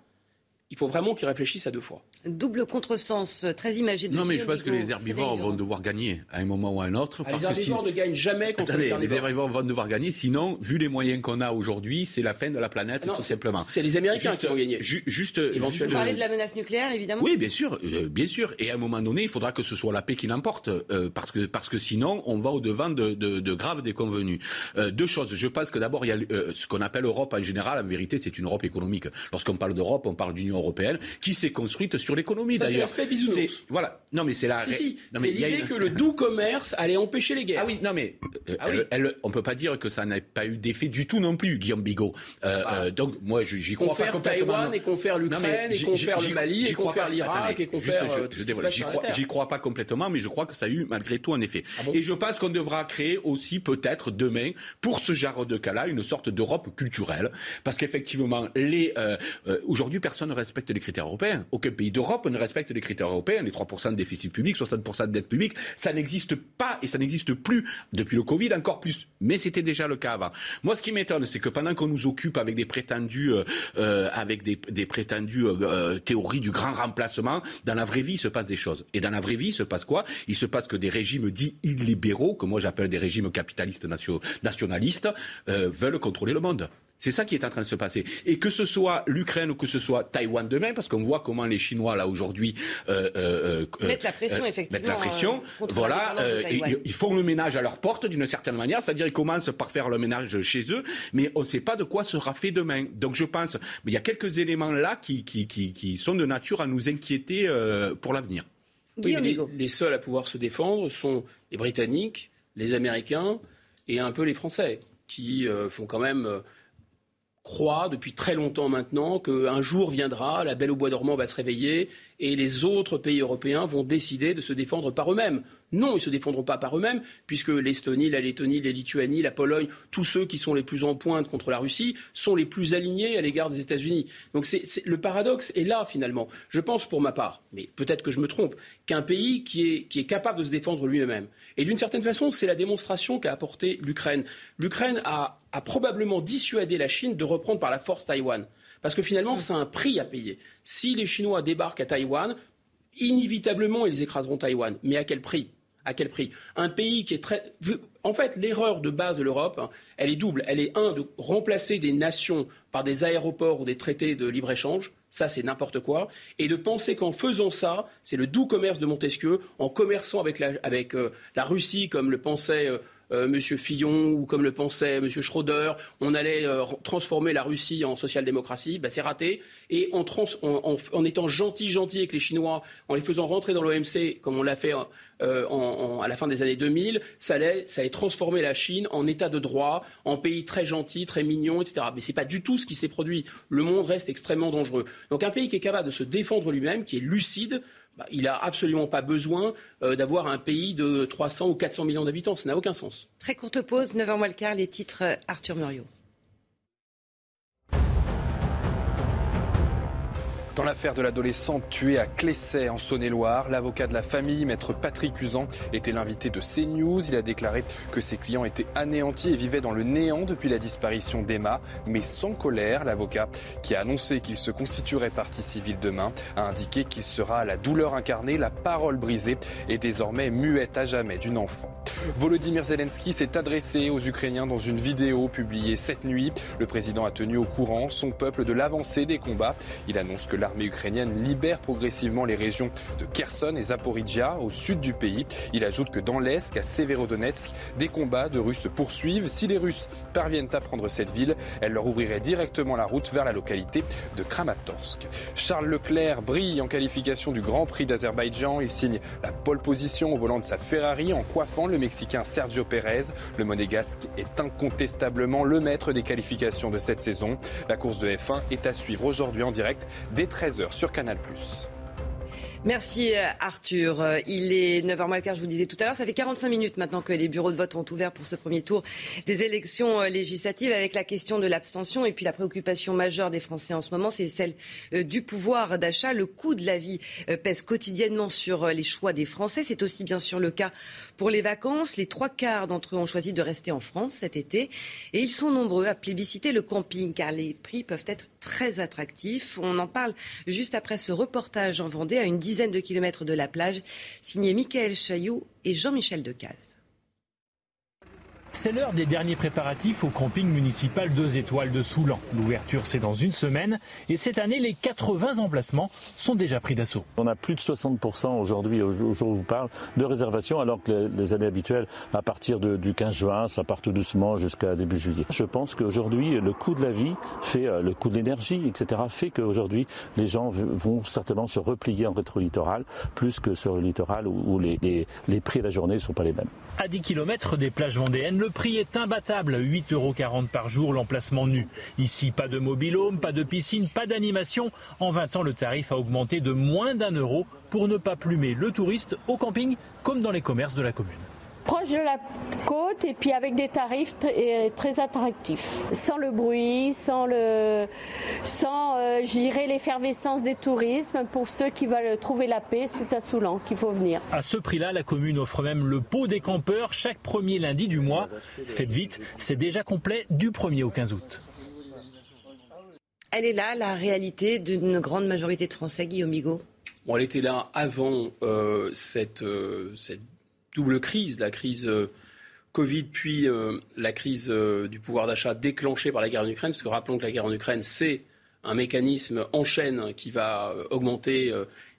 [SPEAKER 30] Il faut vraiment qu'ils réfléchissent à deux fois.
[SPEAKER 1] Double contresens très imagé de
[SPEAKER 33] Non, mais je pense que les herbivores vont devoir gagner à un moment ou à un autre.
[SPEAKER 30] Ah, les herbivores ne gagnent jamais contre les
[SPEAKER 33] carnivores. Les herbivores vont devoir gagner, sinon, vu les moyens qu'on a aujourd'hui, c'est la fin de la planète, tout simplement.
[SPEAKER 30] C'est les Américains qui vont gagner.
[SPEAKER 33] juste,
[SPEAKER 1] Vous parlez de la menace nucléaire, évidemment
[SPEAKER 33] Oui, bien sûr, euh, bien sûr. Et à un moment donné, il faudra que ce soit la paix qui l'emporte, euh, parce, que, parce que sinon, on va au-devant de, de, graves déconvenus. Euh, deux choses. Je pense que d'abord, il y a ce qu'on appelle Europe en général. En vérité, c'est une Europe économique. Lorsqu'on parle d'Europe, on parle d'union européenne, qui s'est construite sur l'économie d'ailleurs.
[SPEAKER 30] C'est l'aspect
[SPEAKER 33] Voilà. Non, mais c'est la.
[SPEAKER 30] Si, c'est l'idée que le doux commerce allait empêcher les guerres.
[SPEAKER 33] Ah oui, non mais euh, ah Elle, on peut pas dire que ça n'a pas eu d'effet du tout non plus, Guillaume Bigot. Euh, ah. euh donc moi, j'y crois
[SPEAKER 30] pas complètement. Taïwan et confère l'Ukraine et confère le Mali et confère l'Irak et confère.
[SPEAKER 33] J'y crois pas complètement, mais je crois que ça a eu malgré tout un effet. Ah et je pense qu'on devra créer aussi peut-être demain pour ce genre de cas-là une sorte d'Europe culturelle, parce qu'effectivement, les euh, aujourd'hui personne ne respecte les critères européens. Aucun pays d'Europe ne respecte les critères européens. Les 3% de déficit public, 60% de dette publique, ça n'existe pas et ça n'existe plus depuis le Covid, encore plus. Mais c'était déjà le cas avant. Moi, ce qui m'étonne, c'est que pendant qu'on nous occupe avec des prétendus, euh, euh, avec des, prétendues euh, théories du grand remplacement, dans la vraie vie, il se passe des choses. Et dans la vraie vie, il se passe quoi? Il se passe que des régimes dits illibéraux, que moi j'appelle des régimes capitalistes nationalistes, veulent contrôler le monde. C'est ça qui est en train de se passer. Et que ce soit l'Ukraine ou que ce soit Taïwan demain, parce qu'on voit comment les Chinois là aujourd'hui
[SPEAKER 1] euh, euh, euh mettent la pression effectivement.
[SPEAKER 33] Mettent la pression. voilà, ils, font le ménage à leur porte d'une certaine manière, c'est-à-dire ils commencent par faire le ménage chez eux, mais on ne sait pas de quoi sera fait demain. Donc je pense, mais il y a quelques éléments là qui, qui, qui, sont de nature à nous inquiéter pour l'avenir.
[SPEAKER 30] Oui, les, les seuls à pouvoir se défendre sont les Britanniques, les Américains et un peu les Français, qui font quand même croit depuis très longtemps maintenant qu'un jour viendra, la belle au bois dormant va se réveiller et les autres pays européens vont décider de se défendre par eux-mêmes. Non, ils ne se défendront pas par eux-mêmes, puisque l'Estonie, la Lettonie, la Lituanie, la Pologne, tous ceux qui sont les plus en pointe contre la Russie sont les plus alignés à l'égard des États-Unis. Donc le paradoxe est là, finalement. Je pense, pour ma part, mais peut-être que je me trompe, qu'un pays qui est, capable de se défendre lui-même. Et d'une certaine façon, c'est la démonstration qu'a apportée l'Ukraine. L'Ukraine a, a probablement dissuadé la Chine de reprendre par la force Taïwan. Parce que finalement, c'est un prix à payer. Si les Chinois débarquent à Taïwan, inévitablement, ils écraseront Taïwan. Mais à quel prix? Un pays qui est très. En fait, l'erreur de base de l'Europe, hein, elle est double. Elle est, un, de remplacer des nations par des aéroports ou des traités de libre-échange. Ça, c'est n'importe quoi. Et de penser qu'en faisant ça, c'est le doux commerce de Montesquieu, en commerçant avec la, euh, Russie, comme le pensait euh, euh, M. Fillon ou comme le pensait M. Schroeder, on allait euh, transformer la Russie en social-démocratie, bah, c'est raté. Et en, étant gentil, gentil avec les Chinois, en les faisant rentrer dans l'OMC, comme on l'a fait euh, à la fin des années 2000, ça ça allait transformer la Chine en état de droit, en pays très gentil, très mignon, etc. Mais ce n'est pas du tout ce qui s'est produit. Le monde reste extrêmement dangereux. Donc un pays qui est capable de se défendre lui-même, qui est lucide, bah, il n'a absolument pas besoin euh, d'avoir un pays de 300 ou 400 millions d'habitants. Ça n'a aucun sens.
[SPEAKER 1] Très courte pause, 9h moins le quart, les titres euh, Arthur Muriot.
[SPEAKER 2] Dans l'affaire de l'adolescente tuée à Clessay en Saône-et-Loire, l'avocat de la famille, maître Patrick Usan, était l'invité de CNews. Il a déclaré que ses clients étaient anéantis et vivaient dans le néant depuis la disparition d'Emma, mais sans colère. L'avocat, qui a annoncé qu'il se constituerait partie civile demain, a indiqué qu'il sera la douleur incarnée, la parole brisée et désormais muette à jamais d'une enfant. Volodymyr Zelensky s'est adressé aux Ukrainiens dans une vidéo publiée cette nuit. Le président a tenu au courant son peuple de l'avancée des combats. Il annonce que l'armée ukrainienne libère progressivement les régions de Kherson et Zaporizhia au sud du pays. Il ajoute que dans l'Est, à Severodonetsk, des combats de Russes se poursuivent. Si les Russes parviennent à prendre cette ville, elle leur ouvrirait directement la route vers la localité de Kramatorsk. Charles Leclerc brille en qualification du Grand Prix d'Azerbaïdjan. Il signe la pole position au volant de sa Ferrari en coiffant le Mexicain Sergio Pérez. Le monégasque est incontestablement le maître des qualifications de cette saison. La course de F1 est à suivre aujourd'hui en direct 13h sur Canal+.
[SPEAKER 1] Merci euh, Arthur. Euh, il est 9h moins le quart, je vous disais tout à l'heure. Ça fait 45 minutes maintenant que les bureaux de vote ont ouvert pour ce premier tour des élections euh, législatives avec la question de l'abstention et puis la préoccupation majeure des Français en ce moment, c'est celle du pouvoir d'achat. Le coût de la vie pèse quotidiennement sur les choix des Français. C'est aussi bien sûr le cas pour les vacances. Les trois quarts d'entre eux ont choisi de rester en France cet été et ils sont nombreux à plébisciter le camping car les prix peuvent être très attractifs. On en parle juste après ce reportage en Vendée à une dizaine de kilomètres de la plage, signé Michael Chailloux et Jean-Michel Decaze.
[SPEAKER 35] C'est l'heure des derniers préparatifs au camping municipal 2 étoiles de Soulan. L'ouverture, c'est dans une semaine. Et cette année, les 80 emplacements sont déjà pris d'assaut.
[SPEAKER 36] On a plus de 60% aujourd'hui, au jour où je vous parle, de réservations, alors que les années habituelles, à partir du 15 juin, ça part tout doucement jusqu'à début juillet. Je pense qu'aujourd'hui, le coût de la vie fait, euh, le coût de l'énergie, etc., fait qu'aujourd'hui, les gens vont certainement se replier en rétro-littoral, plus que sur le littoral où, les, les prix de la journée ne sont pas les mêmes.
[SPEAKER 35] À 10 km des plages vendéennes, le prix est imbattable, 8,40 euros par jour l'emplacement nu. Ici, pas de mobilhome, pas de piscine, pas d'animation. En 20 ans, le tarif a augmenté de moins d'un euro pour ne pas plumer le touriste au camping comme dans les commerces de la commune
[SPEAKER 37] proche de la côte et puis avec des tarifs très, très attractifs. Sans le bruit, sans, le, sans euh, l'effervescence des tourismes. Pour ceux qui veulent trouver la paix, c'est à Soulan qu'il faut venir.
[SPEAKER 35] À ce prix-là, la commune offre même le pot des campeurs chaque premier lundi du mois. Faites vite, c'est déjà complet du 1er au 15 août.
[SPEAKER 1] Elle est là, la réalité d'une grande majorité de Français, Guillaume Migaud
[SPEAKER 30] Bon, elle était là avant euh, cette, euh, cette double crise, la crise euh, Covid puis euh, la crise euh, du pouvoir d'achat déclenchée par la guerre en Ukraine, parce que rappelons que la guerre en Ukraine, c'est un mécanisme en chaîne qui va augmenter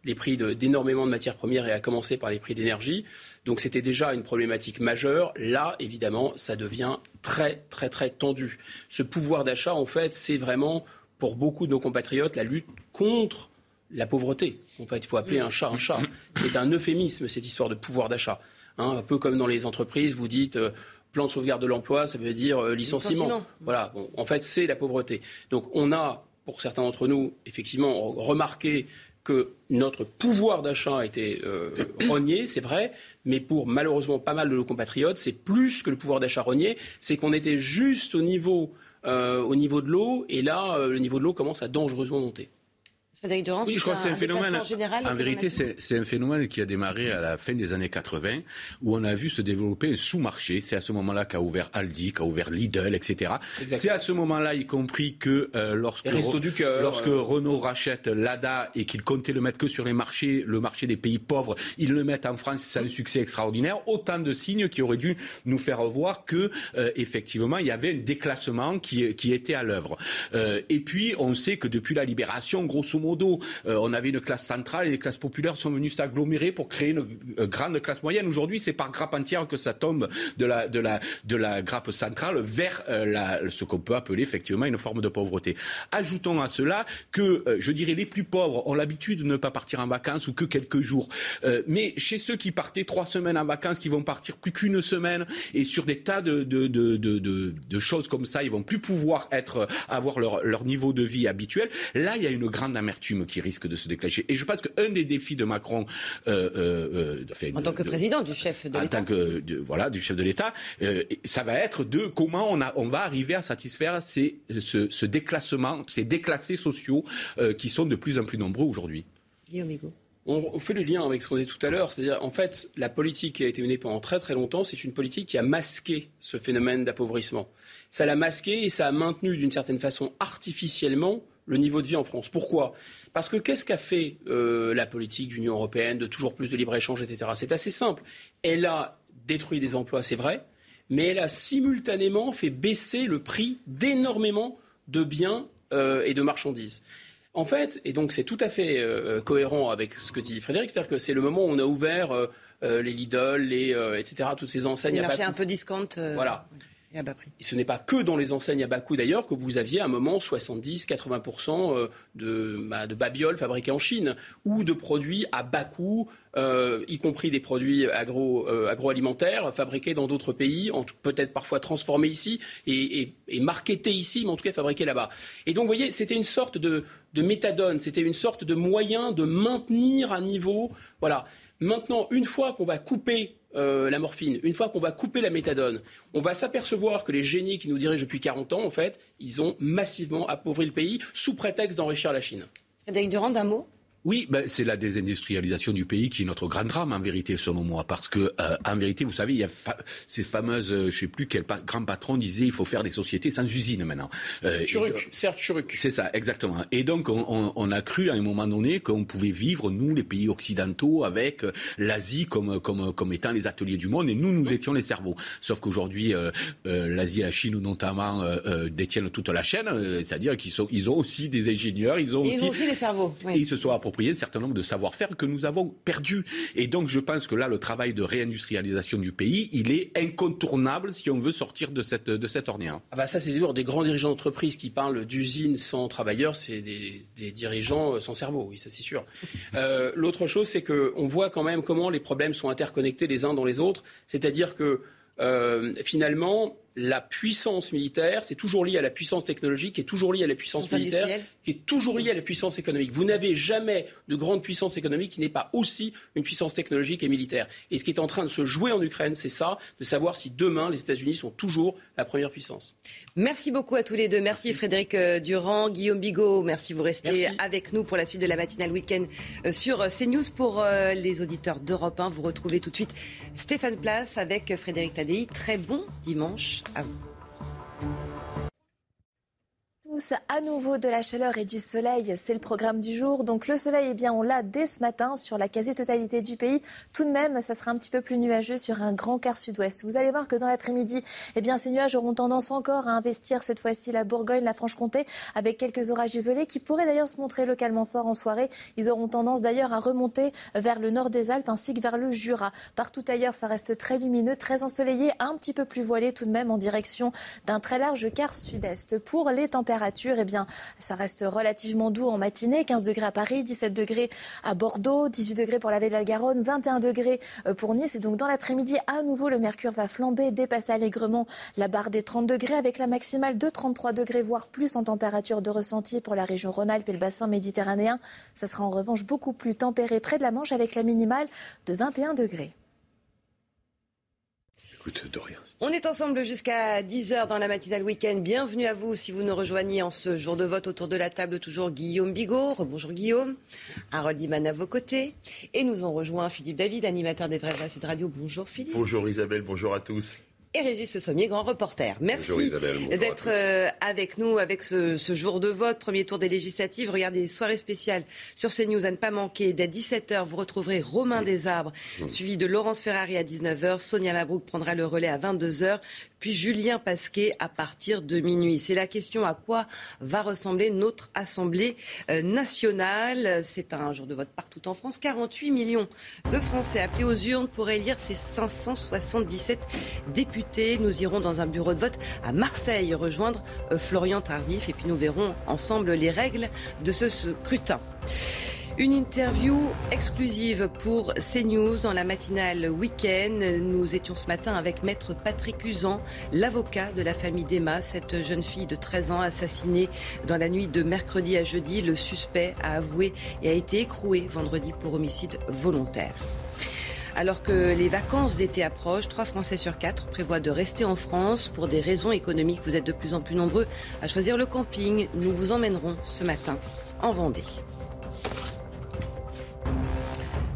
[SPEAKER 30] les prix d'énormément de, matières premières et à commencer par les prix d'énergie. Donc c'était déjà une problématique majeure. Là, évidemment, ça devient très, très, très tendu. Ce pouvoir d'achat, en fait, c'est vraiment, pour beaucoup de nos compatriotes, la lutte contre la pauvreté. En fait, il faut appeler un chat un chat. C'est un euphémisme, cette histoire de pouvoir d'achat. Hein, un peu comme dans les entreprises, vous dites euh, plan de sauvegarde de l'emploi, ça veut dire euh, licenciement. Voilà. en fait, c'est la pauvreté. Donc, on a, pour certains d'entre nous, effectivement remarqué que notre pouvoir d'achat a été euh, renié, c'est vrai, mais pour malheureusement pas mal de nos compatriotes, c'est plus que le pouvoir d'achat renié, c'est qu'on était juste au niveau, au niveau de l'eau, et là, le niveau de l'eau commence à dangereusement monter
[SPEAKER 33] oui, je crois que c'est un, phénomène. en vérité, c'est un phénomène qui a démarré à la fin des années 80, où on a vu se développer un sous-marché. C'est à ce moment-là qu'a ouvert Aldi, qu'a ouvert Lidl, etc. C'est à ce moment-là, y compris que euh, lorsque, lorsque euh. Renault rachète Lada et qu'il comptait le mettre que sur les marchés, le marché des pays pauvres, ils le mettent en France, c'est un succès extraordinaire. Autant de signes qui auraient dû nous faire voir que, euh, effectivement, il y avait un déclassement qui, qui était à l'œuvre. et puis, on sait que depuis la libération, grosso modo, euh, on avait une classe centrale et les classes populaires sont venues s'agglomérer pour créer une euh, grande classe moyenne. Aujourd'hui, c'est par grappe entière que ça tombe de la, de la, de la grappe centrale vers euh, la, ce qu'on peut appeler effectivement une forme de pauvreté. Ajoutons à cela que, je dirais, les plus pauvres ont l'habitude de ne pas partir en vacances ou que quelques jours. mais chez ceux qui partaient trois semaines en vacances, qui vont partir plus qu'une semaine et sur des tas de, de, de, de, choses comme ça, ils vont plus pouvoir être, avoir leur, leur niveau de vie habituel. Là, il y a une grande amertume l'amertume qui risque de se déclencher. Et je pense qu'un des défis de Macron,
[SPEAKER 1] euh, euh, euh en tant que président du chef de l'État,
[SPEAKER 33] en tant que voilà du chef de l'État, ça va être de comment on, a, on va arriver à satisfaire ces, ce, ce déclassement, ces déclassés sociaux qui sont de plus en plus nombreux aujourd'hui.
[SPEAKER 1] Guillaume.
[SPEAKER 30] On fait le lien avec ce qu'on dit tout à l'heure, c'est-à-dire en fait la politique qui a été menée pendant très très longtemps, c'est une politique qui a masqué ce phénomène d'appauvrissement. Ça l'a masqué et ça a maintenu d'une certaine façon artificiellement le niveau de vie en France. Pourquoi? Parce que qu'est-ce qu'a fait euh, la politique de l'Union européenne de toujours plus de libre-échange, etc. C'est assez simple. Elle a détruit des emplois, c'est vrai, mais elle a simultanément fait baisser le prix d'énormément de biens euh, et de marchandises. En fait, et donc c'est tout à fait euh, cohérent avec ce que dit Frédéric, c'est-à-dire que c'est le moment où on a ouvert les Lidl, les, etc., toutes ces enseignes.
[SPEAKER 1] Les marchés un peu discount.
[SPEAKER 30] Voilà. Et ce n'est pas que dans les enseignes à bas coût d'ailleurs que vous aviez à un moment 70-80% euh, de, bah, de babioles fabriquées en Chine ou de produits à bas coût, euh, y compris des produits agro, euh, agroalimentaires fabriqués dans d'autres pays, peut-être parfois transformés ici et, et, marketés ici, mais en tout cas fabriqués là-bas. Et donc, vous voyez, c'était une sorte de, de méthadone, c'était une sorte de moyen de maintenir à niveau. Voilà. Maintenant, une fois qu'on va couper euh, la morphine, une fois qu'on va couper la méthadone, on va s'apercevoir que les génies qui nous dirigent depuis 40 ans, en fait, ils ont massivement appauvri le pays sous prétexte d'enrichir la Chine.
[SPEAKER 1] Frédéric Durand, d'un mot?
[SPEAKER 33] Oui, ben, c'est la désindustrialisation du pays qui est notre grand drame en vérité, selon moi, parce que euh, en vérité, vous savez, il y a ces fameuses, euh, je sais plus quel grand patron disait, il faut faire des sociétés sans usine maintenant.
[SPEAKER 30] Euh, Churuk.
[SPEAKER 33] C'est ça, exactement. Et donc, on, on, a cru à un moment donné qu'on pouvait vivre nous, les pays occidentaux, avec euh, l'Asie comme comme comme étant les ateliers du monde, et nous, nous étions les cerveaux. Sauf qu'aujourd'hui, euh, l'Asie et la Chine notamment détiennent toute la chaîne, c'est-à-dire qu'ils sont, ils ont aussi des ingénieurs, ils ont,
[SPEAKER 1] ils aussi, ont aussi les cerveaux.
[SPEAKER 33] Oui. Et ils se sont appropriés un certain nombre de savoir-faire que nous avons perdus. Et donc, je pense que là, le travail de réindustrialisation du pays, il est incontournable si on veut sortir de cette, de cette ornière.
[SPEAKER 30] Ah bah ça, c'est des grands dirigeants d'entreprise qui parlent d'usines sans travailleurs, c'est des, dirigeants sans cerveau, oui, ça c'est sûr. Euh, l'autre chose, c'est qu'on voit quand même comment les problèmes sont interconnectés les uns dans les autres, c'est-à-dire que euh, finalement, la puissance militaire, c'est toujours lié à la puissance technologique, qui est toujours lié à la puissance militaire, qui est toujours lié à la puissance économique. Vous n'avez jamais de grande puissance économique qui n'est pas aussi une puissance technologique et militaire. Et ce qui est en train de se jouer en Ukraine, c'est ça, de savoir si demain les États-Unis sont toujours la première puissance.
[SPEAKER 1] Merci beaucoup à tous les deux. Merci, Frédéric euh, Durand, Guillaume Bigot. Merci, vous restez avec nous pour la suite de la matinale week-end euh, sur euh, CNews. Pour les auditeurs d'Europe 1, vous retrouvez tout de suite Stéphane Place avec Frédéric Tadei. Très bon dimanche à vous
[SPEAKER 3] à nouveau de la chaleur et du soleil, c'est le programme du jour. Donc le soleil, eh bien, on l'a dès ce matin sur la quasi-totalité du pays. Tout de même, ça sera un petit peu plus nuageux sur un grand quart sud-ouest. Vous allez voir que dans l'après-midi, eh bien, ces nuages auront tendance encore à investir cette fois-ci la Bourgogne, la Franche-Comté, avec quelques orages isolés qui pourraient d'ailleurs se montrer localement forts en soirée. Ils auront tendance d'ailleurs à remonter vers le nord des Alpes ainsi que vers le Jura. Partout ailleurs, ça reste très lumineux, très ensoleillé, un petit peu plus voilé tout de même en direction d'un très large quart sud-est. Pour les températures, eh bien, ça reste relativement doux en matinée. 15 degrés à Paris, 17 degrés à Bordeaux, 18 degrés pour la Vallée de la Garonne, 21 degrés euh, pour Nice. Et donc, dans l'après-midi, à nouveau, le mercure va flamber, dépasser allègrement la barre des 30 degrés avec la maximale de 33 degrés, voire plus en température de ressenti pour la région Rhône-Alpes et le bassin méditerranéen. Ça sera en revanche beaucoup plus tempéré près de la Manche avec la minimale de 21 degrés.
[SPEAKER 1] On est ensemble jusqu'à 10h dans la matinale week-end. Bienvenue à vous si vous nous rejoignez en ce jour de vote autour de la table. Toujours Guillaume Bigot. Bonjour Guillaume. Harold Iman à vos côtés. Et nous ont rejoint Philippe David, animateur des Vrais Vrais Sud Radio. Bonjour Philippe.
[SPEAKER 38] Bonjour Isabelle, bonjour à tous
[SPEAKER 1] et Régis Sommier, grand reporter. Merci d'être euh, avec nous avec ce, jour de vote, premier tour des législatives. Regardez, soirée spéciale sur CNews à ne pas manquer. Dès 17h, vous retrouverez Romain Desarbres, suivi de Laurence Ferrari à 19h. Sonia Mabrouk prendra le relais à 22h puis Julien Pasquet à partir de minuit. C'est la question à quoi va ressembler notre Assemblée euh, nationale. C'est un jour de vote partout en France. 48 millions de Français appelés aux urnes pour élire ces 577 députés. Nous irons dans un bureau de vote à Marseille rejoindre euh, Florian Tardif et puis nous verrons ensemble les règles de ce scrutin. Une interview exclusive pour CNews dans la matinale week-end. Nous étions ce matin avec maître Patrick Usan, l'avocat de la famille d'Emma, cette jeune fille de 13 ans assassinée dans la nuit de mercredi à jeudi. Le suspect a avoué et a été écroué vendredi pour homicide volontaire. Alors que les vacances d'été approchent, trois Français sur quatre prévoient de rester en France pour des raisons économiques. Vous êtes de plus en plus nombreux à choisir le camping. Nous vous emmènerons ce matin en Vendée.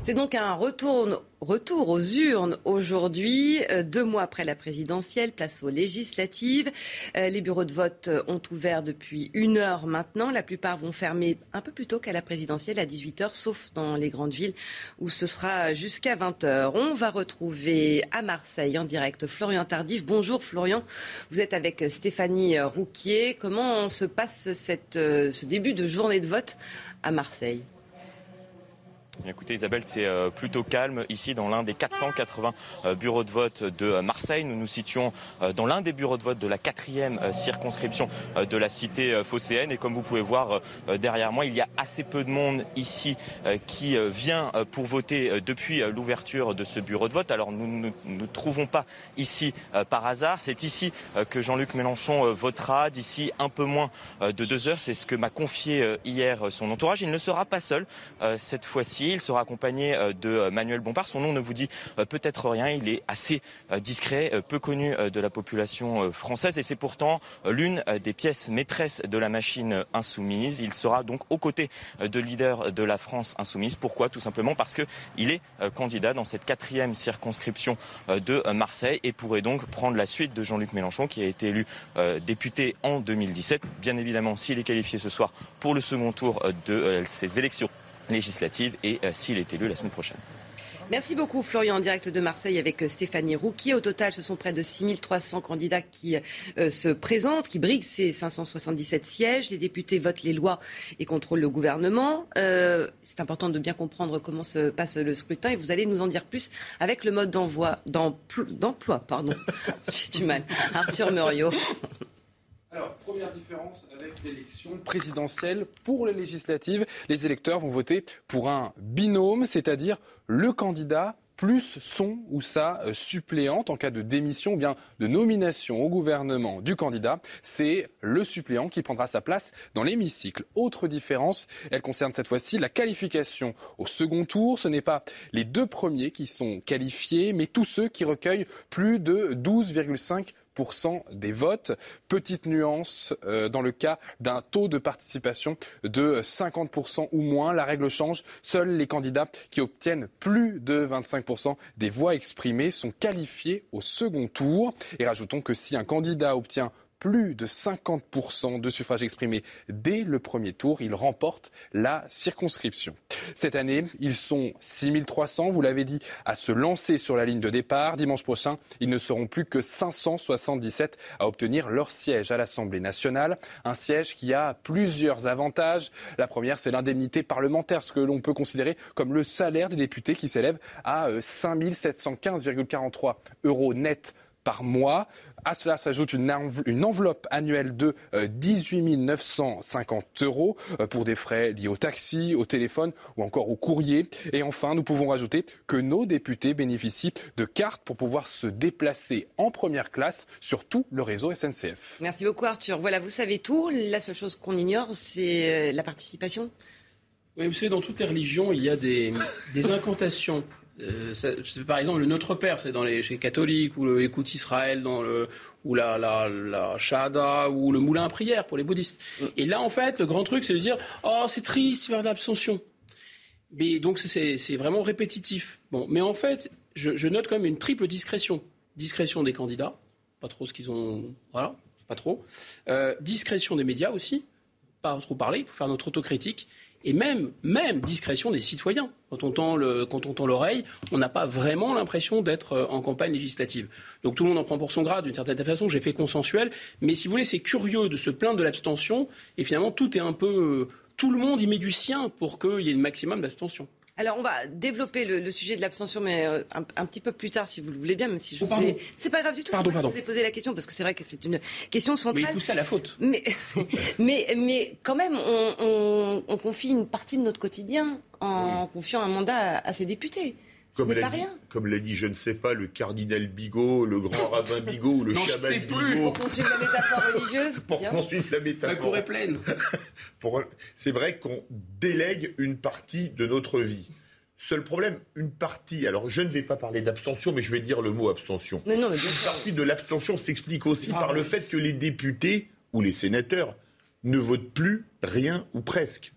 [SPEAKER 1] C'est donc un retour, aux urnes aujourd'hui, euh, deux mois après la présidentielle, place aux législatives. Euh, les bureaux de vote ont ouvert depuis une heure maintenant. La plupart vont fermer un peu plus tôt qu'à la présidentielle, à 18h, sauf dans les grandes villes où ce sera jusqu'à 20h. On va retrouver à Marseille en direct Florian Tardif. Bonjour Florian, vous êtes avec Stéphanie Rouquier. Comment se passe euh, ce début de journée de vote à Marseille?
[SPEAKER 39] Écoutez Isabelle, c'est euh, plutôt calme ici dans l'un des 480 euh, bureaux de vote de euh, Marseille. Nous nous situons dans l'un des bureaux de vote de la quatrième circonscription de la cité phocéenne. Et comme vous pouvez voir derrière moi, il y a assez peu de monde ici qui vient pour voter depuis l'ouverture de ce bureau de vote. Alors nous ne nous, trouvons pas ici par hasard. C'est ici que Jean-Luc Mélenchon votera d'ici un peu moins de deux heures. C'est ce que m'a confié hier son entourage. Il ne sera pas seul cette fois-ci. Il sera accompagné euh, de euh, Manuel Bompard. Son nom ne vous dit euh, peut-être rien. Il est assez discret, peu connu de la population française et c'est pourtant l'une des pièces maîtresses de la machine insoumise. Il sera donc aux côtés de leader de la France insoumise. Pourquoi? Tout simplement parce qu'il est candidat dans cette quatrième circonscription de Marseille et pourrait donc prendre la suite de Jean-Luc Mélenchon qui a été élu député en 2017. Bien évidemment, s'il est qualifié ce soir pour le second tour de ces élections législative et euh, s'il est élu la semaine prochaine.
[SPEAKER 1] Merci beaucoup Florian en direct de Marseille avec euh, Stéphanie Rouquier. Au total, ce sont près de 6300 candidats qui euh, se présentent, qui briguent ces 577 sièges. Les députés votent les lois et contrôlent le gouvernement. c'est important de bien comprendre comment se passe le scrutin et vous allez nous en dire plus avec le mode d'envoi, d'emploi. Pardon, [LAUGHS] j'ai du mal. Arthur Muriot.
[SPEAKER 2] Alors, première différence avec l'élection présidentielle. Pour les législatives, les électeurs vont voter pour un binôme, c'est-à-dire le candidat plus son ou sa euh, suppléante en cas de démission ou bien de nomination au gouvernement du candidat. C'est le suppléant qui prendra sa place dans l'hémicycle. Autre différence, elle concerne cette fois-ci la qualification au second tour. Ce n'est pas les deux premiers qui sont qualifiés, mais tous ceux qui recueillent plus de 12,5 des votes. Petite nuance euh, dans le cas d'un taux de participation de 50% ou moins. La règle change. Seuls les candidats qui obtiennent plus de 25% des voix exprimées sont qualifiés au second tour. Et rajoutons que si un candidat obtient plus de 50% de suffrages exprimés dès le premier tour. Il remporte la circonscription. Cette année, ils sont 6300, vous l'avez dit, à se lancer sur la ligne de départ. Dimanche prochain, ils ne seront plus que 577 à obtenir leur siège à l'Assemblée nationale. Un siège qui a plusieurs avantages. La première, c'est l'indemnité parlementaire, ce que l'on peut considérer comme le salaire des députés qui s'élève à 5715,43 euh, euros net par mois. À cela s'ajoute une, enveloppe annuelle de 18 euh, 950 euros euh, pour des frais liés au taxi, au téléphone ou encore au courrier. Et enfin, nous pouvons rajouter que nos députés bénéficient de cartes pour pouvoir se déplacer en première classe sur tout le réseau SNCF.
[SPEAKER 1] Merci beaucoup Arthur. Voilà, vous savez tout. La seule chose qu'on ignore, c'est euh, la participation.
[SPEAKER 30] Oui, vous savez, dans toutes les religions, il y a des incantations euh, par exemple, le Notre Père, c'est dans les, chez les catholiques, ou le Écoute Israël, dans le, ou la, la, la Shahada, ou le Moulin à prière pour les bouddhistes. Mm. Et là, en fait, le grand truc, c'est de dire Oh, c'est triste, faire de l'abstention. Mais donc, c'est vraiment répétitif. Bon, mais en fait, je, note quand même une triple discrétion. Discrétion des candidats, pas trop ce qu'ils ont. Voilà, pas trop. Euh, discrétion des médias aussi, pas trop parler, pour faire notre autocritique et même, discrétion des citoyens. Quand on tend, le, quand on tend l'oreille, on n'a pas vraiment l'impression d'être euh, en campagne législative. Donc tout le monde en prend pour son grade d'une certaine façon. J'ai fait consensuel, mais si vous voulez, c'est curieux de se plaindre de l'abstention et finalement tout est un peu, euh, tout le monde y met du sien pour qu'il y ait le maximum d'abstention.
[SPEAKER 1] Alors, on va développer le, sujet de l'abstention, mais euh, un, petit peu plus tard, si vous le voulez bien, même si je oh, vous C'est pas grave du tout.
[SPEAKER 30] Pardon, pardon.
[SPEAKER 1] Je vous ai posé la question parce que c'est vrai que c'est une question centrale.
[SPEAKER 30] Mais tout ça à la faute.
[SPEAKER 1] Mais, [LAUGHS] mais, mais quand même, on, confie une partie de notre quotidien en confiant un mandat à, ses députés.
[SPEAKER 38] Comme l'a, dit, comme l'a dit, je ne sais pas, le cardinal Bigot, le grand rabbin Bigot ou le [LAUGHS] chaman Bigot.
[SPEAKER 1] Pour poursuivre la métaphore religieuse. [LAUGHS]
[SPEAKER 38] pour poursuivre la métaphore.
[SPEAKER 30] La cour est pleine. [LAUGHS]
[SPEAKER 38] C'est vrai qu'on délègue une partie de notre vie. Seul problème, une partie, alors je ne vais pas parler d'abstention, mais je vais dire le mot abstention.
[SPEAKER 1] Mais non, mais
[SPEAKER 38] une partie de l'abstention s'explique aussi par le fait que les députés ou les sénateurs ne votent plus rien ou presque.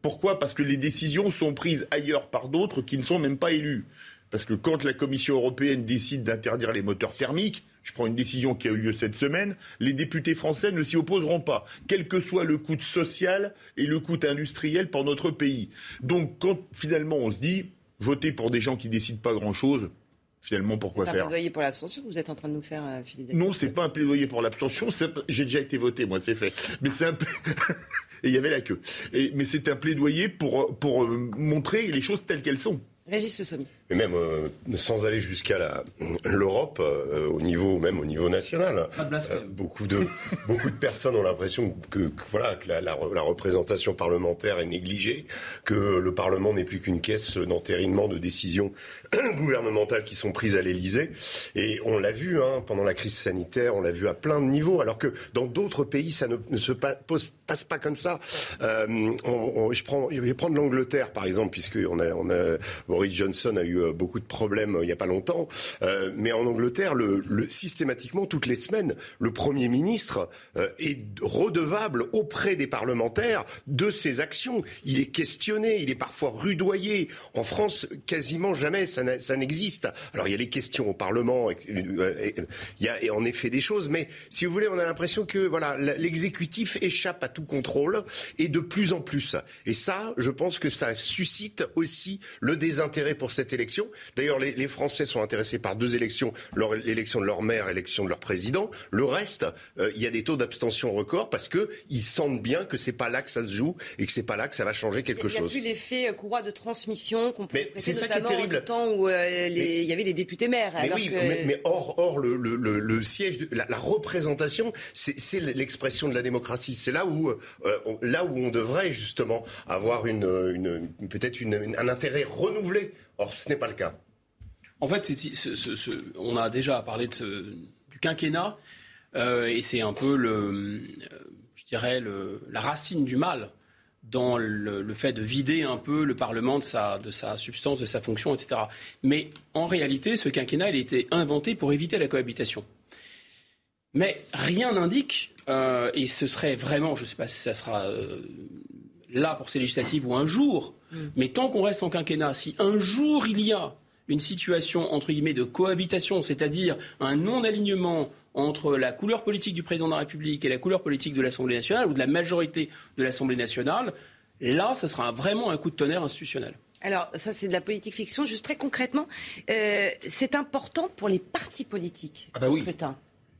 [SPEAKER 38] Pourquoi? Parce que les décisions sont prises ailleurs par d'autres qui ne sont même pas élus. Parce que quand la Commission européenne décide d'interdire les moteurs thermiques, je prends une décision qui a eu lieu cette semaine, les députés français ne s'y opposeront pas, quel que soit le coût social et le coût industriel pour notre pays. Donc quand finalement on se dit, voter pour des gens qui décident pas grand-chose, finalement, pourquoi faire
[SPEAKER 1] C'est un plaidoyer pour l'abstention que vous êtes en train de nous faire, euh, Philippe
[SPEAKER 38] Non, c'est pas un plaidoyer pour l'abstention. J'ai déjà été voté, moi, c'est fait. Mais c'est un [LAUGHS] et il y avait la queue. Et, mais c'est un plaidoyer pour, pour euh, montrer les choses telles qu'elles sont.
[SPEAKER 1] Régis Le Sommi.
[SPEAKER 40] Mais même euh, sans aller jusqu'à l'Europe, euh, au niveau même au niveau national, beaucoup de [LAUGHS] beaucoup de personnes ont l'impression que, voilà que la, la, représentation parlementaire est négligée, que le Parlement n'est plus qu'une caisse d'entérinement de décisions [CLEARS THROAT] gouvernementales qui sont prises à l'Élysée. Et on l'a vu hein, pendant la crise sanitaire, on l'a vu à plein de niveaux, alors que dans d'autres pays, ça ne, se passe pas comme ça. Euh, je, prends, je vais prendre l'Angleterre, par exemple, puisque on a, Boris Johnson a eu euh, beaucoup de problèmes euh, il n'y a pas longtemps. mais en Angleterre, le, le, systématiquement, toutes les semaines, le Premier ministre est redevable auprès des parlementaires de ses actions. Il est questionné, il est parfois rudoyé. En France, quasiment jamais ça ça, n'existe. Alors il y a les questions au Parlement, il y a en effet des choses, mais si vous voulez, on a l'impression que voilà, l'exécutif échappe à tout contrôle et de plus en plus. Et ça, je pense que ça suscite aussi le désintérêt pour cette élection. D'ailleurs, les, Français sont intéressés par deux élections l'élection de leur maire, l'élection de leur président. Le reste, euh, il y a des taux d'abstention records parce que ils sentent bien que c'est pas là que ça se joue et que c'est pas là que ça va changer quelque chose.
[SPEAKER 1] Il n'y a plus l'effet euh, courroie de transmission qu'on peut
[SPEAKER 40] Mais c'est ça qui est terrible
[SPEAKER 1] où euh, il y avait des députés maires.
[SPEAKER 40] Mais oui, mais, or, or le, siège, la, représentation, c'est l'expression de la démocratie. C'est là où, euh, on, là où on devrait justement avoir une, peut-être un intérêt renouvelé. Or, ce n'est pas le cas.
[SPEAKER 30] En fait, on a déjà parlé de du quinquennat, euh, et c'est un peu le, je dirais, la racine du mal dans le, fait de vider un peu le Parlement de sa, de sa substance, de sa fonction, etc. Mais en réalité, ce quinquennat, il a été inventé pour éviter la cohabitation. Mais rien n'indique, euh, et ce serait vraiment, je ne sais pas si ça sera euh, là pour ces législatives ou un jour, mm. mais tant qu'on reste en quinquennat, si un jour il y a une situation, entre guillemets, de cohabitation, c'est-à-dire un non-alignement entre la couleur politique du président de la République et la couleur politique de l'Assemblée nationale ou de la majorité de l'Assemblée nationale, là, ce sera vraiment un coup de tonnerre institutionnel.
[SPEAKER 1] Alors, ça, c'est de la politique fiction. Juste très concrètement, euh, c'est important pour les partis politiques,
[SPEAKER 38] ah bah
[SPEAKER 1] ce scrutin.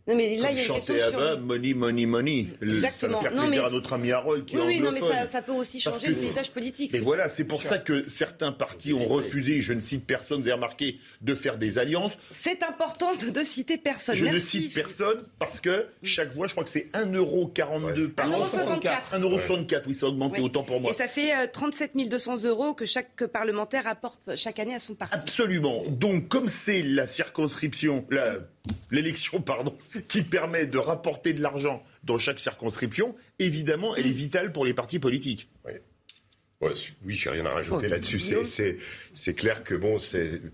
[SPEAKER 1] Non, mais là, il y a une question
[SPEAKER 38] sur... money, money, money.
[SPEAKER 1] Exactement.
[SPEAKER 38] Ça va faire plaisir à notre ami Harold qui
[SPEAKER 1] oui,
[SPEAKER 38] est
[SPEAKER 1] Oui, non, mais ça, ça, peut aussi changer le paysage politique.
[SPEAKER 38] Et voilà, c'est pour ça que certains partis ont refusé, je ne cite personne, vous avez remarqué, de faire des alliances.
[SPEAKER 1] C'est important de, citer personne.
[SPEAKER 38] Je
[SPEAKER 1] ne
[SPEAKER 38] cite personne parce que chaque voix, je crois que c'est 1,42€ par
[SPEAKER 1] an.
[SPEAKER 38] 1,64€. 1,64€, oui, ça a augmenté autant pour moi.
[SPEAKER 1] Et ça fait 37 euh, 200 euros que chaque parlementaire apporte chaque année à son parti.
[SPEAKER 38] Absolument. Donc, comme c'est la circonscription, la l'élection, pardon, qui permet de rapporter de l'argent dans chaque circonscription, évidemment, elle est vitale pour les partis politiques.
[SPEAKER 40] Oui. Ouais, oui, j'ai rien à rajouter là-dessus. C'est clair que bon,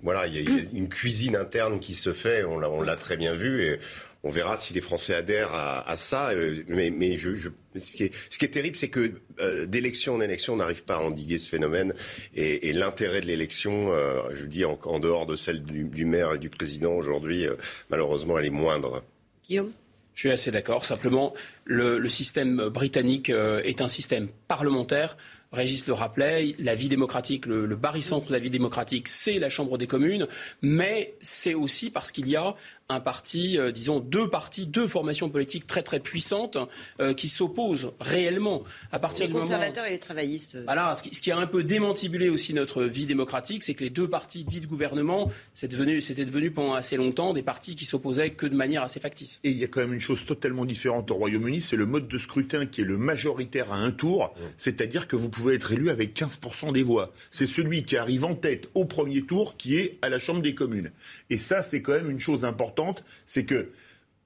[SPEAKER 40] voilà, il y, a une cuisine interne qui se fait. On l'a très bien vu et on verra si les Français adhèrent à, ça. Euh, mais, mais je, je, ce, qui est, ce, qui est, terrible, c'est que euh, d'élection en élection, on n'arrive pas à endiguer ce phénomène. Et, et l'intérêt de l'élection, euh, je dis en, en, dehors de celle du, du, maire et du président aujourd'hui, euh, malheureusement, elle est moindre.
[SPEAKER 1] Guillaume?
[SPEAKER 30] Je suis assez d'accord. Simplement, le, le, système britannique est un système parlementaire Régis le rappelait, la vie démocratique, le, le barycentre de la vie démocratique, c'est la Chambre des communes, mais c'est aussi parce qu'il y a un parti, euh, disons deux partis, deux formations politiques très très puissantes euh, qui s'opposent réellement à partir
[SPEAKER 1] les
[SPEAKER 30] du
[SPEAKER 1] conservateurs et les travaillistes.
[SPEAKER 30] Voilà, ce qui, ce qui, a un peu démantibulé aussi notre vie démocratique, c'est que les deux partis dits de gouvernement, c'était devenu, devenu, pendant assez longtemps des partis qui s'opposaient que de manière assez factice.
[SPEAKER 38] Et il y a quand même une chose totalement différente au Royaume-Uni, c'est le mode de scrutin qui est le majoritaire à un tour, c'est-à-dire que vous pouvez être élu avec 15% des voix. C'est celui qui arrive en tête au premier tour qui est à la Chambre des communes. Et ça, c'est quand même une chose importante c'est que,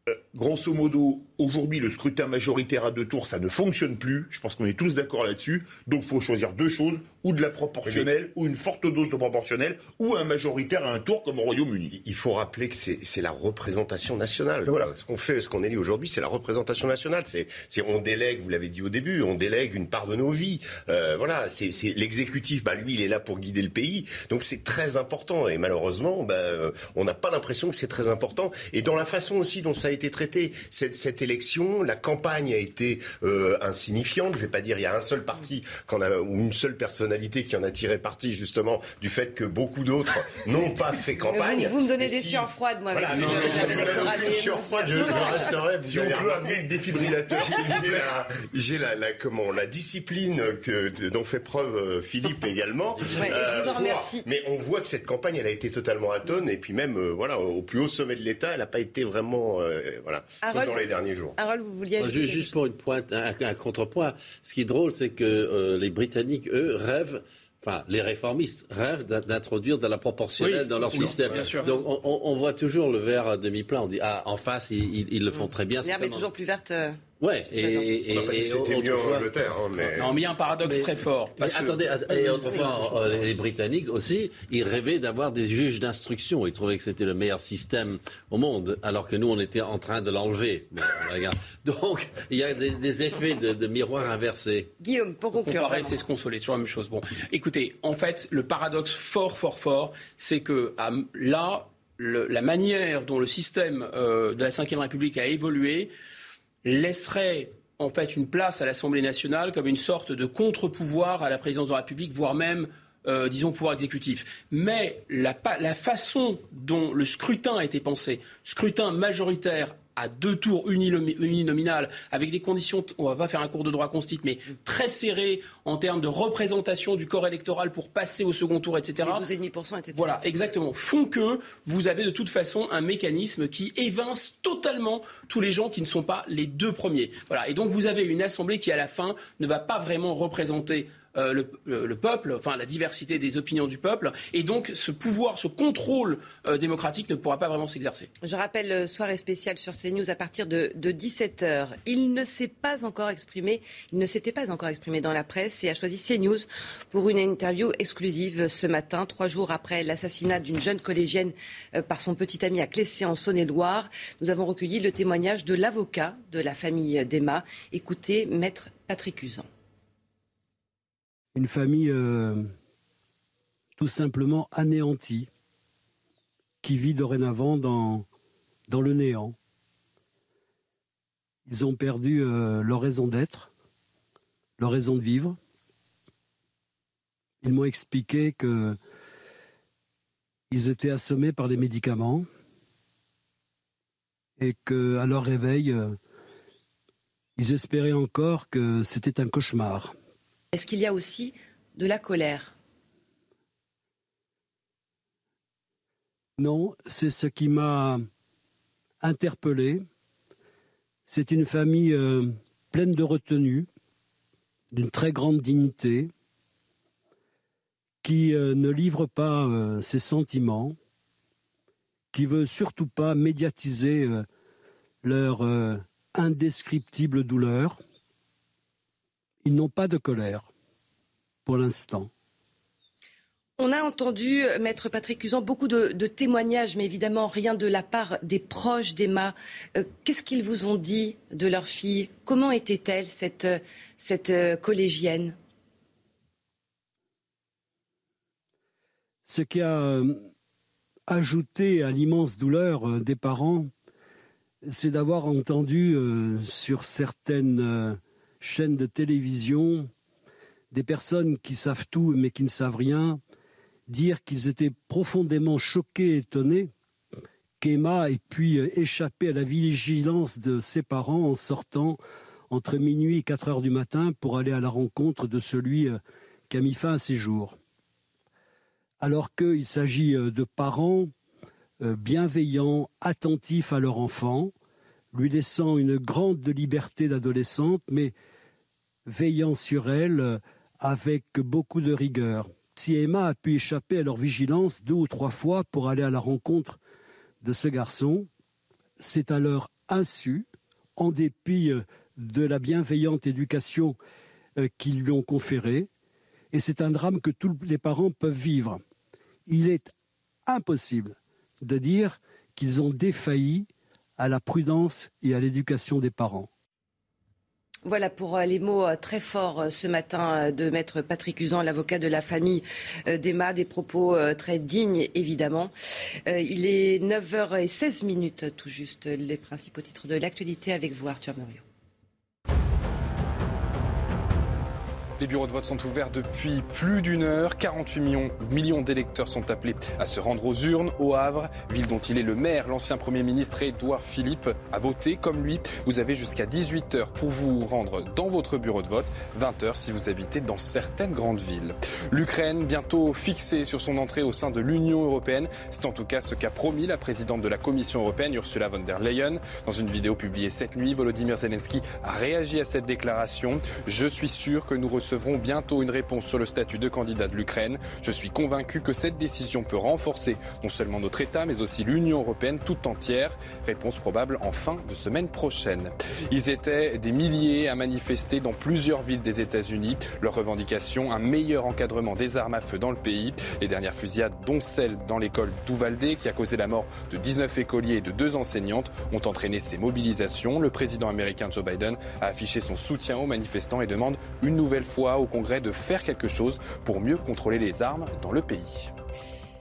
[SPEAKER 38] euh, grosso modo, Aujourd'hui, le scrutin majoritaire à deux tours, ça ne fonctionne plus. Je pense qu'on est tous d'accord là-dessus. Donc, il faut choisir deux choses ou de la proportionnelle, ou une forte dose de proportionnelle, ou un majoritaire à un tour comme au Royaume-Uni.
[SPEAKER 40] Il faut rappeler que c'est la représentation nationale. Voilà. Ce qu'on fait, ce qu'on élit aujourd'hui, c'est la représentation nationale. C'est on délègue, vous l'avez dit au début, on délègue une part de nos vies. Euh, voilà, c'est l'exécutif. Bah, lui, il est là pour guider le pays. Donc, c'est très important. Et malheureusement, bah, on n'a pas l'impression que c'est très important. Et dans la façon aussi dont ça a été traité, cette, cette élection la campagne a été euh, insignifiante. Je ne vais pas dire il y a un seul parti ou une seule personnalité qui en a tiré parti justement du fait que beaucoup d'autres [LAUGHS] n'ont pas fait campagne.
[SPEAKER 1] Vous, me donnez des sueurs froides, moi, avec voilà,
[SPEAKER 40] Des sueurs froides, je, resterai.
[SPEAKER 38] Si on peut amener le défibrillateur,
[SPEAKER 40] j'ai la, la, comment, la discipline que, dont fait preuve euh, Philippe également. [LAUGHS]
[SPEAKER 1] Ouais, je vous en euh, remercie.
[SPEAKER 40] Mais on voit que cette campagne, elle a été totalement atone et puis même, voilà, au plus haut sommet de l'État, elle n'a pas été vraiment, voilà, dans les derniers jours.
[SPEAKER 1] Harold, vous vouliez
[SPEAKER 10] Juste pour une pointe, un, contrepoint. Ce qui est drôle, c'est que euh, les Britanniques, eux, rêvent enfin, les réformistes rêvent d'introduire de la proportionnelle dans leur système. Donc, on, voit toujours le verre à demi-plein. On dit, ah, en face, ils, le font très bien.
[SPEAKER 1] L'herbe est toujours plus verte. Euh,
[SPEAKER 10] Ouais, et, et,
[SPEAKER 40] c'était mieux en Angleterre, hein, mais...
[SPEAKER 30] Non, mais il y a un paradoxe très fort.
[SPEAKER 10] Parce attendez, et autrefois, les Britanniques aussi, ils rêvaient d'avoir des juges d'instruction. Ils trouvaient que c'était le meilleur système au monde, alors que nous, on était en train de l'enlever. [LAUGHS] Donc, il y a des, effets de, miroir inversé.
[SPEAKER 1] Guillaume, pour conclure.
[SPEAKER 30] C'est se consoler, toujours la même chose. Bon, écoutez, en fait, le paradoxe fort, fort, fort, c'est que là, la manière dont le système euh, de la Ve République a évolué, laisserait en fait une place à l'Assemblée nationale comme une sorte de contre-pouvoir à la présidence de la République, voire même euh, disons, pouvoir exécutif. Mais la, la, façon dont le scrutin a été pensé, scrutin majoritaire à deux tours uninominal, avec des conditions, on va pas faire un cours de droit constitue, mais très serré en termes de représentation du corps électoral pour passer au second tour, etc.
[SPEAKER 1] 12,5%, etc.
[SPEAKER 30] Voilà, exactement. Font que vous avez de toute façon un mécanisme qui évince totalement tous les gens qui ne sont pas les deux premiers. Voilà. Et donc vous avez une assemblée qui, à la fin, ne va pas vraiment représenter euh, le, peuple, enfin la diversité des opinions du peuple, et donc ce pouvoir, ce contrôle euh, démocratique ne pourra pas vraiment s'exercer.
[SPEAKER 1] Je rappelle le soirée spéciale sur CNews à partir de, 17h. Il ne s'est pas encore exprimé, il ne s'était pas encore exprimé dans la presse et a choisi CNews pour une interview exclusive ce matin, trois jours après l'assassinat d'une jeune collégienne euh, par son petit ami à Clessé en Saône-et-Loire. Nous avons recueilli le témoignage de l'avocat de la famille d'Emma. Écoutez, maître Patrick Usan
[SPEAKER 6] une famille euh, tout simplement anéantie, qui vit dorénavant dans, le néant. Ils ont perdu euh, leur raison d'être, leur raison de vivre. Ils m'ont expliqué que ils étaient assommés par les médicaments et qu'à leur réveil, euh, ils espéraient encore que c'était un cauchemar.
[SPEAKER 1] Est-ce qu'il y a aussi de la colère?
[SPEAKER 6] Non, c'est ce qui m'a interpellé. C'est une famille euh, pleine de retenue, d'une très grande dignité, qui euh, ne livre pas euh, ses sentiments, qui veut surtout pas médiatiser leur indescriptible douleur. Ils n'ont pas de colère pour l'instant.
[SPEAKER 1] On a entendu, Maître Patrick Usan, beaucoup de, témoignages, mais évidemment rien de la part des proches d'Emma. Euh, qu'est-ce qu'ils vous ont dit de leur fille? Comment était-elle, cette, cette euh, collégienne?
[SPEAKER 6] Ce qui a euh, ajouté à l'immense douleur des parents, c'est d'avoir entendu sur certaines chaînes de télévision des personnes qui savent tout mais qui ne savent rien dire qu'ils étaient profondément choqués et étonnés qu'Emma ait pu échapper à la vigilance de ses parents en sortant entre minuit et 4 heures du matin pour aller à la rencontre de celui euh, qui a mis fin à ses jours. Alors qu'il s'agit euh, de parents euh, bienveillants, attentifs à leur enfant, lui laissant une grande liberté d'adolescente, mais veillant sur elle avec beaucoup de rigueur. Si Emma a pu échapper à leur vigilance deux ou trois fois pour aller à la rencontre de ce garçon, c'est à leur insu, en dépit de la bienveillante éducation euh, qu'ils lui ont conférée. Et c'est un drame que tous les parents peuvent vivre. Il est impossible de dire qu'ils ont défailli à la prudence et à l'éducation des parents.
[SPEAKER 1] Voilà pour euh, les mots euh, très forts ce matin de maître Patrick Usan, l'avocat de la famille d'Emma, des propos très dignes évidemment. Il est 9h16 minutes tout juste, les principaux titres de l'actualité avec vous Arthur Muriot.
[SPEAKER 2] Les bureaux de vote sont ouverts depuis plus d'une heure. 48 millions, d'électeurs sont appelés à se rendre aux urnes au Havre, ville dont il est le maire. L'ancien Premier ministre Édouard Philippe a voté comme lui. Vous avez jusqu'à 18 heures pour vous rendre dans votre bureau de vote, 20 heures si vous habitez dans certaines grandes villes. L'Ukraine, bientôt fixée sur son entrée au sein de l'Union européenne. C'est en tout cas ce qu'a promis la présidente de la Commission européenne, Ursula von der Leyen. Dans une vidéo publiée cette nuit, Volodymyr Zelensky a réagi à cette déclaration. Je suis sûr que nous recevons recevront bientôt une réponse sur le statut de candidat de l'Ukraine. Je suis convaincu que cette décision peut renforcer non seulement notre État, mais aussi l'Union européenne tout entière. Réponse probable en fin de semaine prochaine. Ils étaient des milliers à manifester dans plusieurs villes des États-Unis. Leur revendication, un meilleur encadrement des armes à feu dans le pays. Les dernières fusillades, dont celle dans l'école d'Uvalde, qui a causé la mort de 19 écoliers et de deux enseignantes, ont entraîné ces mobilisations. Le président américain Joe Biden a affiché son soutien aux manifestants et demande une nouvelle fois au Congrès de faire quelque chose pour mieux contrôler les armes dans le pays.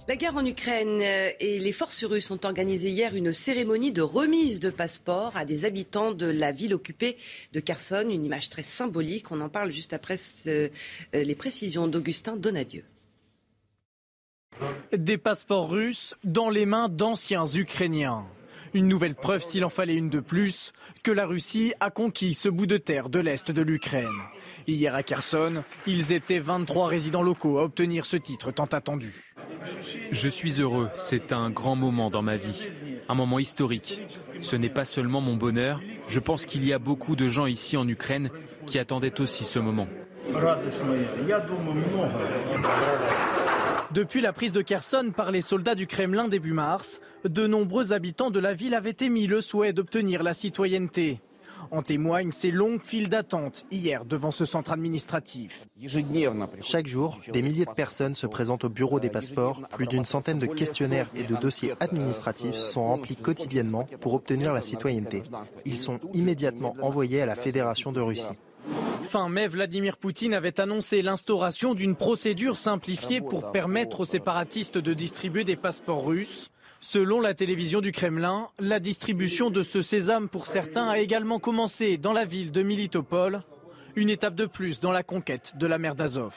[SPEAKER 1] La guerre en Ukraine euh, et les forces russes ont organisé hier une cérémonie de remise de passeports à des habitants de la ville occupée de Kherson. Une image très symbolique. On en parle juste après euh, les précisions d'Augustin Donadieu.
[SPEAKER 7] Des passeports russes dans les mains d'anciens Ukrainiens. Une nouvelle preuve, s'il en fallait une de plus, que la Russie a conquis ce bout de terre de l'Est de l'Ukraine. Hier à Kherson, ils étaient 23 résidents locaux à obtenir ce titre tant attendu.
[SPEAKER 41] Je suis heureux, c'est un grand moment dans ma vie, un moment historique. Ce n'est pas seulement mon bonheur, je pense qu'il y a beaucoup de gens ici en Ukraine qui attendaient aussi ce moment.
[SPEAKER 7] Depuis la prise de Kherson par les soldats du Kremlin début mars, de nombreux habitants de la ville avaient émis le souhait d'obtenir la citoyenneté. En témoignent ces longues files d'attente hier devant ce centre administratif.
[SPEAKER 9] Chaque jour, des milliers de personnes se présentent au bureau des passeports. Plus d'une centaine de questionnaires et de dossiers administratifs sont remplis quotidiennement pour obtenir la citoyenneté. Ils sont immédiatement envoyés à la Fédération de Russie.
[SPEAKER 7] Fin mai, Vladimir Poutine avait annoncé l'instauration d'une procédure simplifiée pour permettre aux séparatistes de distribuer des passeports russes. Selon la télévision du Kremlin, la distribution de ce sésame pour certains a également commencé dans la ville de Militopol, une étape de plus dans la conquête de la mer d'Azov.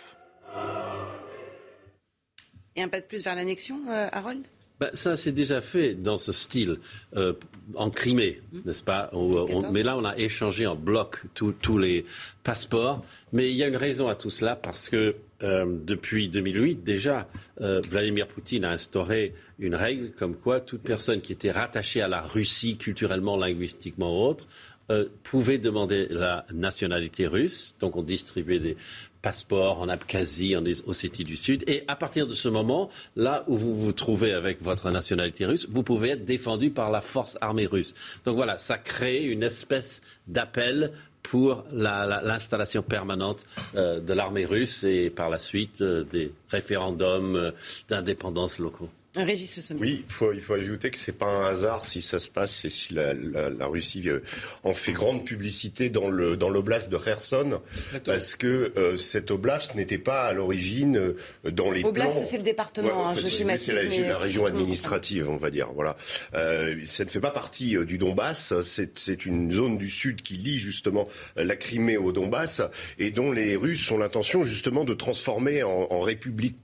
[SPEAKER 1] Et un pas de plus vers l'annexion, euh, Harold?
[SPEAKER 10] Bah, ça, c'est déjà fait dans ce style euh, en Crimée, mmh. n'est-ce pas? Mais là, on a échangé en bloc tous les passeports. Mais il y a une raison à tout cela, parce que euh, depuis 2008, déjà, euh, Vladimir Poutine a instauré une règle comme quoi toute personne qui était rattachée à la Russie culturellement, linguistiquement ou autre, pouvait demander la nationalité russe. Donc on distribuait des passeport en Abkhazie, en Ossétie du Sud. Et à partir de ce moment, là où vous vous trouvez avec votre nationalité russe, vous pouvez être défendu par la force armée russe. Donc voilà, ça crée une espèce d'appel pour l'installation permanente euh, de l'armée russe et par la suite euh, des référendums euh, d'indépendance locaux.
[SPEAKER 1] Régis
[SPEAKER 40] Oui, il faut, il faut ajouter que c'est pas un hasard si ça se passe et si la, Russie euh, en fait grande publicité dans le dans l'oblast de Kherson, parce que euh, cette oblast n'était pas à l'origine euh, dans les
[SPEAKER 1] oblast, c'est le département, hein, je
[SPEAKER 40] C'est la, région administrative, on va dire. Voilà, ça ne fait pas partie du Donbass. C'est une zone du sud qui lie justement la Crimée au Donbass et dont les Russes ont l'intention justement de transformer en, en république euh, euh,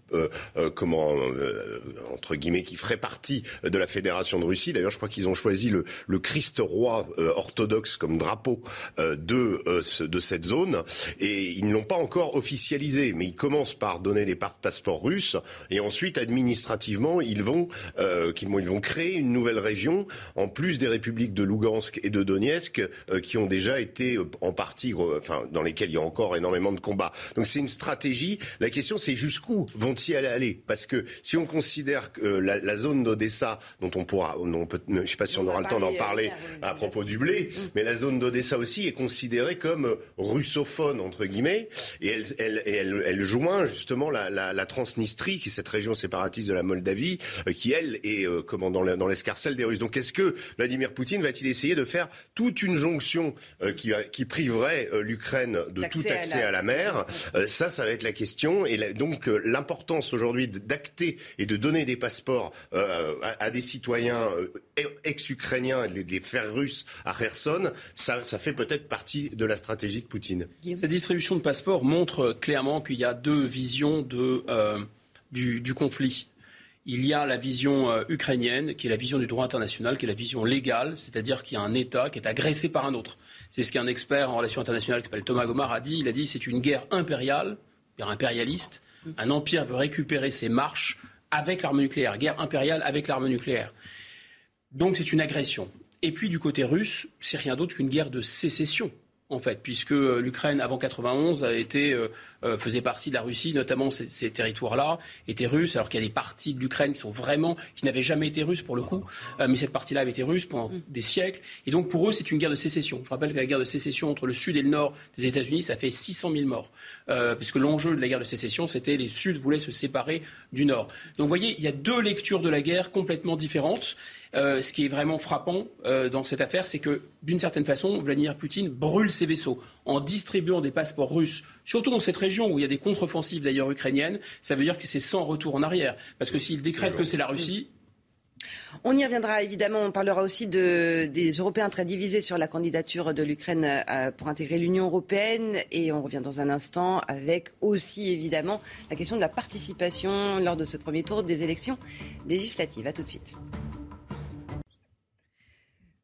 [SPEAKER 40] comment euh, entre guillemets qui ferait partie de la fédération de Russie. D'ailleurs, je crois qu'ils ont choisi le, le Christ roi orthodoxe comme drapeau de de cette zone et ils ne l'ont pas encore officialisé, mais ils commencent par donner des passeports russes et ensuite administrativement ils vont ils vont créer une nouvelle région en plus des républiques de Lugansk et de Donetsk qui ont déjà été en partie enfin dans lesquelles il y a encore énormément de combats. Donc c'est une stratégie. La question c'est jusqu'où vont aller. Parce que si on considère que euh, la, zone d'Odessa, dont on pourra, on peut, je ne sais pas si on, aura le temps d'en parler à propos du blé, mm. mais la zone d'Odessa aussi est considérée comme euh, russophone entre guillemets, et elle, elle, elle, elle joint justement la, la, la, Transnistrie, qui est cette région séparatiste de la Moldavie, euh, qui elle est comment dans l'escarcelle des Russes. Donc est-ce que Vladimir Poutine va-t-il essayer de faire toute une jonction qui, qui priverait l'Ukraine de tout accès à la, mer? Ça, ça va être la question, et donc l'importance aujourd'hui d'acter et de donner des passeports euh, à, des citoyens euh, ex-ukrainiens, les, les faire russes à Kherson, ça, ça fait peut-être partie de la stratégie de Poutine.
[SPEAKER 30] Cette distribution de passeports montre clairement qu'il y a deux visions de, euh, du, du, conflit. Il y a la vision ukrainienne, qui est la vision du droit international, qui est la vision légale, c'est-à-dire qu'il y a un État qui est agressé par un autre. C'est ce qu'un expert en relations internationales qui s'appelle Thomas Gomar a dit. Il a dit c'est une guerre impériale, impérialiste, un empire veut récupérer ses marches avec l'arme nucléaire, guerre impériale avec l'arme nucléaire. Donc c'est une agression. Et puis du côté russe, c'est rien d'autre qu'une guerre de sécession en fait, puisque euh, l'Ukraine avant 91 a été euh, euh, faisait partie de la Russie, notamment ces, ces territoires-là étaient russes, alors qu'il y a des parties de l'Ukraine qui sont vraiment qui n'avaient jamais été russes pour le coup, mais cette partie-là avait été russe pendant mm. des siècles, et donc pour eux c'est une guerre de sécession. Je rappelle que la guerre de sécession entre le sud et le nord des États-Unis, ça fait 600 000 morts, puisque l'enjeu de la guerre de sécession, c'était les Sud voulaient se séparer du nord. Donc vous voyez, il y a deux lectures de la guerre complètement différentes. Euh, ce qui est vraiment frappant euh, dans cette affaire, c'est que, d'une certaine façon, Vladimir Poutine brûle ses vaisseaux en distribuant des passeports russes, surtout dans cette région où il y a des contre-offensives d'ailleurs ukrainiennes. Ça veut dire que c'est sans retour en arrière. Parce que s'il décrète que c'est la Russie,
[SPEAKER 1] on y reviendra évidemment. On parlera aussi des Européens très divisés sur la candidature de l'Ukraine euh, pour intégrer l'Union européenne. Et on revient dans un instant avec aussi évidemment la question de la participation lors de ce premier tour des élections législatives. A tout de suite.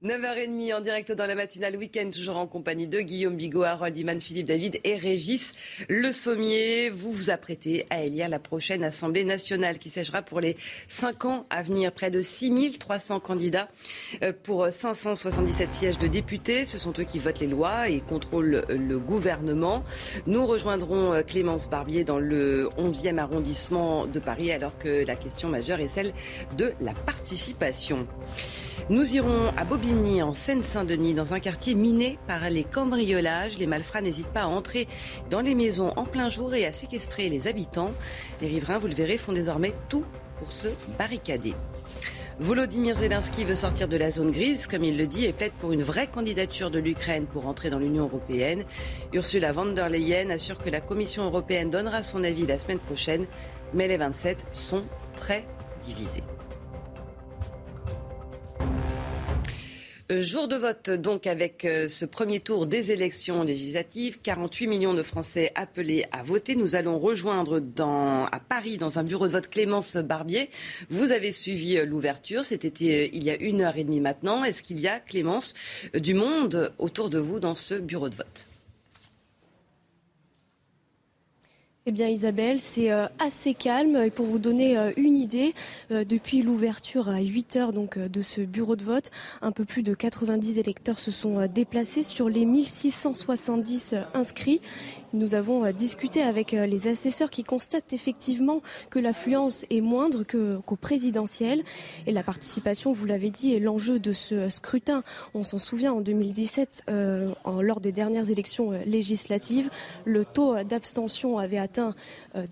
[SPEAKER 1] 9h30 en direct dans la matinale week-end, toujours en compagnie de Guillaume Bigot, Harold Iman, Philippe David et Régis Le Sommier. Vous vous apprêtez à élire la prochaine Assemblée nationale qui s'agera pour les 5 ans à venir. Près de 6300 candidats euh, pour 577 sièges de députés. Ce sont eux qui votent les lois et contrôlent le gouvernement. Nous rejoindrons euh, Clémence Barbier dans le 11e arrondissement de Paris alors que la question majeure est celle de la participation. Nous irons à Bobigny, en Seine-Saint-Denis, dans un quartier miné par les cambriolages. Les malfrats n'hésitent pas à entrer dans les maisons en plein jour et à séquestrer les habitants. Les riverains, vous le verrez, font désormais tout pour se barricader. Volodymyr Zelensky veut sortir de la zone grise, comme il le dit, et plaide pour une vraie candidature de l'Ukraine pour entrer dans l'Union européenne. Ursula von der Leyen assure que la Commission européenne donnera son avis la semaine prochaine, mais les 27 sont très divisés. Euh, jour de vote donc avec euh, ce premier tour des élections législatives. 48 millions de Français appelés à voter. Nous allons rejoindre à Paris dans un bureau de vote Clémence Barbier. Vous avez suivi euh, l'ouverture. C'était il y a une heure et demie maintenant. Est-ce qu'il y a, Clémence, du monde autour de vous dans ce bureau de vote?
[SPEAKER 14] Eh bien Isabelle, c'est euh, assez calme. Et pour vous donner euh, une idée, euh, depuis l'ouverture à 8 heures donc, de ce bureau de vote, un peu plus de 90 électeurs se sont déplacés sur les 1670 inscrits. Nous avons euh, discuté avec euh, les assesseurs qui constatent effectivement que l'affluence est moindre qu'au présidentiel. Et la participation, vous l'avez dit, est l'enjeu de ce scrutin. On s'en souvient en 2017, euh, lors des dernières élections législatives, le taux d'abstention avait atteint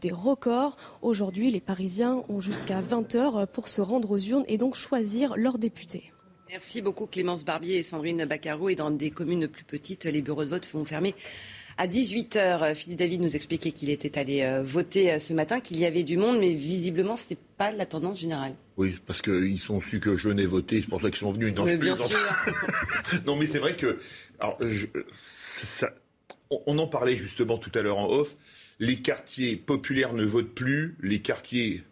[SPEAKER 14] des records. Aujourd'hui, les Parisiens ont jusqu'à 20h pour se rendre aux urnes et donc choisir leurs députés.
[SPEAKER 1] Merci beaucoup Clémence Barbier et Sandrine Baccaro. Et dans des communes plus petites, les bureaux de vote vont fermer à 18h. Philippe David nous expliquait qu'il était allé euh, voter euh, ce matin, qu'il y avait du monde, mais visiblement, ce n'est pas la tendance générale.
[SPEAKER 38] Oui, parce qu'ils sont su que je n'ai voté, c'est pour ça qu'ils sont venus. Non,
[SPEAKER 1] bien sûr. [LAUGHS]
[SPEAKER 38] non, mais c'est vrai que. Alors, on en parlait justement tout à l'heure en off. Les quartiers populaires ne votent plus, les quartiers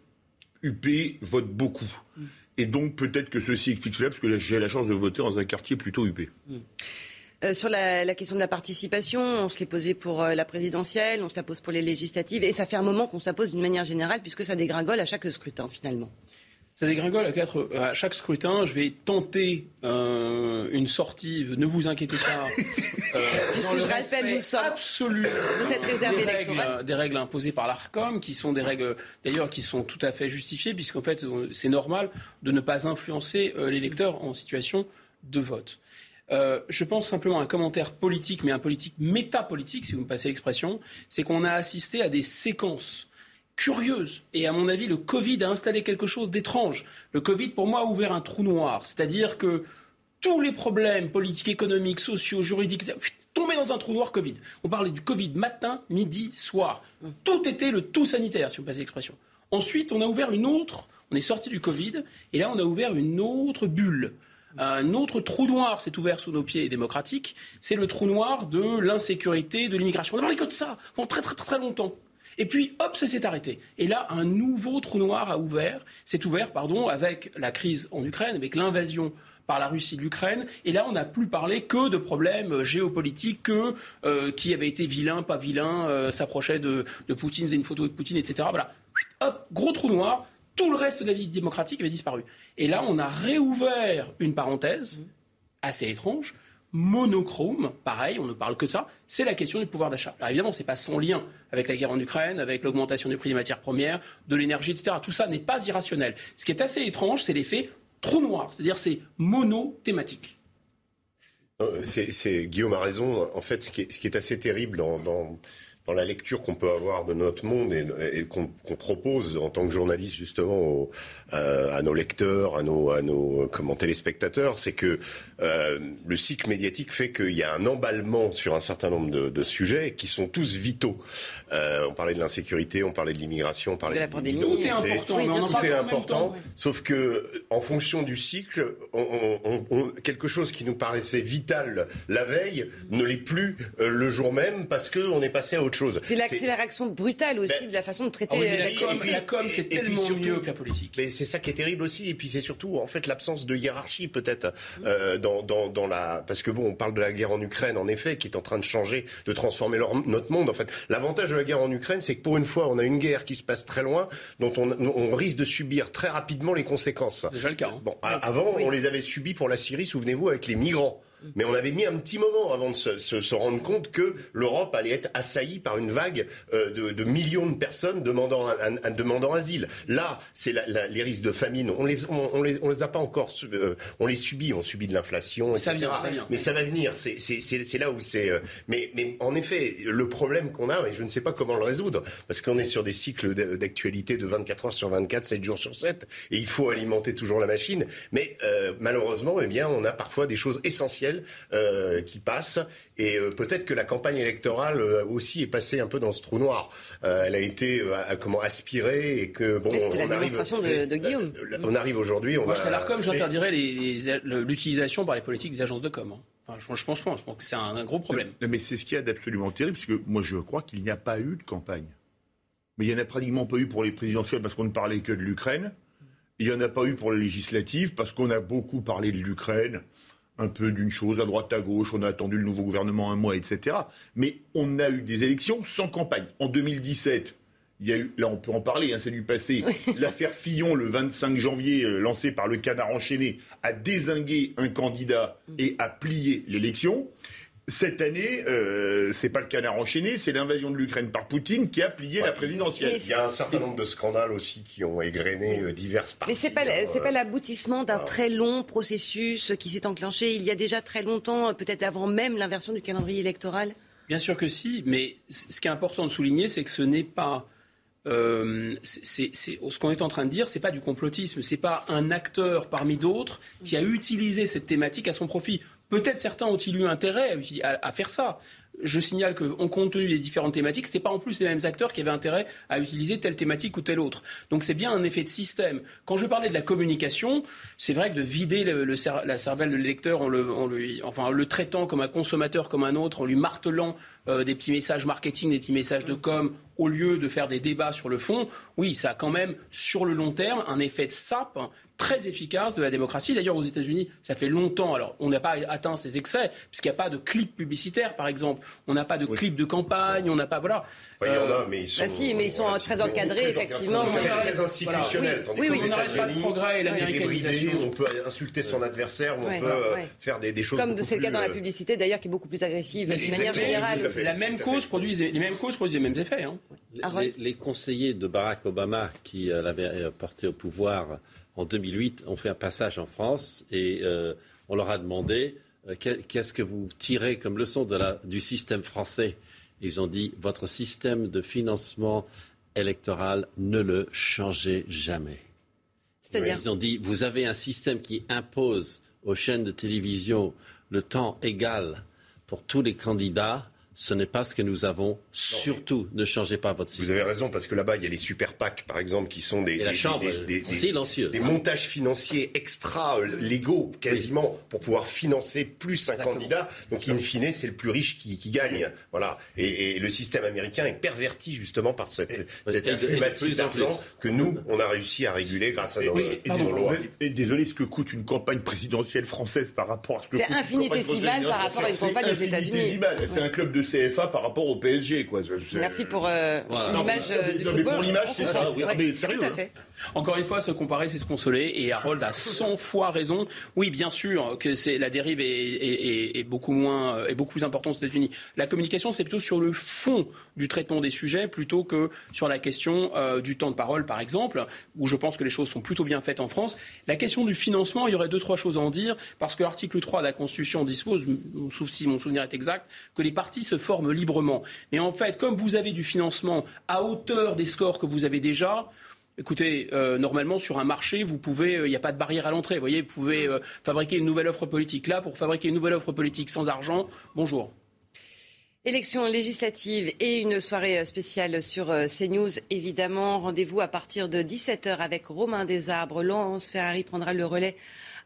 [SPEAKER 38] UP votent beaucoup. Mm. Et donc peut-être que ceci explique cela, parce que j'ai la chance de voter dans un quartier plutôt UP. Mm.
[SPEAKER 1] Euh, sur la, question de la participation, on se l'est posé pour euh, la présidentielle, on se la pose pour les législatives, et ça fait un moment qu'on se la pose d'une manière générale, puisque ça dégringole à chaque scrutin finalement.
[SPEAKER 30] Ça dégringole à, à chaque scrutin. Je vais tenter euh, une sortie. Ne vous inquiétez pas. [LAUGHS]
[SPEAKER 1] Puisque je rappelle, nous sommes absolu de cette réserve
[SPEAKER 30] des
[SPEAKER 1] électorale.
[SPEAKER 30] Règles, des règles imposées par l'Arcom, qui sont des règles d'ailleurs qui sont tout à fait justifiées, puisqu'en fait c'est normal de ne pas influencer l'électeur en situation de vote. Euh, je pense simplement à un commentaire politique, mais un politique métapolitique, si vous me passez l'expression, c'est qu'on a assisté à des séquences curieuses. Et à mon avis, le Covid a installé quelque chose d'étrange. Le Covid, pour moi, a ouvert un trou noir. C'est-à-dire que tous les problèmes politiques, économiques, sociaux, juridiques, tombaient dans un trou noir Covid. On parlait du Covid matin, midi, soir. Tout était le tout sanitaire, si vous me passez l'expression. Ensuite, on a ouvert une autre, on est sorti du Covid, et là, on a ouvert une autre bulle. Un autre trou noir s'est ouvert sous nos pieds démocratiques, c'est le trou noir de l'insécurité, de l'immigration. On n'a parlé que de ça pendant très très très longtemps. Et puis, hop, ça s'est arrêté. Et là, un nouveau trou noir a ouvert, s'est ouvert, avec la crise en Ukraine, avec l'invasion par la Russie de l'Ukraine. Et là, on n'a plus parlé que de problèmes géopolitiques, que euh, qui avait été vilain, pas vilain, euh, s'approchait de, de Poutine, faisait une photo de Poutine, etc. Voilà. Hop, gros trou noir tout le reste de la vie démocratique avait disparu. Et là, on a réouvert une parenthèse assez étrange, monochrome, pareil, on ne parle que de ça, c'est la question du pouvoir d'achat. Alors évidemment, ce n'est pas sans lien avec la guerre en Ukraine, avec l'augmentation du prix des matières premières, de l'énergie, etc. Tout ça n'est pas irrationnel. Ce qui est assez étrange, c'est l'effet trou noir, c'est-à-dire c'est monothématique.
[SPEAKER 40] Euh, c'est, Guillaume a raison. En fait, ce qui est, assez terrible dans la lecture qu'on peut avoir de notre monde et, qu'on propose en tant que journaliste justement euh, à nos lecteurs, à nos, à nos comment, téléspectateurs, c'est que euh, le cycle médiatique fait qu'il y a un emballement sur un certain nombre de, de sujets qui sont tous vitaux. Euh, on parlait de l'insécurité, on parlait de l'immigration, on parlait de,
[SPEAKER 1] la pandémie.
[SPEAKER 30] Tout est important,
[SPEAKER 40] tout est important. Sauf que en fonction du cycle, on, on, quelque chose qui nous paraissait vital la veille ne l'est plus euh, le jour même parce qu'on est passé à autre chose.
[SPEAKER 1] C'est l'accélération brutale aussi ben, de la façon de traiter
[SPEAKER 30] la, com, la com. c'est tellement mieux que la politique.
[SPEAKER 40] Mais c'est ça qui est terrible aussi. Et puis c'est surtout en fait l'absence de hiérarchie peut-être euh, dans, dans, dans, la parce que bon, on parle de la guerre en Ukraine en effet qui est en train de changer, de transformer notre monde. En fait, l'avantage de la guerre en Ukraine, c'est que pour une fois, on a une guerre qui se passe très loin, dont on, on risque de subir très rapidement les conséquences.
[SPEAKER 30] Déjà le cas. Hein.
[SPEAKER 40] Bon, avant, on les avait subis pour la Syrie, souvenez-vous, avec les migrants. Mais on avait mis un petit moment avant de se, rendre compte que l'Europe allait être assaillie par une vague euh, de, millions de personnes demandant, un, demandant asile. Là, c'est les risques de famine. On les, on, les, on les a pas encore, euh, on les subit. On subit de l'inflation, etc. Mais ça va venir. C'est là où c'est. Euh, mais, mais en effet, le problème qu'on a, et je ne sais pas comment le résoudre, parce qu'on est sur des cycles d'actualité de 24 heures sur 24, 7 jours sur 7, et il faut alimenter toujours la machine. Mais malheureusement, eh bien, on a parfois des choses essentielles euh, qui passe. Et euh, peut-être que la campagne électorale euh, aussi est passée un peu dans ce trou noir. elle a été comment aspirée et que
[SPEAKER 1] bon. C'était la démonstration de, de, Guillaume.
[SPEAKER 40] on arrive aujourd'hui.
[SPEAKER 30] Moi, va. Je j'interdirais l'utilisation par les politiques des agences de com. Hein. Enfin, je, pense, je pense que c'est un, gros problème.
[SPEAKER 38] mais c'est ce qu'il y a d'absolument terrible, parce que moi je crois qu'il n'y a pas eu de campagne. Mais il n'y en a pratiquement pas eu pour les présidentielles parce qu'on ne parlait que de l'Ukraine. Il n'y en a pas eu pour les législatives parce qu'on a beaucoup parlé de l'Ukraine un peu d'une chose à droite à gauche, on a attendu le nouveau gouvernement un mois, etc. Mais on a eu des élections sans campagne. En 2017, il y a eu, là on peut en parler, hein, c'est du passé, [LAUGHS] l'affaire Fillon le 25 janvier, euh, lancée par le canard enchaîné, a désingué un candidat et a plié l'élection. Cette année, euh, c'est pas le canard enchaîné, c'est l'invasion de l'Ukraine par Poutine qui a plié la présidentielle.
[SPEAKER 40] Il y a un certain nombre de scandales aussi qui ont égrené euh, diverses parties.
[SPEAKER 1] Mais c'est pas c'est pas l'aboutissement d'un très long processus qui s'est enclenché il y a déjà très longtemps, peut-être avant même l'inversion du calendrier électoral.
[SPEAKER 30] Bien sûr que si, mais ce qui est important de souligner, c'est que ce n'est pas euh, ce qu'on est en train de dire, c'est pas du complotisme, c'est pas un acteur parmi d'autres qui a utilisé cette thématique à son profit. Peut-être certains ont-ils eu intérêt à, faire ça. Je signale qu'en compte tenu des différentes thématiques, ce n'était pas en plus les mêmes acteurs qui avaient intérêt à utiliser telle thématique ou telle autre. Donc c'est bien un effet de système. Quand je parlais de la communication, c'est vrai que de vider la cervelle de l'électeur en le, enfin, en le traitant comme un consommateur comme un autre, en lui martelant euh, des petits messages marketing, des petits messages de com, au lieu de faire des débats sur le fond, oui, ça a quand même, sur le long terme, un effet de sape très efficace de la démocratie. D'ailleurs, aux États-Unis, ça fait longtemps. Alors, on n'a pas atteint ces excès, puisqu'il n'y a pas de clip publicitaire, par exemple. On n'a pas de clip de campagne, on n'a pas, voilà.
[SPEAKER 40] il y en a, euh, mais ils sont.
[SPEAKER 1] Bah si, mais ils sont très encadrés, effectivement.
[SPEAKER 40] Très, institutionnels.
[SPEAKER 1] Oui, oui,
[SPEAKER 40] on n'arrête pas le progrès et l'américanisation. On peut insulter son adversaire, on peut euh, faire des, choses.
[SPEAKER 1] Comme c'est le cas dans la euh, publicité, d'ailleurs, qui est beaucoup plus agressive, de manière générale.
[SPEAKER 30] La même cause produit les mêmes causes produisent les mêmes effets. Hein.
[SPEAKER 10] Les, les, conseillers de Barack Obama qui l'avaient porté au pouvoir en 2008, ont fait un passage en France et euh, on leur a demandé euh, qu'est-ce que vous tirez comme leçon de la, du système français? Ils ont dit votre système de financement électoral ne le changez jamais. C'est-à-dire Ils ont dit vous avez un système qui impose aux chaînes de télévision le temps égal pour tous les candidats ce n'est pas ce que nous avons. Surtout, ne changez pas votre système.
[SPEAKER 40] Vous avez raison, parce que là-bas, il y a les super PAC, par exemple, qui sont des, des, montages financiers extra-légaux, quasiment, pour pouvoir financer plus un candidat. Donc, in fine, c'est le plus riche qui, gagne. Voilà. Et, le système américain est perverti, justement, par cette, cette influx massif d'argent que nous, on a réussi à réguler grâce à nos, lois.
[SPEAKER 38] désolé, ce que coûte une campagne présidentielle française par rapport à ce que
[SPEAKER 1] C'est infinitésimal par rapport à une campagne aux États-Unis.
[SPEAKER 38] C'est un club de CFA par rapport au PSG. Quoi.
[SPEAKER 1] Merci pour euh, l'image euh, du football.
[SPEAKER 38] Pour l'image, c'est ça. mais sérieux.
[SPEAKER 30] Tout à hein. fait. Encore une fois, se comparer, c'est se consoler. Et Harold a 100 fois raison. Oui, bien sûr que c'est la dérive est, beaucoup moins, est beaucoup plus importante aux États-Unis. La communication, c'est plutôt sur le fond du traitement des sujets plutôt que sur la question euh, du temps de parole, par exemple, où je pense que les choses sont plutôt bien faites en France. La question du financement, il y aurait deux, trois choses à en dire, parce que l'article 3 de la Constitution dispose, sauf si mon souvenir est exact, que les partis se forment librement. Mais en fait, comme vous avez du financement à hauteur des scores que vous avez déjà, Écoutez, euh, normalement sur un marché, vous pouvez, il n'y a pas de barrière à l'entrée. Vous voyez, vous pouvez euh, fabriquer une nouvelle offre politique. Là, pour fabriquer une nouvelle offre politique sans argent, bonjour.
[SPEAKER 1] Élections législatives et une soirée spéciale sur euh, CNews, évidemment. Rendez-vous à partir de 17h avec Romain Desarbres. Laurence Ferrari prendra le relais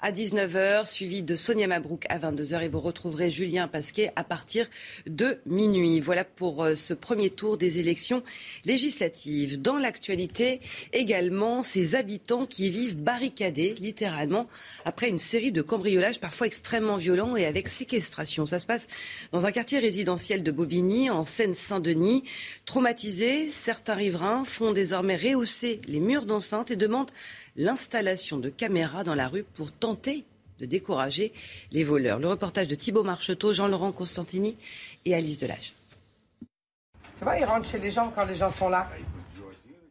[SPEAKER 1] à 19h, suivi de Sonia Mabrouk à 22h et vous retrouverez Julien Pasquet à partir de minuit. Voilà pour euh, ce premier tour des élections législatives. Dans l'actualité également, ces habitants qui vivent barricadés littéralement après une série de cambriolages parfois extrêmement violents et avec séquestration. Ça se passe dans un quartier résidentiel de Bobigny en Seine-Saint-Denis. Traumatisés, certains riverains font désormais rehausser les murs d'enceinte et demandent l'installation de caméras dans la rue pour tenter de décourager les voleurs. Le reportage de Thibault Marcheteau, Jean-Laurent Constantini et Alice Delage.
[SPEAKER 42] Tu vois, ils rentrent chez les gens quand les gens sont là.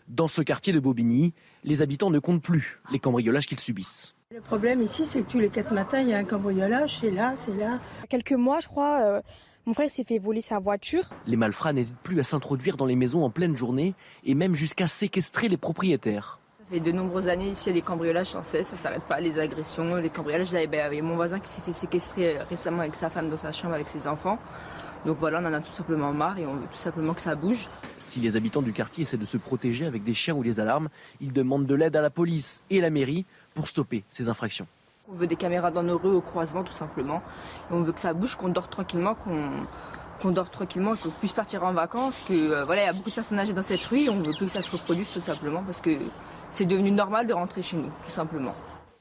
[SPEAKER 19] Dans ce quartier de Bobigny, les habitants ne comptent plus les cambriolages qu'ils subissent.
[SPEAKER 43] Le problème ici, c'est que tous les quatre matins, il y a un cambriolage, c'est là, c'est là.
[SPEAKER 22] Il y a quelques mois, je crois, euh, mon frère s'est fait voler sa voiture.
[SPEAKER 19] Les malfrats n'hésitent plus à s'introduire dans les maisons en pleine journée et même jusqu'à séquestrer les propriétaires.
[SPEAKER 22] Ça fait de nombreuses années ici, il y a des cambriolages sans cesse, ça ne s'arrête pas, les agressions, les cambriolages. Là, ben, il y a mon voisin qui s'est fait séquestrer récemment avec sa femme dans sa chambre avec ses enfants. Donc voilà, on en a tout simplement marre et on veut tout simplement que ça bouge.
[SPEAKER 19] Si les habitants du quartier essaient de se protéger avec des chiens ou des alarmes, ils demandent de l'aide à la police et à la mairie pour stopper ces infractions.
[SPEAKER 22] On veut des caméras dans nos rues, au croisement tout simplement. Et on veut que ça bouge, qu'on dort tranquillement, qu'on qu'on dort tranquillement, qu'on puisse partir en vacances, que euh, voilà, il y a beaucoup de personnes âgées dans cette rue, et on veut plus que ça se reproduise tout simplement parce que c'est devenu normal de rentrer chez nous, tout simplement.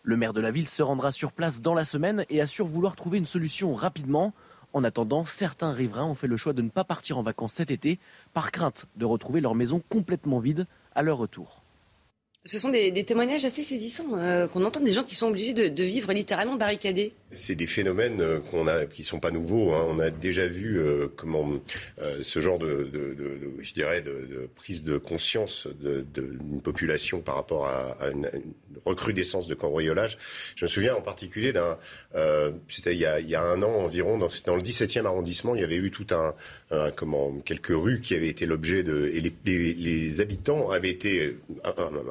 [SPEAKER 19] Le maire de la ville se rendra sur place dans la semaine et assure vouloir trouver une solution rapidement. En attendant, certains riverains ont fait le choix de ne pas partir en vacances cet été par crainte de retrouver leur maison complètement vide à leur retour.
[SPEAKER 1] Ce sont des, témoignages assez saisissants euh, qu'on entend des gens qui sont obligés de, vivre littéralement barricadés.
[SPEAKER 40] C'est des phénomènes euh, qu'on a, qui sont pas nouveaux. Hein. On a déjà vu euh, comment ce genre de, je dirais, de, prise de conscience d'une population par rapport à, une, recrudescence de cambriolage. Je me souviens en particulier d'un, c'était il, y a un an environ, dans, le 17e arrondissement, il y avait eu tout un, comment, quelques rues qui avaient été l'objet de, et les, habitants avaient été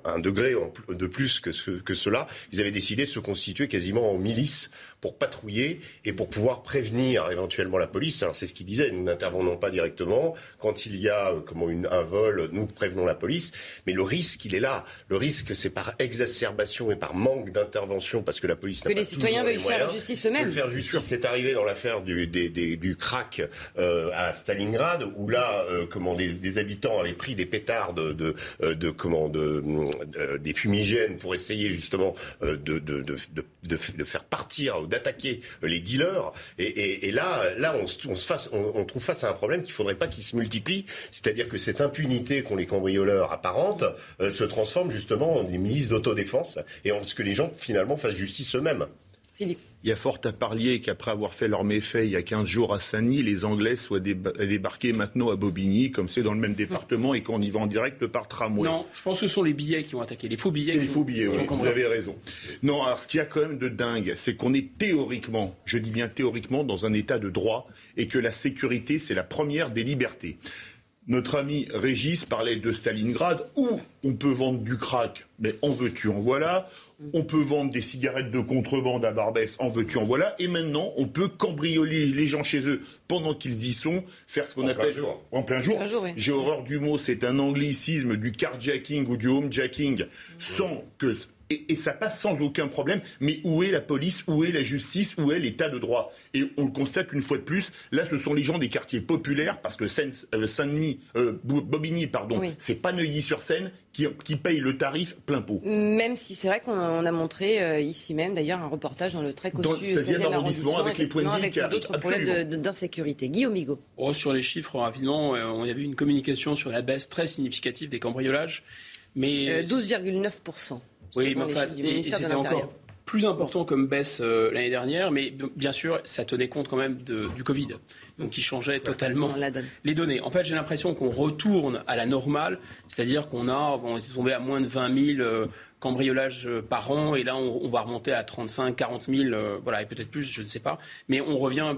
[SPEAKER 40] un, degré de plus que cela. Ils avaient décidé de se constituer quasiment en milice pour patrouiller et pour pouvoir prévenir éventuellement la police. Alors c'est ce qu'il disait, nous n'intervenons pas directement. Quand il y a euh, comment une, un vol, nous prévenons la police. Mais le risque, il est là. Le risque, c'est par exacerbation et par manque d'intervention, parce que la police n'a
[SPEAKER 1] pas Que les citoyens veuillent faire justice eux-mêmes.
[SPEAKER 40] Faire justice, c'est arrivé dans l'affaire du, du crack euh, à Stalingrad, où là, euh, comment des, habitants avaient pris des pétards de, de, de comment de, des fumigènes pour essayer justement de, de, de, de, faire partir d'attaquer les dealers. Et, là, là, on, se on, trouve face à un problème qu'il faudrait pas qu'il se multiplie. C'est-à-dire que cette impunité qu'ont les cambrioleurs apparente euh, se transforme justement en des milices d'autodéfense et en ce que les gens finalement fassent justice eux-mêmes.
[SPEAKER 1] Philippe.
[SPEAKER 38] Il y a fort à parier qu'après avoir fait leur méfait il y a 15 jours à Saint-Denis, les Anglais soient débarqués maintenant à Bobigny, comme c'est dans le même département, et qu'on y va en direct par tramway.
[SPEAKER 30] Non, je pense que ce sont les billets qui ont attaqué, les faux billets.
[SPEAKER 38] C'est les faux billets, oui, vous avez raison. Non, alors ce qu'il y a quand même de dingue, c'est qu'on est théoriquement, je dis bien théoriquement, dans un état de droit, et que la sécurité, c'est la première des libertés. Notre ami Régis parlait de Stalingrad, où on peut vendre du crack, mais en veux-tu, en voilà. On peut vendre des cigarettes de contrebande à Barbès, en veux-tu, en voilà. Et maintenant, on peut cambrioler les gens chez eux pendant qu'ils y sont, faire ce qu'on appelle en plein jour. J'ai horreur du mot, c'est un anglicisme du carjacking ou du homejacking, sans que et, ça passe sans aucun problème. Mais où est la police Où est la justice Où est l'état de droit? Et on le constate une fois de plus. Là, ce sont les gens des quartiers populaires, parce que euh, Saint-Denis, euh, Bobigny, pardon, c'est pas Neuilly-sur-Seine qui, qui paye le tarif plein pot.
[SPEAKER 1] Même si c'est vrai qu'on a, montré euh, ici même, d'ailleurs, un reportage dans le très cossu
[SPEAKER 38] 16e arrondissement avec les points de
[SPEAKER 1] avec d'autres problèmes d'insécurité. Guillaume Migaud.
[SPEAKER 30] Oh, sur les chiffres, rapidement, il y avait une communication sur la baisse très significative des cambriolages.
[SPEAKER 1] Mais 12,9%.
[SPEAKER 30] Oui, mais et, c'était encore plus important comme baisse euh, l'année dernière, mais bien sûr, ça tenait compte quand même du Covid, donc qui changeait totalement les données. En fait, j'ai l'impression qu'on retourne à la normale, c'est-à-dire qu'on a, on est tombé à moins de 20 000 euh, cambriolages euh, par an, et là, on, va remonter à 35, 40 000, voilà, et peut-être plus, je ne sais pas, mais on revient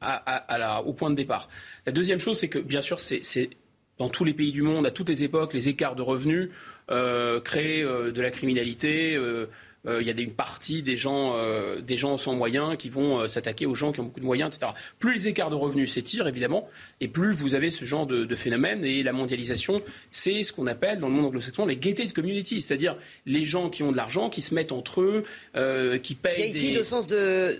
[SPEAKER 30] à, la, au point de départ. La deuxième chose, c'est que, bien sûr, c'est dans tous les pays du monde, à toutes les époques, les écarts de revenus créer euh, de la criminalité. Euh, il y a une partie des gens, des gens sans moyens qui vont s'attaquer aux gens qui ont beaucoup de moyens, etc. Plus les écarts de revenus s'étirent, évidemment, et plus vous avez ce genre de, phénomène. Et la mondialisation, c'est ce qu'on appelle dans le monde anglo-saxon les gated communities, c'est-à-dire les gens qui ont de l'argent, qui se mettent entre eux, qui payent.
[SPEAKER 1] Gated des... au sens de.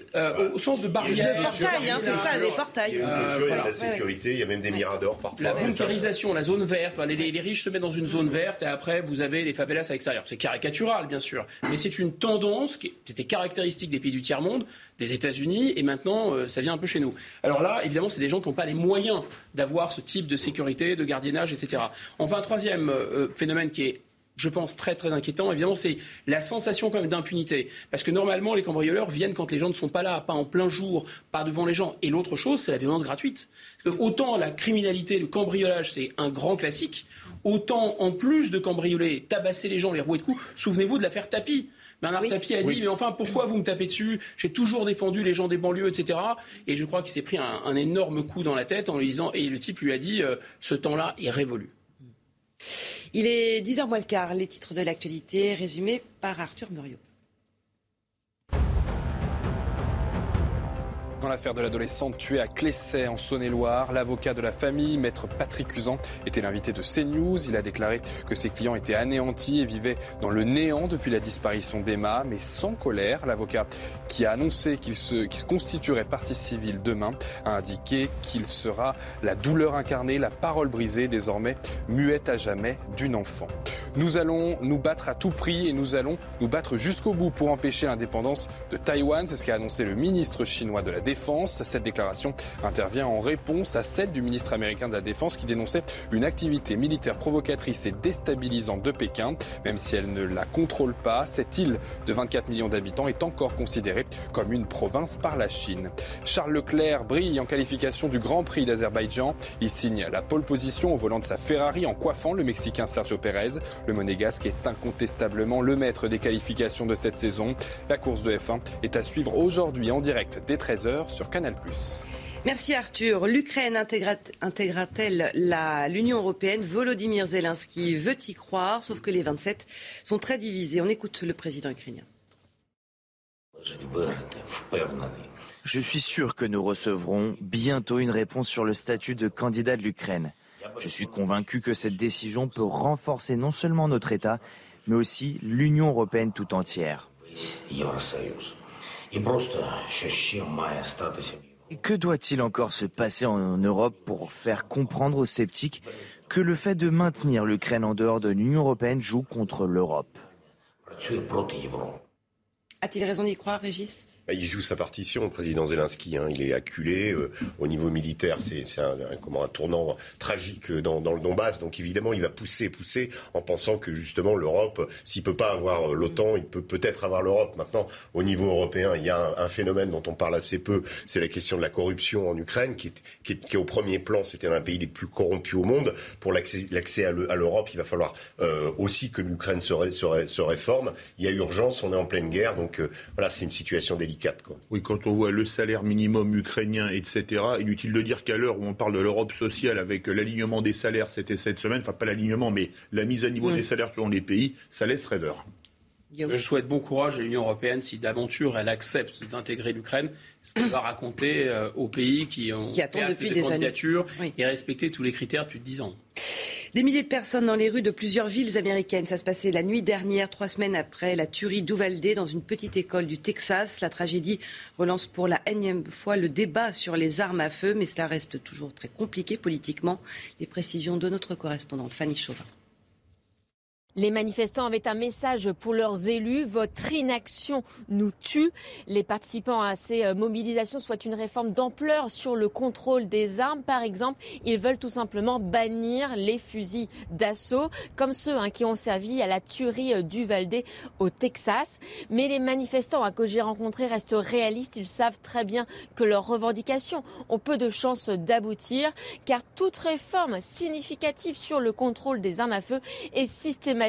[SPEAKER 30] au sens de barrière.
[SPEAKER 1] De portail, hein, c'est ça, des portails.
[SPEAKER 40] Il y a, il y a de la sécurité, il y a même des miradors parfois.
[SPEAKER 30] La bunkérisation, la zone verte, les, les, riches se mettent dans une zone verte et après vous avez les favelas à l'extérieur. C'est caricatural, bien sûr, mais c'est une tendance qui était caractéristique des pays du tiers-monde, des États-Unis, et maintenant euh, ça vient un peu chez nous. Alors là, évidemment, c'est des gens qui n'ont pas les moyens d'avoir ce type de sécurité, de gardiennage, etc. Enfin, un troisième euh, phénomène qui est je pense, très très inquiétant. Évidemment, c'est la sensation quand même d'impunité. Parce que normalement, les cambrioleurs viennent quand les gens ne sont pas là, pas en plein jour, pas devant les gens. Et l'autre chose, c'est la violence gratuite. autant la criminalité, le cambriolage, c'est un grand classique, autant en plus de cambrioler, tabasser les gens, les rouer de coups, souvenez-vous de l'affaire Tapi. Bernard Tapie a dit, mais enfin, pourquoi vous me tapez dessus? J'ai toujours défendu les gens des banlieues, etc. Et je crois qu'il s'est pris un, énorme coup dans la tête en lui disant, et le type lui a dit, euh, ce temps-là est révolu.
[SPEAKER 1] Il est 10h moins le quart, les titres de l'actualité résumés par Arthur Muriot.
[SPEAKER 2] Dans l'affaire de l'adolescente tuée à Clessay en Saône-et-Loire, l'avocat de la famille, maître Patrick Usan, était l'invité de CNews. Il a déclaré que ses clients étaient anéantis et vivaient dans le néant depuis la disparition d'Emma, mais sans colère. L'avocat qui a annoncé qu'il se constituerait partie civile demain a indiqué qu'il sera la douleur incarnée, la parole brisée, désormais muette à jamais d'une enfant. Nous allons nous battre à tout prix et nous allons nous battre jusqu'au bout pour empêcher l'indépendance de Taïwan. C'est ce qu'a annoncé le ministre chinois de la Défense. Cette déclaration intervient en réponse à celle du ministre américain de la Défense qui dénonçait une activité militaire provocatrice et déstabilisante de Pékin. Même si elle ne la contrôle pas, cette île de 24 millions d'habitants est encore considérée comme une province par la Chine. Charles Leclerc brille en qualification du Grand Prix d'Azerbaïdjan. Il signe la pole position au volant de sa Ferrari en coiffant le Mexicain Sergio Pérez. Le Monégasque est incontestablement le maître des qualifications de cette saison. La course de F1 est à suivre aujourd'hui en direct dès 13h sur Canal+.
[SPEAKER 1] Merci Arthur. L'Ukraine intégra-t-elle l'Union européenne? Volodymyr Zelensky veut y croire, sauf que les 27 sont très divisés. On écoute le président ukrainien.
[SPEAKER 44] Je suis sûr que nous recevrons bientôt une réponse sur le statut de candidat de l'Ukraine. Je suis convaincu que cette décision peut renforcer non seulement notre État, mais aussi l'Union européenne tout entière. Que doit-il encore se passer en Europe pour faire comprendre aux sceptiques que le fait de maintenir l'Ukraine en dehors de l'Union européenne joue contre l'Europe?
[SPEAKER 1] A-t-il raison d'y croire, Régis?
[SPEAKER 40] Bah, il joue sa partition, le président Zelensky. Hein. Il est acculé euh, au niveau militaire. C'est un, un, un, tournant tragique dans, dans, le Donbass. Donc évidemment, il va pousser, pousser, en pensant que justement l'Europe, s'il peut pas avoir l'OTAN, il peut peut-être avoir l'Europe. Maintenant, au niveau européen, il y a un, phénomène dont on parle assez peu. C'est la question de la corruption en Ukraine, qui est, qui est, qui est au premier plan. C'était un pays les plus corrompus au monde. Pour l'accès à l'Europe, il va falloir euh, aussi que l'Ukraine se, réforme. Il y a urgence. On est en pleine guerre. Donc euh, voilà, c'est une situation délicate.
[SPEAKER 38] Oui, quand on voit le salaire minimum ukrainien, etc., inutile de dire qu'à l'heure où on parle de l'Europe sociale avec l'alignement des salaires, c'était cette semaine, enfin pas l'alignement, mais la mise à niveau des salaires selon les pays, ça laisse rêveur.
[SPEAKER 30] Je souhaite bon courage à l'Union européenne si d'aventure elle accepte d'intégrer l'Ukraine, ce qu'elle va raconter euh, aux pays qui ont
[SPEAKER 1] qui depuis des années
[SPEAKER 30] et respecté tous les critères depuis dix ans.
[SPEAKER 1] Des milliers de personnes dans les rues de plusieurs villes américaines. Ça se passait la nuit dernière, trois semaines après la tuerie d'Uvalde dans une petite école du Texas. La tragédie relance pour la énième fois le débat sur les armes à feu, mais cela reste toujours très compliqué politiquement. Les précisions de notre correspondante Fanny Chauvin.
[SPEAKER 45] Les manifestants avaient un message pour leurs élus. Votre inaction nous tue. Les participants à ces euh, mobilisations souhaitent une réforme d'ampleur sur le contrôle des armes. Par exemple, ils veulent tout simplement bannir les fusils d'assaut, comme ceux hein, qui ont servi à la tuerie euh, du Valdé au Texas. Mais les manifestants que j'ai rencontrés restent réalistes. Ils savent très bien que leurs revendications ont peu de chances d'aboutir, car toute réforme significative sur le contrôle des armes à feu est systématique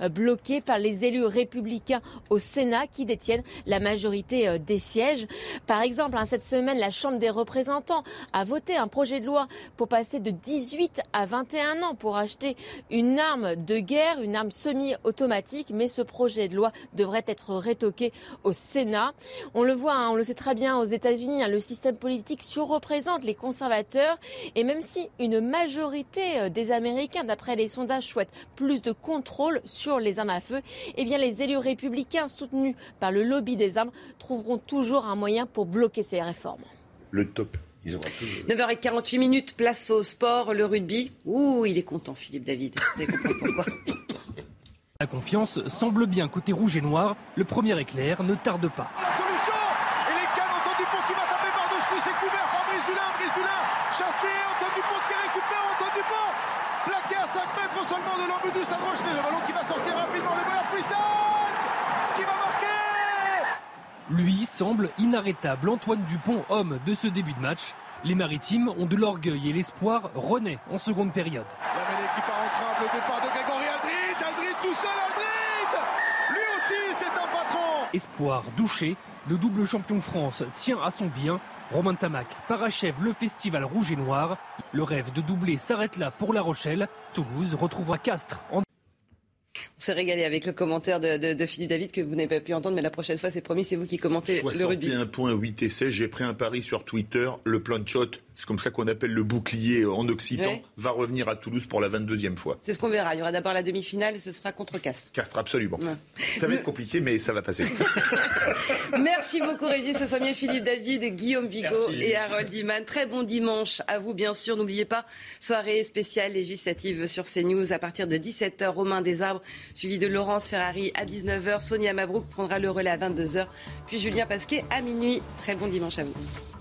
[SPEAKER 45] euh, bloqué par les élus républicains au Sénat qui détiennent la majorité euh, des sièges. Par exemple, hein, cette semaine, la Chambre des représentants a voté un projet de loi pour passer de 18 à 21 ans pour acheter une arme de guerre, une arme semi-automatique, mais ce projet de loi devrait être rétoqué au Sénat. On le voit, hein, on le sait très bien aux États-Unis, hein, le système politique surreprésente les conservateurs et même si une majorité euh, des Américains, d'après les sondages, souhaitent plus de contrôle sur les armes à feu, eh bien les élus républicains soutenus par le lobby des armes trouveront toujours un moyen pour bloquer ces réformes.
[SPEAKER 40] Le top.
[SPEAKER 1] 9h48 minutes, place au sport, le rugby. Ouh, il est content, Philippe David. Vous comprendre pourquoi.
[SPEAKER 46] La confiance semble bien côté rouge et noir. Le premier éclair ne tarde pas.
[SPEAKER 47] La solution Et les cannes, Antoine Dupont qui va taper par-dessus, c'est couvert par Brice Dulin, Brice Dulin chassé, Antoine Dupont qui récupère, Antoine Dupont plaqué à 5 mètres seulement de l'embut du Stade Rochelet. Le ballon qui va sortir rapidement. Le voilà Fouissac qui va marquer.
[SPEAKER 46] Lui semble inarrêtable. Antoine Dupont, homme de ce début de match. Les Maritimes ont de l'orgueil et l'espoir renaît en seconde période.
[SPEAKER 47] La mêlée qui part en crabe, le départ de Grégory Aldrit. Aldrit tout seul, Aldrit Lui aussi, c'est un patron.
[SPEAKER 46] Espoir douché, le double champion France tient à son bien Romain Tamac parachève le festival rouge et noir. Le rêve de doubler s'arrête là pour La Rochelle. Toulouse retrouvera Castres en
[SPEAKER 1] se régaler avec le commentaire de, Philippe David que vous n'avez pas pu entendre, mais la prochaine fois, c'est promis, c'est vous qui commentez le rugby.
[SPEAKER 38] 61.8 essais, j'ai pris un pari sur Twitter, le plan shot c'est comme ça qu'on appelle le bouclier en occitan, va revenir à Toulouse pour la 22e fois.
[SPEAKER 1] C'est ce qu'on verra. Il y aura d'abord la demi-finale et ce sera contre Castres.
[SPEAKER 38] Castres, absolument. Ça va être compliqué, mais ça va passer. [LAUGHS]
[SPEAKER 1] Merci beaucoup, Régis Sommier, Philippe David, Guillaume Vigo et Harold Iman. Très bon dimanche à vous, bien sûr. N'oubliez pas, soirée spéciale législative sur CNews à partir de 17h. Romain Desarbres, suivi de Laurence Ferrari à 19h. Sonia Mabrouk prendra le relais à 22h. Puis Julien Pasquet à minuit. Très bon dimanche à vous.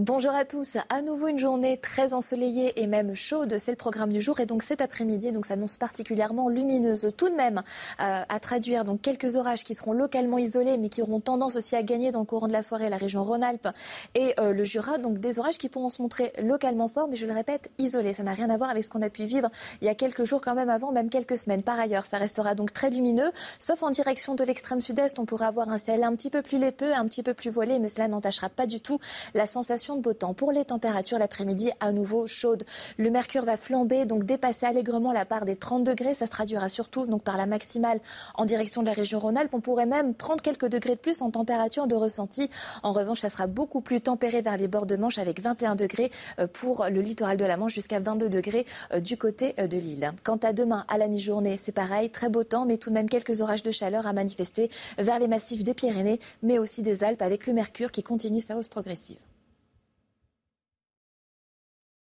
[SPEAKER 3] Bonjour à tous. À nouveau une journée très ensoleillée et même chaude. C'est le programme du jour. Et donc cet après-midi, donc s'annonce particulièrement lumineuse. Tout de même, euh, à traduire donc quelques orages qui seront localement isolés, mais qui auront tendance aussi à gagner dans le courant de la soirée la région Rhône-Alpes et euh, le Jura. Donc des orages qui pourront se montrer localement forts, mais je le répète, isolés. Ça n'a rien à voir avec ce qu'on a pu vivre il y a quelques jours quand même avant, même quelques semaines. Par ailleurs, ça restera donc très lumineux, sauf en direction de l'extrême sud-est. On pourra avoir un ciel un petit peu plus laiteux, un petit peu plus voilé, mais cela n'entachera pas du tout la sensation de beau temps. Pour les températures, l'après-midi à nouveau chaude. Le mercure va flamber, donc dépasser allègrement la part des 30 degrés. Ça se traduira surtout donc par la maximale en direction de la région Rhône-Alpes. On pourrait même prendre quelques degrés de plus en température de ressenti. En revanche, ça sera beaucoup plus tempéré vers les bords de Manche avec 21 degrés euh, pour le littoral de la Manche jusqu'à 22 degrés euh, du côté euh, de l'île. Quant à demain, à la mi-journée, c'est pareil, très beau temps, mais tout de même quelques orages de chaleur à manifester vers les massifs des Pyrénées, mais aussi des Alpes avec le mercure qui continue sa hausse progressive.